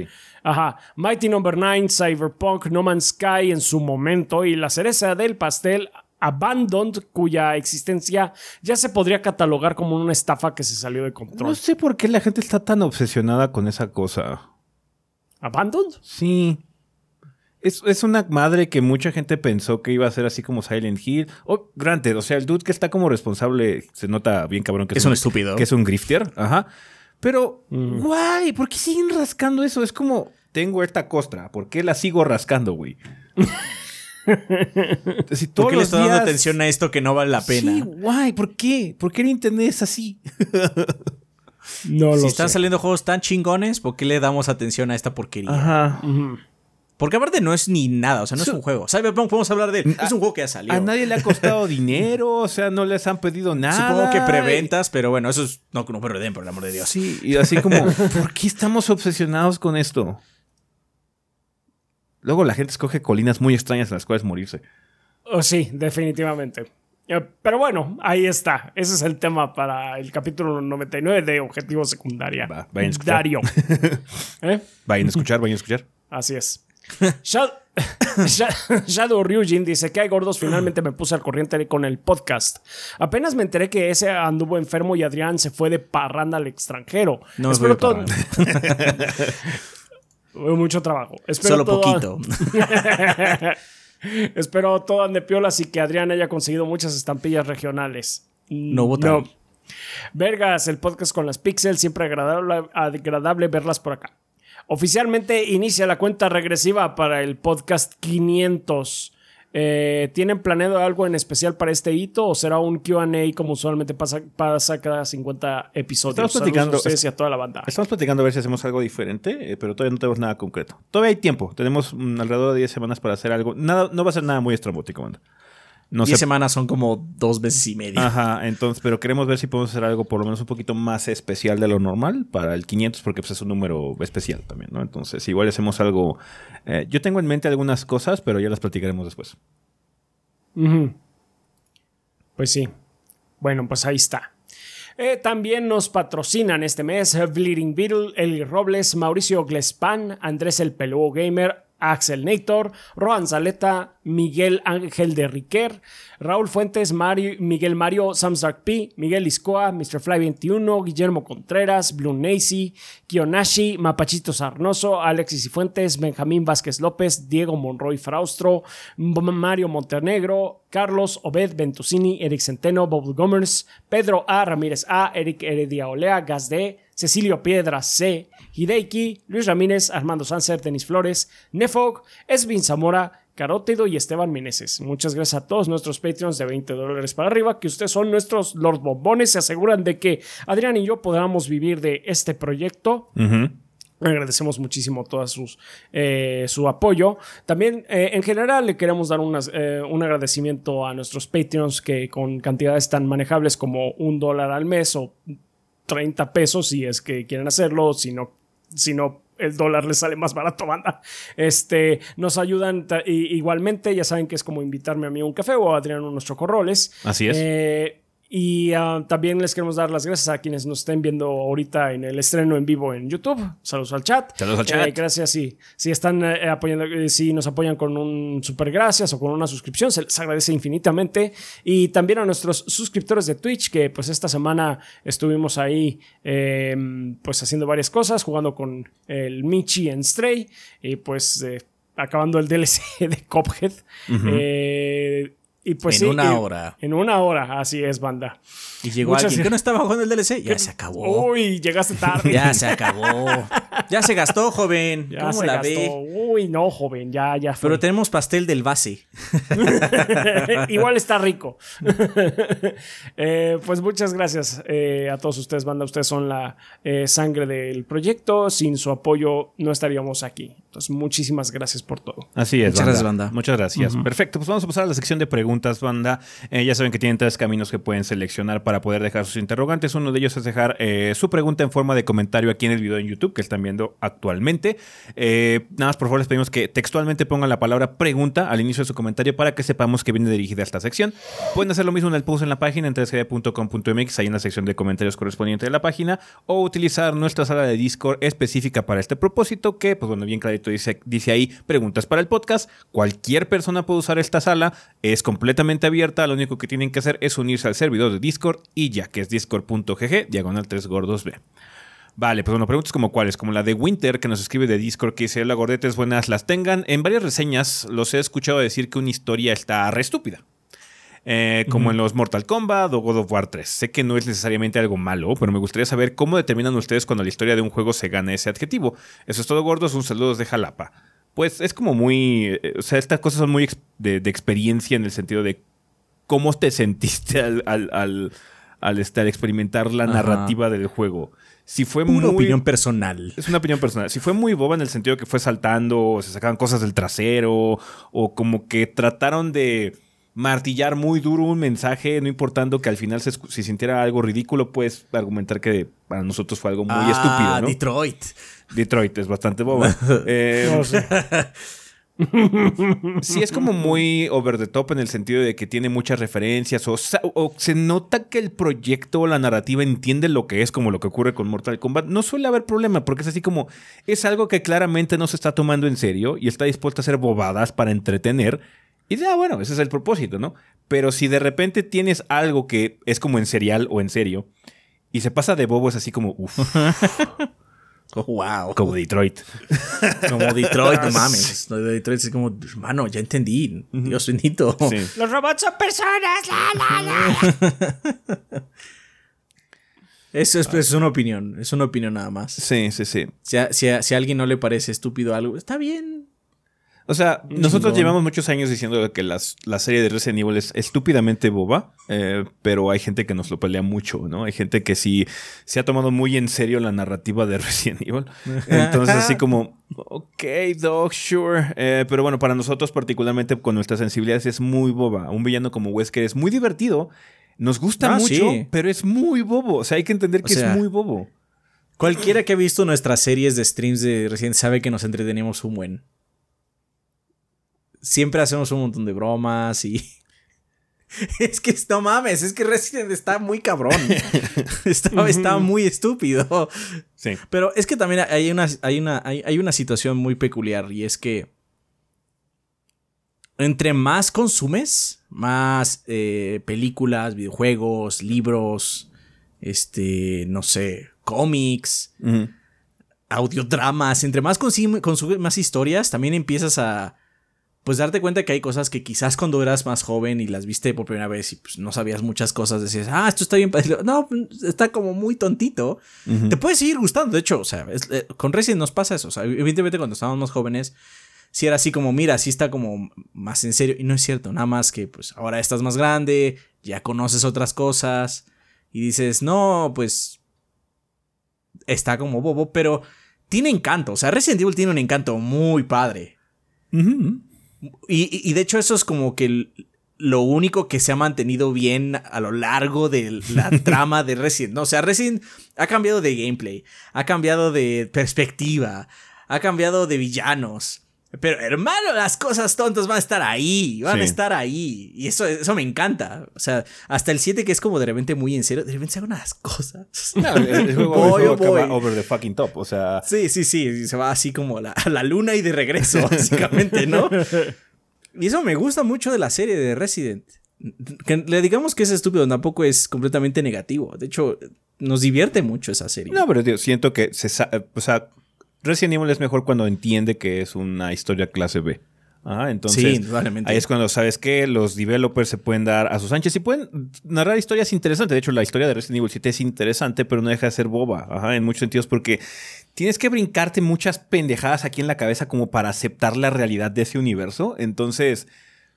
Ajá. Mighty Number no. 9, Cyberpunk, No Man's Sky en su momento y la cereza del pastel Abandoned, cuya existencia ya se podría catalogar como una estafa que se salió de control. No sé por qué la gente está tan obsesionada con esa cosa. ¿Abandoned? Sí. Es, una madre que mucha gente pensó que iba a ser así como Silent Hill. O Granted, o sea, el dude que está como responsable se nota bien cabrón que es, un, estúpido. Que es un grifter. Ajá. Pero, guay, ¿por qué siguen rascando eso? Es como, tengo esta costra, ¿por qué la sigo rascando, güey? ¿Por qué le está dando atención a esto que no vale la pena? Sí, guay, ¿por qué? ¿Por qué el internet es así? no lo Si están saliendo juegos tan chingones, ¿por qué le damos atención a esta porquería? Ajá. Porque aparte no es ni nada, o sea, no es un juego. Cyberpunk podemos hablar de él. Es un juego que ha salido. A nadie le ha costado dinero, o sea, no les han pedido nada. Supongo que preventas, pero bueno, eso es. No, no prevén, por el amor de Dios. Sí, y así como, ¿por qué estamos obsesionados con esto? Luego la gente escoge colinas muy extrañas en las cuales morirse. Oh, sí, definitivamente. Eh, pero bueno, ahí está. Ese es el tema para el capítulo 99 de Objetivo Secundaria. Va, vayan a escuchar. Dario. ¿Eh? Vayan a escuchar, vayan a escuchar. Así es. Shadow Ryujin dice que hay gordos, finalmente me puse al corriente con el podcast. Apenas me enteré que ese anduvo enfermo y Adrián se fue de parranda al extranjero. No, Espero todo... Mucho trabajo. Espero Solo poquito. Espero todo ande piolas y que Adrián haya conseguido muchas estampillas regionales. No votaron. No. Vergas, el podcast con las pixels, siempre agradable, agradable verlas por acá. Oficialmente inicia la cuenta regresiva para el podcast 500. Eh, ¿Tienen planeado algo en especial para este hito o será un QA como usualmente pasa, pasa cada 50 episodios? Estamos platicando, a toda la banda. Estamos platicando a ver si hacemos algo diferente, eh, pero todavía no tenemos nada concreto. Todavía hay tiempo. Tenemos mm, alrededor de 10 semanas para hacer algo. Nada, no va a ser nada muy estrambótico, banda. No 10 semanas son como dos veces y media. Ajá, entonces, pero queremos ver si podemos hacer algo por lo menos un poquito más especial de lo normal para el 500, porque pues, es un número especial también, ¿no? Entonces, igual hacemos algo. Eh, yo tengo en mente algunas cosas, pero ya las platicaremos después. Pues sí. Bueno, pues ahí está. Eh, también nos patrocinan este mes Bleeding Beetle, Eli Robles, Mauricio Glespan, Andrés el Peludo Gamer, Axel Nator, Rohan Zaleta, Miguel Ángel de Riquer, Raúl Fuentes, Miguel Mario, Samstark P, Miguel Iscoa, Mr. Fly 21, Guillermo Contreras, Blue Nacy, Kionashi, Mapachito Sarnoso, Alexis y Fuentes, Benjamín Vázquez López, Diego Monroy Fraustro, Mario Montenegro, Carlos Obed Ventusini, Eric Centeno, Bob Gomers, Pedro A. Ramírez A, Eric Heredia Olea, Gas D, Cecilio Piedra C, Hideiki, Luis Ramírez, Armando Sanser, Denis Flores, Nefog, Esvin Zamora, Carótido y Esteban Meneses. Muchas gracias a todos nuestros Patreons de 20 dólares para arriba, que ustedes son nuestros Lord Bombones. Se aseguran de que Adrián y yo podamos vivir de este proyecto. Agradecemos muchísimo todo eh, su apoyo. También, eh, en general, le queremos dar eh, un agradecimiento a nuestros Patreons que con cantidades tan manejables como un dólar al mes o 30 pesos si es que quieren hacerlo, si no, si no el dólar les sale más barato, banda. Este, nos ayudan igualmente, ya saben que es como invitarme a mí a un café o a Adrián unos chocorroles. Así es. Eh, y ah, también les queremos dar las gracias a quienes nos estén viendo ahorita en el estreno en vivo en YouTube. Saludos al chat. Saludos al chat. Eh, gracias si, si están eh, apoyando, eh, si nos apoyan con un super gracias o con una suscripción, se les agradece infinitamente. Y también a nuestros suscriptores de Twitch, que pues esta semana estuvimos ahí em, pues haciendo varias cosas, jugando con el Michi en Stray y pues acabando el DLC de Cophead. Y pues en una hora. En una hora, así es, banda. Y llegó alguien que no estaba jugando el DLC. Ya se acabó. Uy, llegaste tarde. ya se acabó. Ya se gastó, joven. Ya ¿Cómo la ve? Uy, no, joven, ya, ya fue. Pero tenemos pastel del base. Igual está rico. Eh, pues muchas gracias eh, a todos ustedes, banda. Ustedes son la eh, sangre del proyecto. Sin su apoyo no estaríamos aquí. Entonces, muchísimas gracias por todo. Así es. Muchas gracias, banda. Muchas gracias. Perfecto. Pues vamos a pasar a la sección de preguntas, banda. ya saben que tienen tres caminos que pueden seleccionar para poder dejar sus interrogantes. Uno de ellos es dejar su pregunta en forma de comentario aquí en el video en YouTube que están viendo actualmente. nada más, por favor, les pedimos que textualmente pongan la palabra pregunta al inicio de su comentario para que sepamos que viene dirigida a esta sección. Pueden hacer lo mismo en el post en la página en 3gd.com.mx, ahí en la sección de comentarios correspondiente de la página, o utilizar nuestra sala de Discord específica para este propósito, que, pues bueno, bien clarito dice, dice ahí preguntas para el podcast. Cualquier persona puede usar esta sala, es completamente abierta, lo único que tienen que hacer es unirse al servidor de Discord y ya que es discord.gg, diagonal 3 gordos B. Vale, pues bueno, preguntas como cuáles, como la de Winter que nos escribe de Discord que dice, hola gordetes, buenas, las tengan. En varias reseñas los he escuchado decir que una historia está re estúpida. Eh, como en los Mortal Kombat o God of War 3. Sé que no es necesariamente algo malo, pero me gustaría saber cómo determinan ustedes cuando la historia de un juego se gana ese adjetivo. Eso es todo, gordos. Un saludo de Jalapa. pues es como muy, eh, o sea, estas cosas son muy de, experiencia en el sentido de cómo te sentiste al, al, al, este, experimentar la narrativa del juego. Si fue una opinión personal. Es una opinión personal. Si fue muy boba en el sentido que fue saltando, o se sacaban cosas del trasero, o como que trataron de martillar muy duro un mensaje, no importando que al final se, si sintiera algo ridículo, puedes argumentar que para nosotros fue algo muy ah, estúpido. ¿no? Detroit. Detroit es bastante boba. eh, sí, es como muy over the top en el sentido de que tiene muchas referencias o, se nota que el proyecto o la narrativa entiende lo que es, como lo que ocurre con Mortal Kombat. No suele haber problema porque es así como es algo que claramente no se está tomando en serio y está dispuesto a hacer bobadas para entretener y ya, ah, bueno, ese es el propósito, ¿no? Pero si de repente tienes algo que es como en serial o en serio y se pasa de bobo, es así como, uff. wow. Como Detroit. como Detroit, no mames. Detroit es como, hermano, ya entendí. Dios bendito. Los robots son personas. La, la, Eso es, es, una opinión. Es una opinión nada más. Sí, sí, sí. Si si a alguien no le parece estúpido algo, está bien. O sea, nosotros llevamos muchos años diciendo que la serie de Resident Evil es estúpidamente boba, eh, pero hay gente que nos lo pelea mucho, ¿no? Hay gente que sí se ha tomado muy en serio la narrativa de Resident Evil. Entonces, así como, ok, dog, sure. Eh, pero bueno, para nosotros, particularmente con nuestras sensibilidades, es muy boba. Un villano como Wesker es muy divertido, nos gusta ah, mucho, pero es muy bobo. O sea, hay que entender que es muy bobo. Cualquiera que ha visto nuestras series de streams de Resident sabe que nos entretenemos un buen siempre hacemos un montón de bromas y... es que no mames, es que Resident está muy cabrón. está, muy estúpido. Sí. Pero es que también hay una, hay, una, hay, una situación muy peculiar y es que entre más consumes, más eh, películas, videojuegos, libros, este, no sé, cómics, audiodramas, entre más consumes más historias, también empiezas a pues darte cuenta que hay cosas que quizás cuando eras más joven y las viste por primera vez y pues no sabías muchas cosas, decías, ah, esto está bien, no, está como muy tontito. Te puede seguir gustando, de hecho, o sea, eh, con Resident nos pasa eso, o sea, evidentemente cuando estábamos más jóvenes, si era así como, mira, sí está como más en serio, y no es cierto, nada más que pues ahora estás más grande, ya conoces otras cosas y dices, no, pues está como bobo, pero tiene encanto, o sea, Resident Evil tiene un encanto muy padre. Y, de hecho eso es como que lo único que se ha mantenido bien a lo largo de la trama de Resident. No, o sea, Resident ha cambiado de gameplay, ha cambiado de perspectiva, ha cambiado de villanos. Pero hermano, las cosas tontas van a estar ahí, van a estar ahí. Y eso, eso me encanta. O sea, hasta el 7 que es como de repente muy en serio, de repente se hagan unas cosas. No, el, juego, over the fucking top, o sea... Sí, sí, sí, se va así como a la, la luna y de regreso, básicamente, ¿no? Y eso me gusta mucho de la serie de Resident. Que le digamos que es estúpido, tampoco es completamente negativo. De hecho, nos divierte mucho esa serie. No, pero tío, siento que se o sea, Resident Evil es mejor cuando entiende que es una historia clase B. Ah, entonces ahí es cuando sabes que los developers se pueden dar a sus anchas y pueden narrar historias interesantes. De hecho, la historia de Resident Evil 7 es interesante, pero no deja de ser boba, Ajá, en muchos sentidos, porque tienes que brincarte muchas pendejadas aquí en la cabeza como para aceptar la realidad de ese universo. Entonces,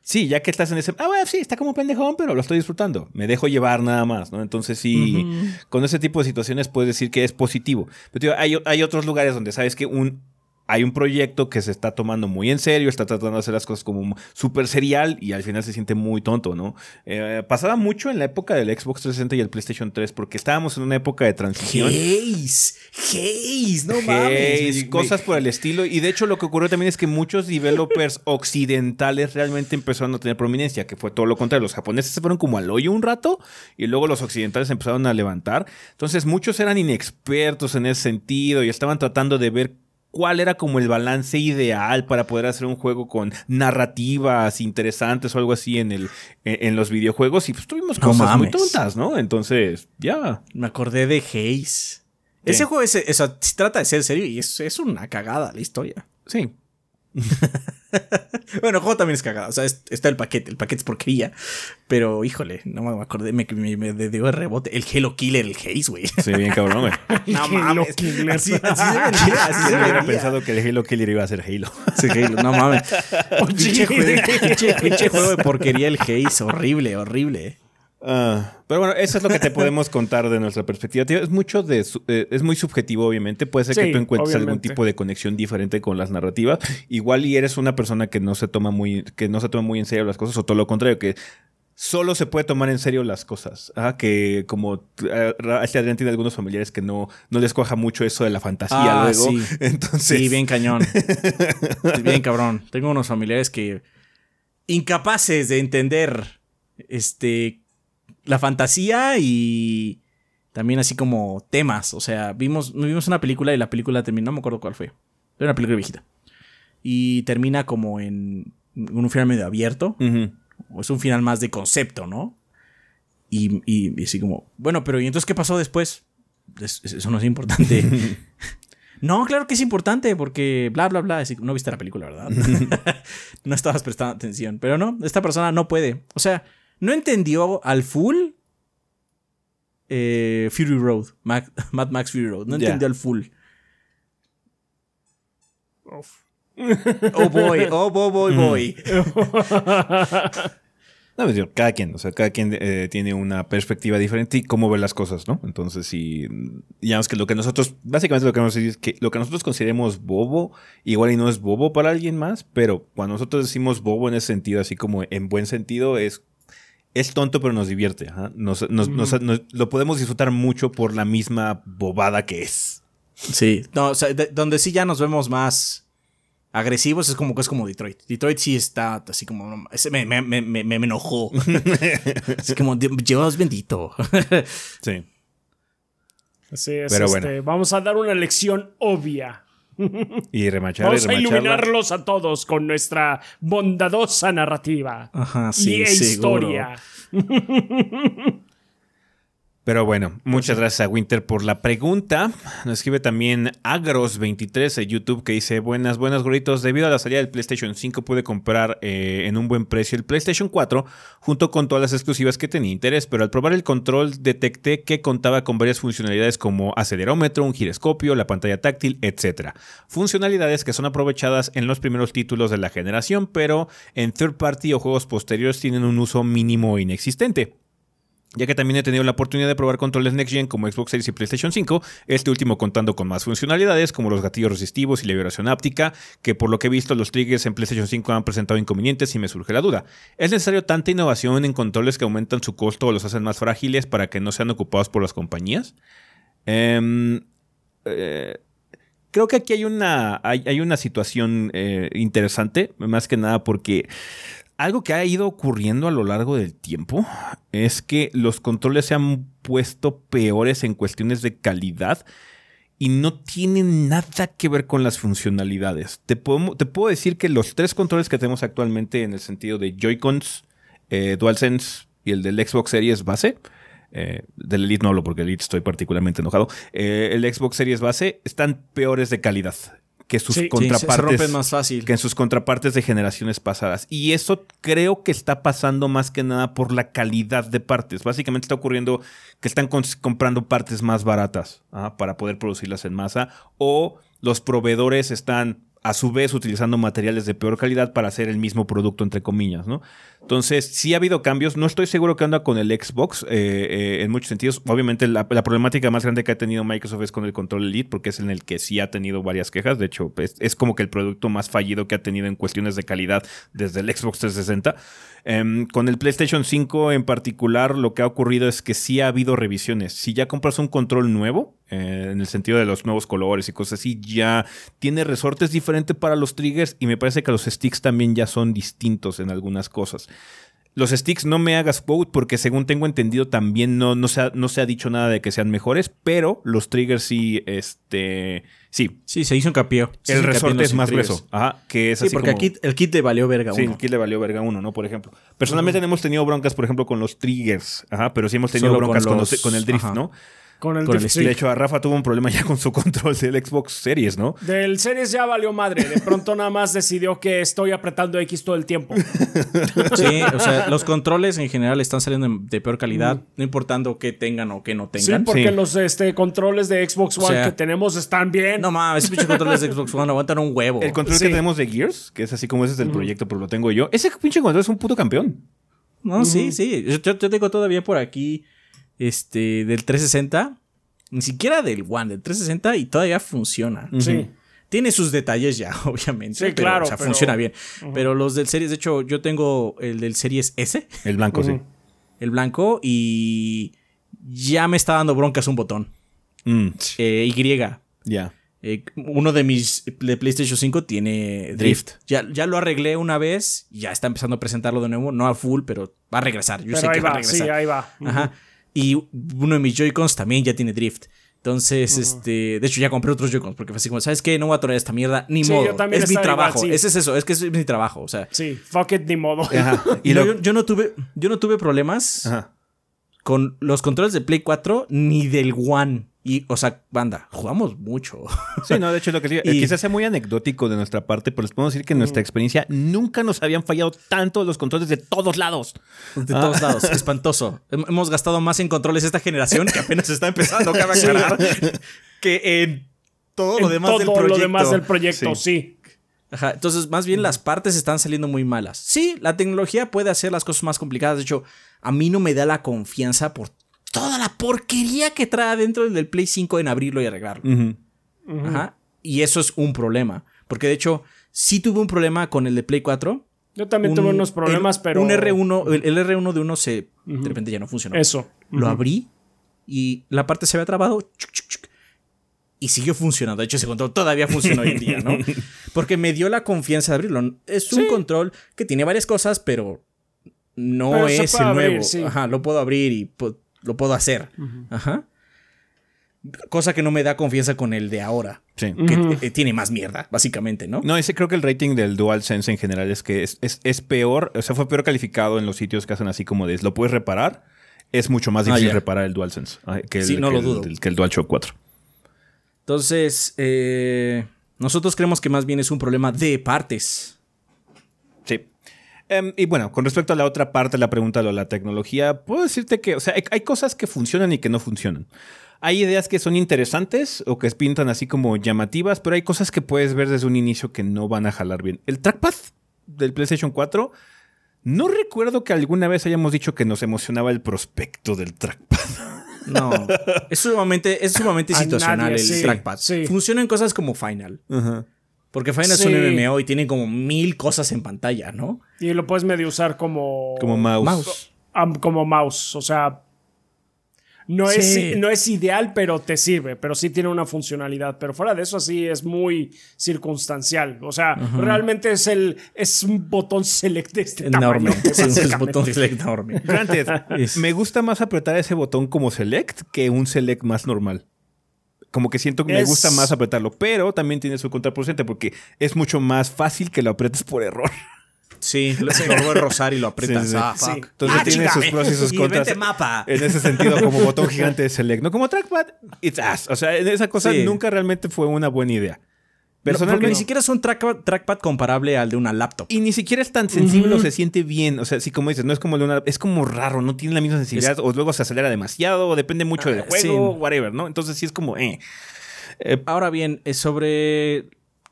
sí, ya que estás en ese. Ah, bueno, sí, está como pendejón, pero lo estoy disfrutando. Me dejo llevar nada más, ¿no? Entonces, sí, con ese tipo de situaciones puedes decir que es positivo. Pero, tío, hay, hay otros lugares donde sabes que un hay un proyecto que se está tomando muy en serio, está tratando de hacer las cosas como súper serial y al final se siente muy tonto, ¿no? Eh, pasaba mucho en la época del Xbox 360 y el PlayStation 3 porque estábamos en una época de transición. Haze, Haze, no mames. cosas por el estilo. Y de hecho lo que ocurrió también es que muchos developers occidentales realmente empezaron a tener prominencia, que fue todo lo contrario. Los japoneses se fueron como al hoyo un rato y luego los occidentales empezaron a levantar. Entonces muchos eran inexpertos en ese sentido y estaban tratando de ver cuál era como el balance ideal para poder hacer un juego con narrativas interesantes o algo así en, el, en, los videojuegos y pues tuvimos cosas muy tontas, ¿no? Entonces, ya. Me acordé de Haze. Ese juego es, eso, trata de ser serio y es, es una cagada la historia. Sí. bueno, el juego también es cagado. O sea, está el paquete. El paquete es porquería. Pero, híjole, no me acordé. Me, me, dio el rebote. El Halo Killer, el Haze, güey. Sí, bien cabrón, güey. no mames. Así, así, así, hubiera pensado que el Halo Killer iba a ser Halo. Sí, Halo. No mames. pinche, juego, juego de porquería, el Haze. Horrible, horrible. Ah, pero bueno, eso es lo que te podemos contar de nuestra perspectiva. Es mucho de eh, es muy subjetivo, obviamente. Puede ser que tú encuentres algún tipo de conexión diferente con las narrativas. Igual y eres una persona que no se toma muy, que no se toma muy en serio las cosas, o todo lo contrario, que solo se puede tomar en serio las cosas. Ah, que como este Adrián tiene algunos familiares que no, no les cuaja mucho eso de la fantasía ah, luego. Sí. Entonces. Sí, bien cañón. bien cabrón. Tengo unos familiares que incapaces de entender este la fantasía y también así como temas. O sea, vimos, vimos una película y la película terminó, no me acuerdo cuál fue. Era una película viejita. Y termina como en un final medio abierto. O es un final más de concepto, ¿no? Y, y, así como, bueno, pero ¿y entonces qué pasó después? eso no es importante. no, claro que es importante porque bla, bla, bla. No viste la película, ¿verdad? no estabas prestando atención. Pero no, esta persona no puede. O sea, no entendió al full eh, Fury Road, Mad Max Fury Road. No entendió al full. Oh boy, oh boy, boy, boy. No, pues, cada quien, o sea, cada quien eh, tiene una perspectiva diferente y cómo ve las cosas, ¿no? Entonces, si digamos que lo que nosotros, básicamente lo que nos es que lo que nosotros consideremos bobo, igual y no es bobo para alguien más, pero cuando nosotros decimos bobo en ese sentido, así como en buen sentido, es es tonto, pero nos divierte. lo podemos disfrutar mucho por la misma bobada que es. Sí, no, o sea, donde sí ya nos vemos más agresivos es como que es como Detroit. Detroit sí está así como me, me, me, me enojó. es como Dios bendito. sí. Así es. Pero bueno. Este, vamos a dar una lección obvia. Y remachar Vamos a iluminarlos a todos con nuestra bondadosa narrativa. Ajá, sí, y historia. Pero bueno, muchas gracias a Winter por la pregunta. Nos escribe también Agros23 de YouTube que dice: Buenas, buenas gorritos. Debido a la salida del PlayStation 5, pude comprar eh, en un buen precio el PlayStation 4 junto con todas las exclusivas que tenía interés. Pero al probar el control, detecté que contaba con varias funcionalidades como acelerómetro, un giroscopio, la pantalla táctil, etc. Funcionalidades que son aprovechadas en los primeros títulos de la generación, pero en third party o juegos posteriores tienen un uso mínimo o inexistente ya que también he tenido la oportunidad de probar controles Next Gen como Xbox Series y PlayStation 5, este último contando con más funcionalidades como los gatillos resistivos y la vibración áptica, que por lo que he visto los triggers en PlayStation 5 han presentado inconvenientes y me surge la duda. ¿Es necesario tanta innovación en controles que aumentan su costo o los hacen más frágiles para que no sean ocupados por las compañías? Em, eh, creo que aquí hay una, hay, una situación eh, interesante, más que nada porque algo que ha ido ocurriendo a lo largo del tiempo es que los controles se han puesto peores en cuestiones de calidad y no tienen nada que ver con las funcionalidades. Te puedo, te puedo decir que los tres controles que tenemos actualmente en el sentido de Joy-Cons, eh, DualSense y el del Xbox Series base, eh, del Elite no hablo porque el Elite estoy particularmente enojado, eh, el Xbox Series base están peores de calidad que sus contrapartes. más fácil. Que en sus contrapartes de generaciones pasadas. Y eso creo que está pasando más que nada por la calidad de partes. Básicamente está ocurriendo que están comprando partes más baratas para poder producirlas en masa. O los proveedores están a su vez utilizando materiales de peor calidad para hacer el mismo producto, entre comillas, ¿no? Entonces, sí ha habido cambios. No estoy seguro que anda con el Xbox eh, eh, en muchos sentidos. Obviamente, la, problemática más grande que ha tenido Microsoft es con el control Elite, porque es en el que sí ha tenido varias quejas. De hecho, es, como que el producto más fallido que ha tenido en cuestiones de calidad desde el Xbox 360. Em, con el PlayStation 5 en particular, lo que ha ocurrido es que sí ha habido revisiones. Si ya compras un control nuevo, eh, en el sentido de los nuevos colores y cosas así, ya tiene resortes diferentes para los triggers y me parece que los sticks también ya son distintos en algunas cosas. Los sticks no me hagas quote porque según tengo entendido también no, no, se ha, no se ha dicho nada de que sean mejores, pero los triggers sí, este, sí. Sí, se hizo un capío. el resorte es más grueso. Ajá, que es sí, porque el kit le valió verga uno. Sí, el kit le valió verga uno, ¿no? Por ejemplo. Personalmente hemos tenido broncas, por ejemplo, con los triggers, ajá, pero sí hemos tenido broncas con, el drift, ¿no? Con el, con De hecho, a Rafa tuvo un problema ya con su control del Xbox Series, ¿no? Del Series ya valió madre. De pronto nada más decidió que estoy apretando X todo el tiempo. Sí, o sea, los controles en general están saliendo de peor calidad, mm. no importando qué tengan o qué no tengan. Sí, porque los este, controles de Xbox One que tenemos están bien. No mames, esos pinches controles de Xbox One aguantan un huevo. El control que tenemos de Gears, que es así como ese es del proyecto, pero lo tengo yo. Ese pinche control es un puto campeón. No, sí, sí. Yo, yo tengo todavía por aquí este del 360 ni siquiera del One, del 360 y todavía funciona. Sí. Tiene sus detalles ya, obviamente. Sí, claro. O sea, funciona bien. Pero los del Series, de hecho, yo tengo el del Series S. El blanco, sí. El blanco y ya me está dando broncas un botón. Mm. Eh, y. Ya. Eh, uno de mis de PlayStation 5 tiene drift. Ya, ya lo arreglé una vez, ya está empezando a presentarlo de nuevo, no a full, pero va a regresar. Yo sé que va, a regresar. Sí, ahí va. Ajá. Y uno de mis Joy-Cons también ya tiene drift. Entonces, este, de hecho ya compré otros Joy-Cons porque fue así como, ¿sabes qué? No voy a tolerar esta mierda, ni modo. es mi trabajo. Ese es eso, es que es mi trabajo, o sea. Sí, fuck it, ni modo. Y yo, yo, no tuve, yo no tuve problemas con los controles de Play 4 ni del One. Y, o sea, banda, jugamos mucho. Sí, no, de hecho, lo que y... quizás sea muy anecdótico de nuestra parte, pero les podemos decir que en nuestra experiencia nunca nos habían fallado tanto los controles de todos lados. De todos ah. lados, espantoso. Hemos gastado más en controles esta generación que apenas está empezando, cabe aclarar, que en todo lo demás del proyecto. lo demás del proyecto, sí. Ajá, entonces más bien las partes están saliendo muy malas. Sí, la tecnología puede hacer las cosas más complicadas. De hecho, a mí no me da la confianza por toda la porquería que trae dentro del Play 5 en abrirlo y arreglarlo. Ajá. Y eso es un problema. Porque de hecho, sí tuve un problema con el de Play 4. Yo también tuve unos problemas, pero. Un R1, el, R1 de uno se. De repente ya no funcionó. Eso. Lo abrí y la parte se había trabado. y siguió funcionando. De hecho, ese control todavía funciona hoy en día, ¿no? Porque me dio la confianza de abrirlo. Es un control que tiene varias cosas, pero no es el nuevo. Ajá, lo puedo abrir y lo puedo hacer. Ajá. Cosa que no me da confianza con el de ahora. Sí. Que eh, tiene más mierda, básicamente, ¿no? No, ese creo que el rating del DualSense en general es que es, es, peor, o sea, fue peor calificado en los sitios que hacen así como de lo puedes reparar. Es mucho más ah, difícil reparar el DualSense que el, sí, no lo dudo. que el DualShock 4. Entonces, eh, nosotros creemos que más bien es un problema de partes. Em, y bueno, con respecto a la otra parte de la pregunta de la tecnología, puedo decirte que, o sea, hay, cosas que funcionan y que no funcionan. Hay ideas que son interesantes o que pintan así como llamativas, pero hay cosas que puedes ver desde un inicio que no van a jalar bien. El trackpad del PlayStation 4, no recuerdo que alguna vez hayamos dicho que nos emocionaba el prospecto del trackpad. No, es sumamente, es sumamente situacional el trackpad. Funciona en cosas como Final. Ajá. Porque Final es un MMO y tiene como mil cosas en pantalla, ¿no? Y lo puedes medio usar como. Como mouse. Como mouse. O sea. No, es, no es ideal, pero te sirve. Pero sí tiene una funcionalidad. Pero fuera de eso, sí es muy circunstancial. O sea, realmente es el. Es un botón select de este enorme. es un botón select enorme. Granted, me gusta más apretar ese botón como select que un select más normal como que siento que me gusta más apretarlo, pero también tiene su contraproducente porque es mucho más fácil que lo apretes por error. Sí, lo, a rozar y lo aprietas. Ah, Entonces ah, tiene sus pros y sus contras. mapa. En ese sentido, como botón gigante de select, no como trackpad, it's ass. O sea, esa cosa nunca realmente fue una buena idea. Personalmente, porque ni siquiera es un trackpad comparable al de una laptop. Y ni siquiera es tan sensible o se siente bien. O sea, sí, como dices, no es como el de una. Es como raro, no tiene la misma sensibilidad. o luego se acelera demasiado, o depende mucho del ah, juego, whatever, ¿no? Entonces sí es como. Eh. Eh, ahora bien, es sobre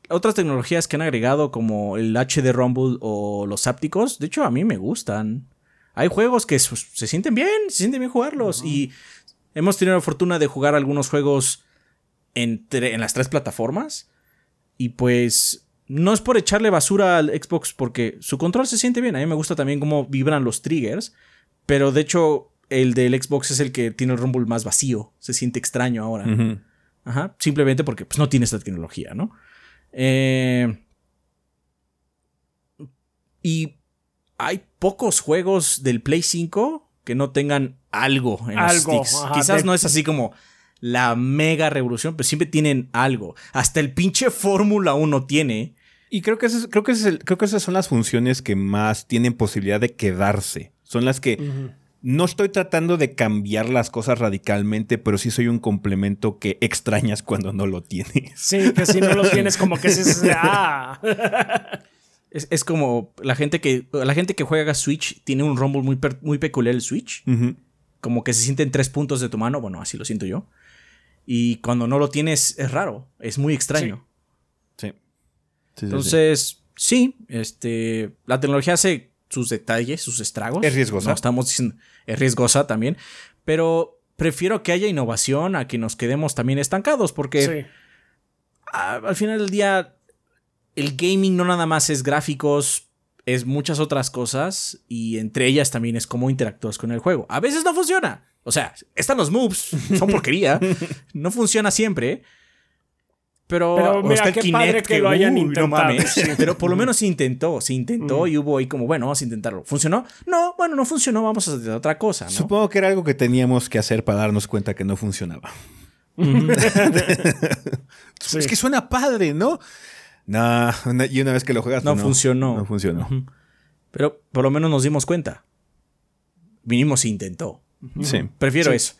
otras tecnologías que han agregado, como el HD Rumble o los ápticos. De hecho, a mí me gustan. Hay juegos que se sienten bien, se sienten bien jugarlos. Y hemos tenido la fortuna de jugar algunos juegos entre, en las tres plataformas. Y pues no es por echarle basura al Xbox porque su control se siente bien. A mí me gusta también cómo vibran los triggers. Pero de hecho, el del Xbox es el que tiene el Rumble más vacío. Se siente extraño ahora. Ajá. Simplemente porque pues, no tiene esta tecnología, ¿no? Eh, y hay pocos juegos del Play 5 que no tengan algo en los sticks. Quizás no es así como la mega revolución, pero siempre tienen algo. Hasta el pinche Fórmula 1 tiene. Y creo que, creo, que creo que esas son las funciones que más tienen posibilidad de quedarse. Son las que no estoy tratando de cambiar las cosas radicalmente, pero sí soy un complemento que extrañas cuando no lo tienes. Sí, que si no lo tienes, como que se. ¡Ah! Es, como la gente que la gente que juega Switch tiene un rumble muy, muy peculiar el Switch. Como que se siente en tres puntos de tu mano. Bueno, así lo siento yo. Y cuando no lo tienes es raro. Es muy extraño. Sí. Entonces, sí. este, la tecnología hace sus detalles, sus estragos. Es riesgosa. No estamos diciendo, es riesgosa también. Pero prefiero que haya innovación a que nos quedemos también estancados. Porque al final del día el gaming no nada más es gráficos, es muchas otras cosas y entre ellas también es cómo interactúas con el juego. A veces no funciona. O sea, están los moves, son porquería. no funciona siempre. Pero, pero mira, qué padre que, lo hayan intentado. Pero por lo menos se intentó, se intentó mm. y hubo ahí como, bueno, vamos a intentarlo. ¿Funcionó? No, bueno, no funcionó, vamos a hacer otra cosa. Supongo que era algo que teníamos que hacer para darnos cuenta que no funcionaba. Es que suena padre, ¿no? No, y una vez que lo juegas, no, funcionó. No funcionó. Pero por lo menos nos dimos cuenta. Vinimos e intentó. Sí. Prefiero eso.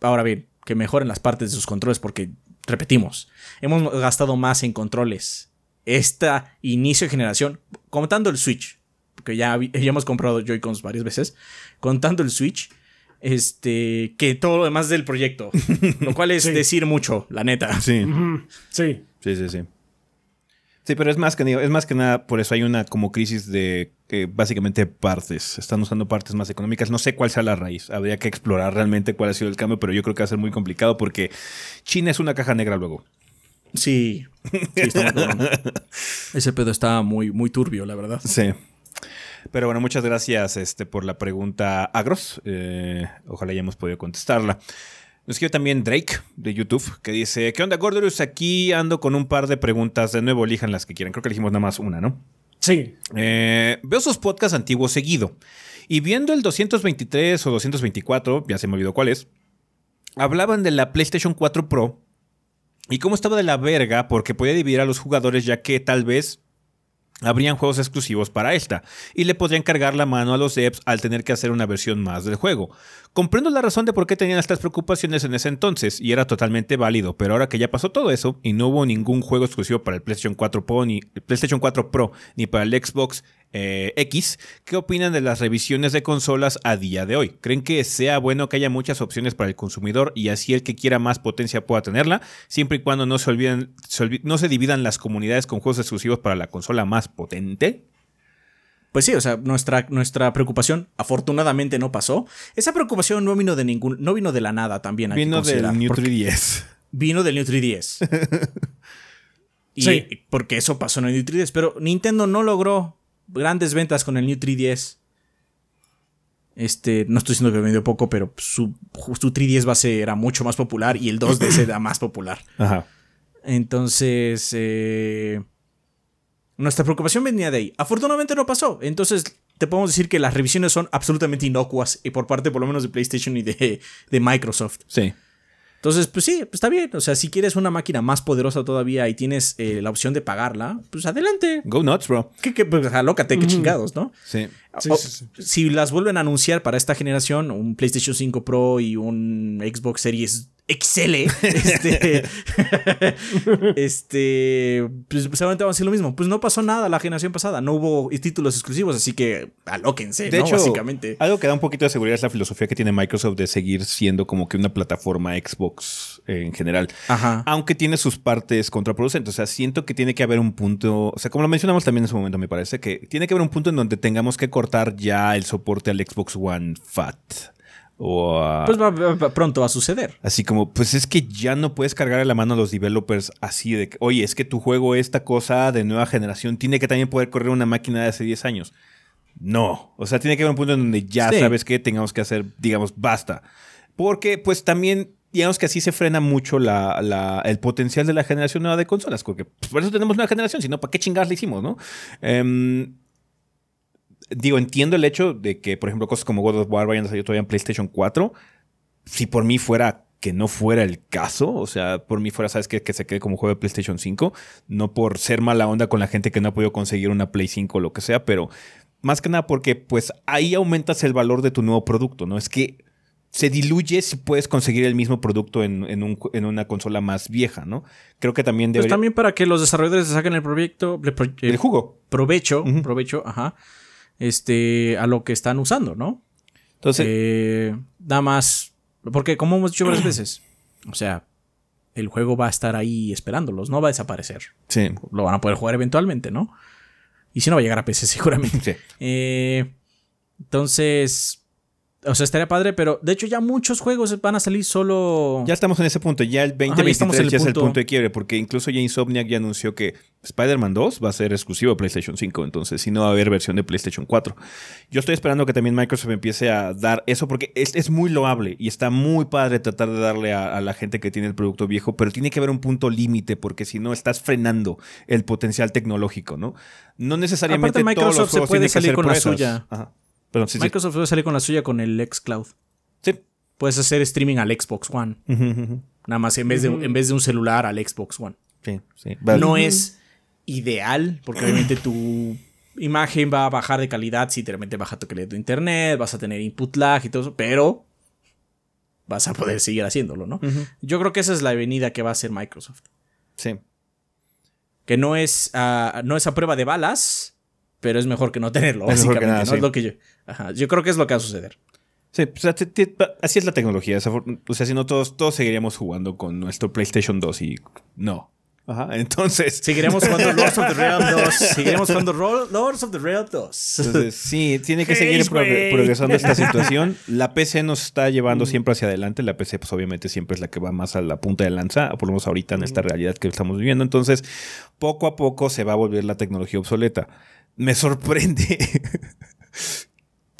Ahora bien, que mejoren las partes de sus controles porque, repetimos, hemos gastado más en controles. Esta inicio de generación, contando el Switch, porque ya, ya hemos comprado Joy-Cons varias veces, contando el Switch, este, que todo lo demás del proyecto. lo cual es decir mucho, la neta. Sí. Sí. Sí, sí, sí. Sí, pero es más que es más que nada, por eso hay una como crisis de básicamente partes. Están usando partes más económicas. No sé cuál sea la raíz. Habría que explorar realmente cuál ha sido el cambio, pero yo creo que va a ser muy complicado porque China es una caja negra luego. Sí. Ese pedo está muy, muy turbio, la verdad. Sí. Pero bueno, muchas gracias este, por la pregunta, Agros. Eh, ojalá hayamos podido contestarla. Nos escribe también Drake de YouTube que dice: ¿Qué onda, Gordorus? Aquí ando con un par de preguntas. De nuevo, elijan las que quieran. Creo que elegimos nada más una, ¿no? Sí. Eh, veo sus podcasts antiguos seguido. Y viendo el 223 o 224, ya se me olvidó cuál es, hablaban de la PlayStation 4 Pro y cómo estaba de la verga porque podía dividir a los jugadores ya que tal vez habrían juegos exclusivos para esta, y le podrían cargar la mano a los devs al tener que hacer una versión más del juego. Comprendo la razón de por qué tenían estas preocupaciones en ese entonces, y era totalmente válido, pero ahora que ya pasó todo eso, y no hubo ningún juego exclusivo para el PlayStation 4 Pro, ni, PlayStation 4 Pro, ni para el Xbox eh, X, ¿qué opinan de las revisiones de consolas a día de hoy? ¿Creen que sea bueno que haya muchas opciones para el consumidor y así el que quiera más potencia pueda tenerla, siempre y cuando no se, olviden, no se dividan las comunidades con juegos exclusivos para la consola más potente? Pues sí, o sea, nuestra, nuestra preocupación afortunadamente no pasó. Esa preocupación no vino de ningún, no vino de la nada también. Vino del New 3DS. Vino del New 3DS. y sí. porque eso pasó en el New 3DS, pero Nintendo no logró grandes ventas con el New 3DS. Este, no estoy diciendo que vendió poco, pero su, su 3DS base era mucho más popular y el 2DS era más popular. Ajá. Entonces, eh, nuestra preocupación venía de ahí. Afortunadamente no pasó. Entonces, te podemos decir que las revisiones son absolutamente inocuas y por parte por lo menos de PlayStation y de, de Microsoft. Sí. Entonces, pues sí, pues está bien. O sea, si quieres una máquina más poderosa todavía y tienes eh, la opción de pagarla, pues adelante. Go nuts, bro. Que, que pues, alócate, qué chingados, ¿no? Sí. Si las vuelven a anunciar para esta generación, un PlayStation 5 Pro y un Xbox Series XL, este, este, pues seguramente va a ser lo mismo. Pues no pasó nada la generación pasada, no hubo títulos exclusivos, así que alóquense, de hecho, básicamente. Algo que da un poquito de seguridad es la filosofía que tiene Microsoft de seguir siendo como que una plataforma Xbox en general. Ajá. Aunque tiene sus partes contraproducentes. O sea, siento que tiene que haber un punto, o sea, como lo mencionamos también en su momento, me parece, que tiene que haber un punto en donde tengamos que cortar ya el soporte al Xbox One Fat. O Pues pronto va a suceder. Así como, pues es que ya no puedes cargar a la mano a los developers así de que, oye, es que tu juego, esta cosa de nueva generación, tiene que también poder correr una máquina de hace 10 años. No. O sea, tiene que haber un punto en donde ya sabes que tengamos que hacer, digamos, basta. Porque, pues también, digamos que así se frena mucho la, el potencial de la generación nueva de consolas. Porque pues, por eso tenemos una generación, si no, ¿para qué chingadas le hicimos, no? Eh, digo, entiendo el hecho de que, por ejemplo, cosas como God of War vayan a salir todavía en PlayStation 4. Si por mí fuera que no fuera el caso, o sea, por mí fuera, sabes que, que se quede como juego de PlayStation 5, no por ser mala onda con la gente que no ha podido conseguir una Play 5 o lo que sea, pero Más que nada porque pues ahí aumentas el valor de tu nuevo producto, ¿no? Es que se diluye si puedes conseguir el mismo producto en, una consola más vieja, ¿no? Creo que también debe. Pues también para que los desarrolladores saquen el proyecto. El, jugo. Provecho, provecho, ajá. Este, a lo que están usando, ¿no? Entonces. Eh, nada más. Porque, como hemos dicho varias veces, o sea, el juego va a estar ahí esperándolos, no va a desaparecer. Sí. Lo van a poder jugar eventualmente, ¿no? Y si no, va a llegar a PC seguramente. Sí. Eh, entonces, o sea, estaría padre, pero de hecho ya muchos juegos van a salir solo. Ya estamos en ese punto. Ya el 2023 ya, es el punto de quiebre, porque incluso ya Insomniac ya anunció que Spider-Man 2 va a ser exclusivo de PlayStation 5, entonces si no va a haber versión de PlayStation 4. Yo estoy esperando que también Microsoft empiece a dar eso, porque es, muy loable y está muy padre tratar de darle a, la gente que tiene el producto viejo, pero tiene que haber un punto límite, porque si no estás frenando el potencial tecnológico, ¿no? No necesariamente Microsoft todos los juegos se puede salir con la suya. Ajá. Microsoft puede salir con la suya con el xCloud. Sí. Puedes hacer streaming al Xbox One. Nada más en vez, de, en vez de un celular al Xbox One. Sí, sí. No es ideal, porque obviamente tu imagen va a bajar de calidad si te realmente baja tu calidad de internet, vas a tener input lag y todo eso, pero vas a poder seguir haciéndolo, ¿no? Yo creo que esa es la avenida que va a hacer Microsoft. Sí. Que no es, ah, no es a prueba de balas, pero es mejor que no tenerlo, básicamente. ¿no? Es lo que yo, yo creo que es lo que va a suceder. Sí, así es la tecnología. O sea, si no, todos, todos seguiríamos jugando con nuestro PlayStation 2 y no. Ajá, entonces. Seguiremos jugando Lords of the Realm 2. Seguiremos jugando Lords of the Realm 2. Entonces, sí, tiene que seguir progresando esta situación. La PC nos está llevando mm. siempre hacia adelante. La PC, pues obviamente, siempre es la que va más a la punta de lanza, por lo menos ahorita en esta mm. realidad que estamos viviendo. Entonces, poco a poco se va a volver la tecnología obsoleta me sorprende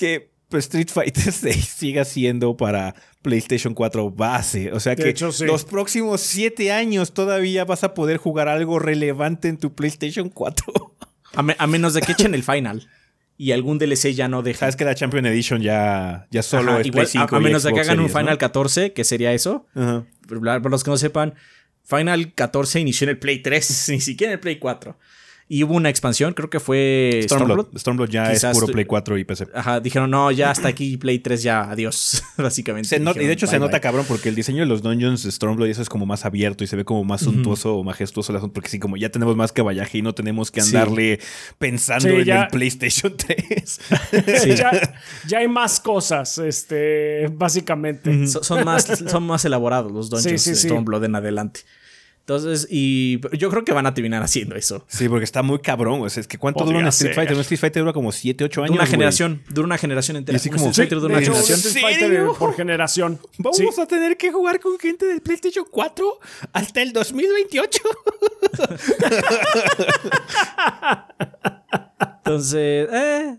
que pues, Street Fighter 6 siga siendo para PlayStation 4 base. O sea que los próximos 7 años todavía vas a poder jugar algo relevante en tu PlayStation 4. A, menos de que echen el final. Y algún DLC ya no deja. Sabes que la Champion Edition ya, ya solo es Play 5 A, menos de que hagan un Final 14, que sería eso. Para los que no sepan, Final 14 inició en el Play 3, ni siquiera en el Play 4. Y hubo una expansión, creo que fue Stormblood. Stormblood, ya es puro Play 4 y PC. Ajá, dijeron, no, ya hasta aquí Play 3, ya, adiós, básicamente. y de hecho se nota cabrón porque el diseño de los dungeons de Stormblood eso es como más abierto y se ve como más suntuoso o majestuoso. Porque sí, como ya tenemos más caballaje y no tenemos que andarle pensando en el PlayStation 3. ya, hay más cosas, este, básicamente. son, más, son más elaborados los dungeons de Stormblood en adelante. Entonces, y yo creo que van a terminar haciendo eso. Sí, porque está muy cabrón. O sea, es que ¿cuánto dura un Street Fighter? Un Street Fighter dura como 7, 8 años. una generación. Dura una generación entera. Y como, Street Fighter dura una generación. Street Fighter por generación. Vamos a tener que jugar con gente del PlayStation 4 hasta el 2028. Entonces, eh.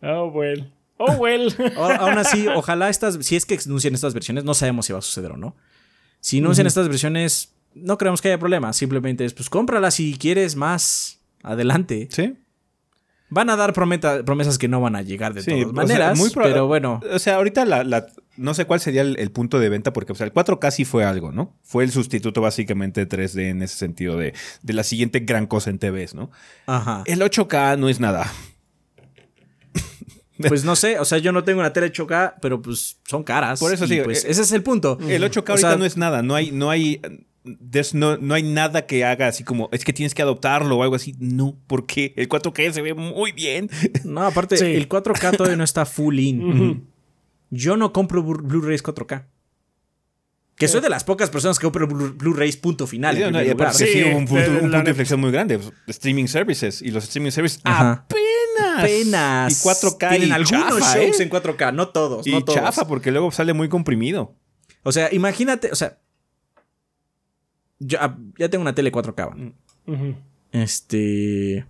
Oh, well. Oh, well. Aún así, ojalá estas, si es que anuncian estas versiones, no sabemos si va a suceder o no. Si no usan estas versiones, no creemos que haya problema. Simplemente es, pues cómprala si quieres más adelante. Sí. Van a dar promesas que no van a llegar de todas maneras, pero bueno. O sea, ahorita la, no sé cuál sería el, punto de venta, porque o sea, el 4K sí fue algo, ¿no? Fue el sustituto básicamente 3D en ese sentido de, de la siguiente gran cosa en TVs, ¿no? Ajá. El 8K no es nada. Pues no sé, o sea, yo no tengo una tele 8K, pero pues son caras. Por eso sí. Pues, eh, ese es el punto. El 8K ahorita no es nada, no hay, no hay. No, no, hay nada que haga así como es que tienes que adoptarlo o algo así. No, porque el 4K se ve muy bien. No, aparte, el 4K todavía no está full in. Yo no compro Blu-rays 4K. Que soy de las pocas personas que compro Blu-rays punto final. Sí, sí, un punto, un punto de inflexión muy grande. Streaming services. Y los streaming services apenas. Apenas. Y 4K. Tienen algunos shows ¿eh? en 4K, no todos. Y no todos. chafa, porque luego sale muy comprimido. O sea, imagínate, o sea. Yo ah, ya tengo una tele 4K. Este.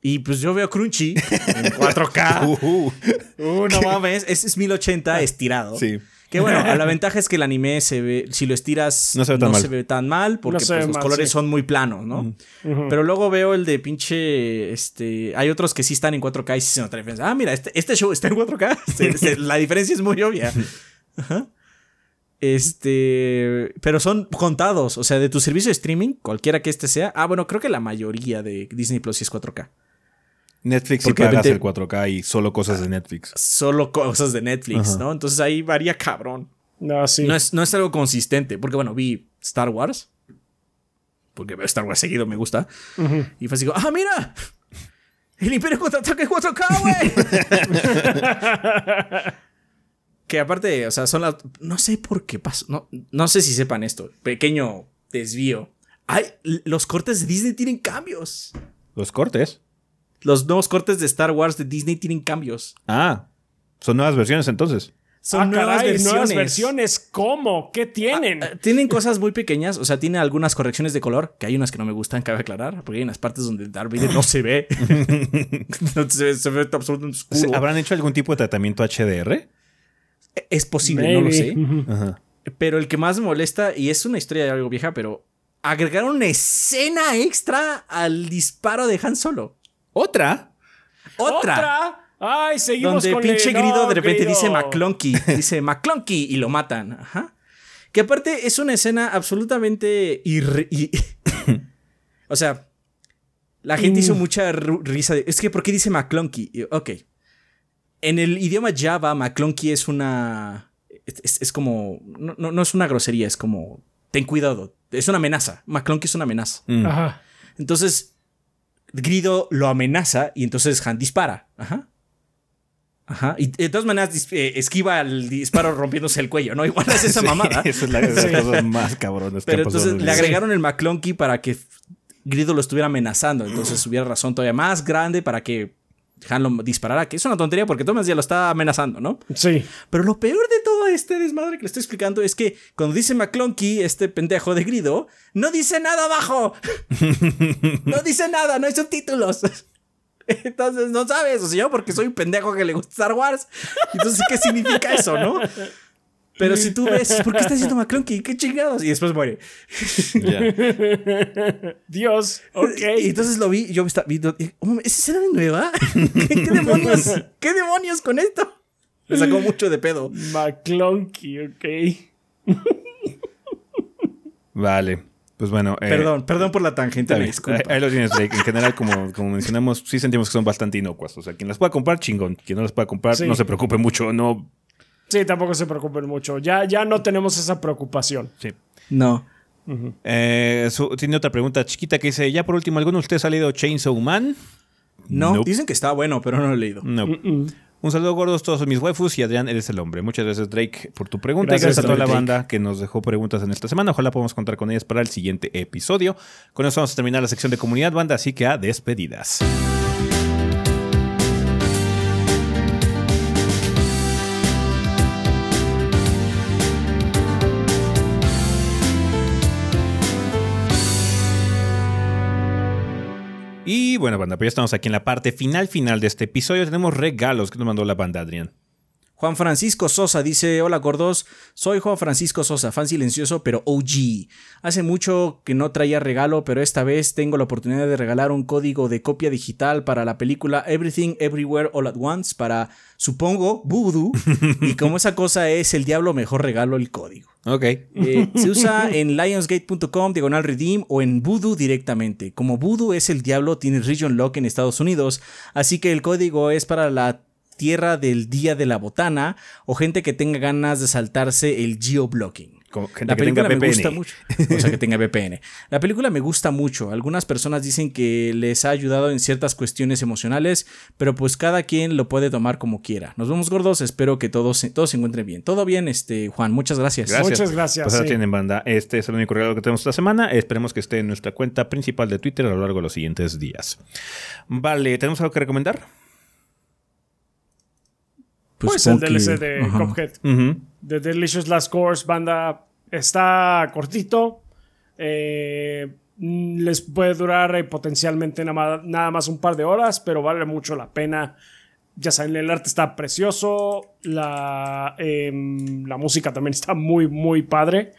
Y pues yo veo Crunchy en 4K. Uh, uh, no mames. Ese es 1080 estirado. Sí. Que bueno, la ventaja es que el anime se ve, si lo estiras, no se ve tan, mal. porque pues, los colores son muy planos, ¿no? Pero luego veo el de pinche, este, hay otros que sí están en 4K y sí se nota la diferencia. Ah, mira, este, este show está en 4K. la diferencia es muy obvia. Este, pero son contados, o sea, de tu servicio de streaming, cualquiera que este sea. Ah, bueno, creo que la mayoría de Disney Plus sí es 4K. Netflix Porque pagas el 4K y solo cosas de Netflix. Solo cosas de Netflix, ¿no? Entonces ahí varía cabrón. No, sí. no, es, no es algo consistente. Porque bueno, vi Star Wars. Porque Star Wars seguido me gusta. Y fue así, ¡ah, mira! El Imperio contraataque 4K, güey. que aparte, o sea, son las. No sé por qué pasó. No, no sé si sepan esto. Pequeño desvío. Ay, los cortes de Disney tienen cambios. ¿Los cortes? Los nuevos cortes de Star Wars de Disney tienen cambios. Ah, son nuevas versiones entonces. Son ah, nuevas, versiones. ¿Cómo? ¿Qué tienen? Ah, tienen cosas muy pequeñas. O sea, tiene algunas correcciones de color, que hay unas que no me gustan, cabe aclarar, porque hay unas partes donde Darth Vader no se ve. se, ve absolutamente oscuro. ¿Habrán hecho algún tipo de tratamiento HDR? Es posible, no lo sé. Pero el que más me molesta, y es una historia de algo vieja, pero agregaron una escena extra al disparo de Han Solo. ¿Otra? ¿Otra? Ay, seguimos Donde el pinche grido de repente dice McClunky. Dice McClunky y lo matan. Ajá. Que aparte es una escena absolutamente o sea, la gente hizo mm. mucha risa. es que, ¿por qué dice McClunky? Ok. En el idioma Java, McClunky es una. Es, como. No, no, es una grosería, es como. Ten cuidado. Es una amenaza. McClunky es una amenaza. Mm. Ajá. Entonces, Grido lo amenaza y entonces Han dispara. Ajá. Ajá. Y de todas maneras eh, esquiva el disparo rompiéndose el cuello, ¿no? Igual es esa mamada. Esa es la cosa más cabrones. Pero entonces le agregaron el McClunky para que Grido lo estuviera amenazando. Entonces hubiera razón todavía más grande para que Han lo disparara. Que es una tontería porque Thomas ya lo está amenazando, ¿no? Sí. Pero lo peor de todo este desmadre que le estoy explicando es que cuando dice McClunky, este pendejo de Grido, no dice nada abajo. no dice nada, no hay subtítulos. Entonces no sabes, o sea, yo porque soy un pendejo que le gusta Star Wars. Entonces, ¿qué significa eso, no? Pero si tú ves, ¿por qué está diciendo McClunky? ¿Qué chingados? Y después muere. Dios, ok. Y entonces lo vi, yo estaba viendo, ¿esa escena nueva? ¿Qué, demonios? ¿Qué demonios con esto? Me sacó mucho de pedo. McClunky, ok. vale. Pues bueno. Eh, perdón, perdón por la tangente, Ahí, lo tienes, Drake. En general, como, como mencionamos, sí sentimos que son bastante inocuas. O sea, quien las pueda comprar, chingón. Quien no las pueda comprar, no se preocupe mucho, no. Sí, tampoco se preocupen mucho. Ya, ya no tenemos esa preocupación. Sí. No. Eh, tiene otra pregunta chiquita que dice: Ya por último, ¿alguno de ustedes ha leído Chainsaw Man? No, dicen que está bueno, pero no lo he leído. No. Un saludo gordos, todos son mis waifus y Adrián, eres el hombre. Muchas gracias Drake por tu pregunta gracias, y gracias a toda la banda que nos dejó preguntas en esta semana. Ojalá podamos contar con ellas para el siguiente episodio. Con eso vamos a terminar la sección de comunidad banda, así que a despedidas. Y bueno, banda, pues ya estamos aquí en la parte final final de este episodio. Tenemos regalos que nos mandó la banda, Adrián. Juan Francisco Sosa dice, hola gordos, soy Juan Francisco Sosa, fan silencioso pero OG. Hace mucho que no traía regalo, pero esta vez tengo la oportunidad de regalar un código de copia digital para la película Everything Everywhere All at Once para, supongo, Voodoo. y como esa cosa es el diablo, mejor regalo el código. Ok. Eh, se usa en lionsgate.com, diagonal redeem o en Voodoo directamente. Como Voodoo es el diablo, tiene region lock en Estados Unidos, así que el código es para la tierra del día de la botana o gente que tenga ganas de saltarse el geoblocking. la película me gusta mucho. O sea, que tenga VPN. La película me gusta mucho. Algunas personas dicen que les ha ayudado en ciertas cuestiones emocionales, pero pues cada quien lo puede tomar como quiera. Nos vemos gordos. Espero que todos, todos se encuentren bien. Todo bien, este Juan. Muchas gracias. Muchas gracias. Pues tienen banda. Este es el único regalo que tenemos esta semana. Esperemos que esté en nuestra cuenta principal de Twitter a lo largo de los siguientes días. Vale, ¿tenemos algo que recomendar? Pues, pues el DLC de Cuphead. The Delicious Last Course, banda, está cortito. Eh, les puede durar eh, potencialmente nada más, un par de horas, pero vale mucho la pena. Ya saben, el arte está precioso. La, em, la música también está muy, muy padre.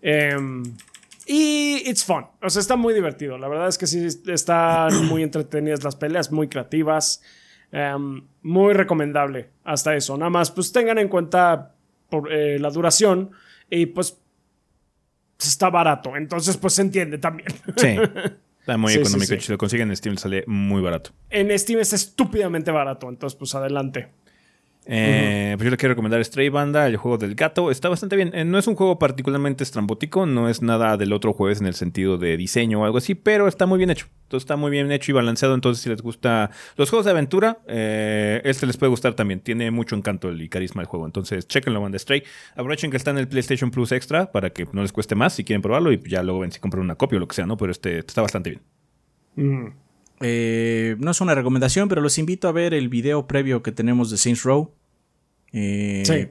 Em, y it's fun. O sea, está muy divertido. La verdad es que sí, están muy entretenidas las peleas, muy creativas. Em, muy recomendable hasta eso. Nada más, pues tengan en cuenta por, eh, la duración y pues está barato. Entonces, pues se entiende también. Sí. Está muy económico. Si lo consiguen en Steam, sale muy barato. En Steam es estúpidamente barato. Entonces, pues adelante. Eh, pues yo le quiero recomendar Stray Banda, el juego del gato. Está bastante bien. Eh, no es un juego particularmente estrambótico, no es nada del otro jueves en el sentido de diseño o algo así, pero está muy bien hecho. Entonces está muy bien hecho y balanceado. Entonces, si les gusta los juegos de aventura, eh, este les puede gustar también. Tiene mucho encanto y carisma el juego. Entonces, chequenlo, Banda Stray. Aprovechen que está en el PlayStation Plus Extra para que no les cueste más si quieren probarlo y ya luego ven si compran una copia o lo que sea, ¿no? Pero este está bastante bien. Mm. Eh, no es una recomendación, pero los invito a ver el video previo que tenemos de Saints Row. Eh, sí.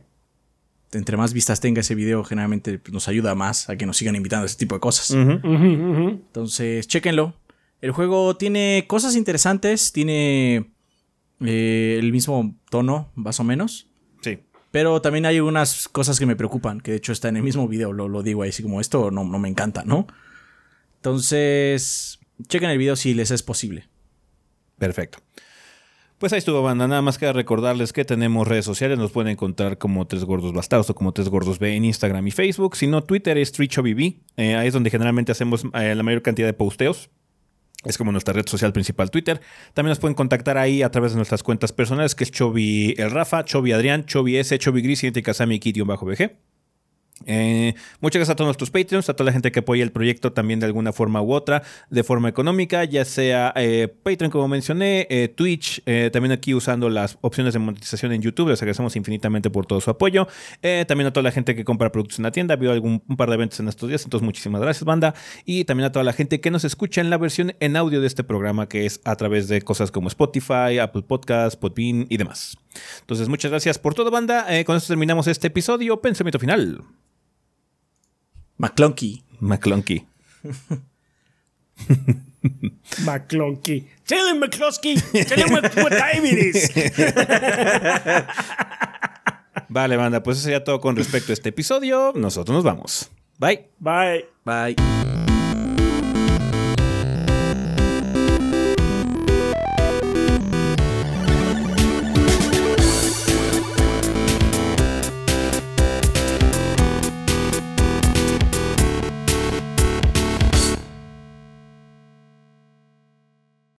Entre más vistas tenga ese video, generalmente nos ayuda más a que nos sigan invitando a ese tipo de cosas. Entonces, chéquenlo. El juego tiene cosas interesantes, tiene eh, el mismo tono, más o menos. Sí. Pero también hay unas cosas que me preocupan, que de hecho está en el mismo video, lo, lo digo ahí, así como esto no, no me encanta, ¿no? Entonces, chequen el video si les es posible. Perfecto. Pues ahí estuvo, banda. Nada más que recordarles que tenemos redes sociales. Nos pueden encontrar como Tres Gordos Bastados o como Tres Gordos B en Instagram y Facebook. Si no, Twitter es TrichoBB. Eh, ahí es donde generalmente hacemos eh, la mayor cantidad de posteos. Es como nuestra red social principal, Twitter. También nos pueden contactar ahí a través de nuestras cuentas personales, que es Chobi el Rafa, Chobi Adrián, Chobi S, Chobi Gris y Kasami bajo bg eh, muchas gracias a todos nuestros Patreons, a toda la gente que apoya el proyecto también de alguna forma u otra, de forma económica, ya sea eh, Patreon como mencioné, eh, Twitch, también aquí usando las opciones de monetización en YouTube, les agradecemos infinitamente por todo su apoyo. también a toda la gente que compra productos en la tienda, habido algún, un par de eventos en estos días, entonces muchísimas gracias banda. Y también a toda la gente que nos escucha en la versión en audio de este programa, que es a través de cosas como Spotify, Apple Podcasts, Podbean y demás. Entonces muchas gracias por todo banda, con esto terminamos este episodio, pensamiento final. McClunky. McClunky. McClunky. Tell him, McClunkey. Tell him what, time it is. Vale, banda, pues eso ya todo con respecto a este episodio. Nosotros nos vamos. Bye. Bye. Bye.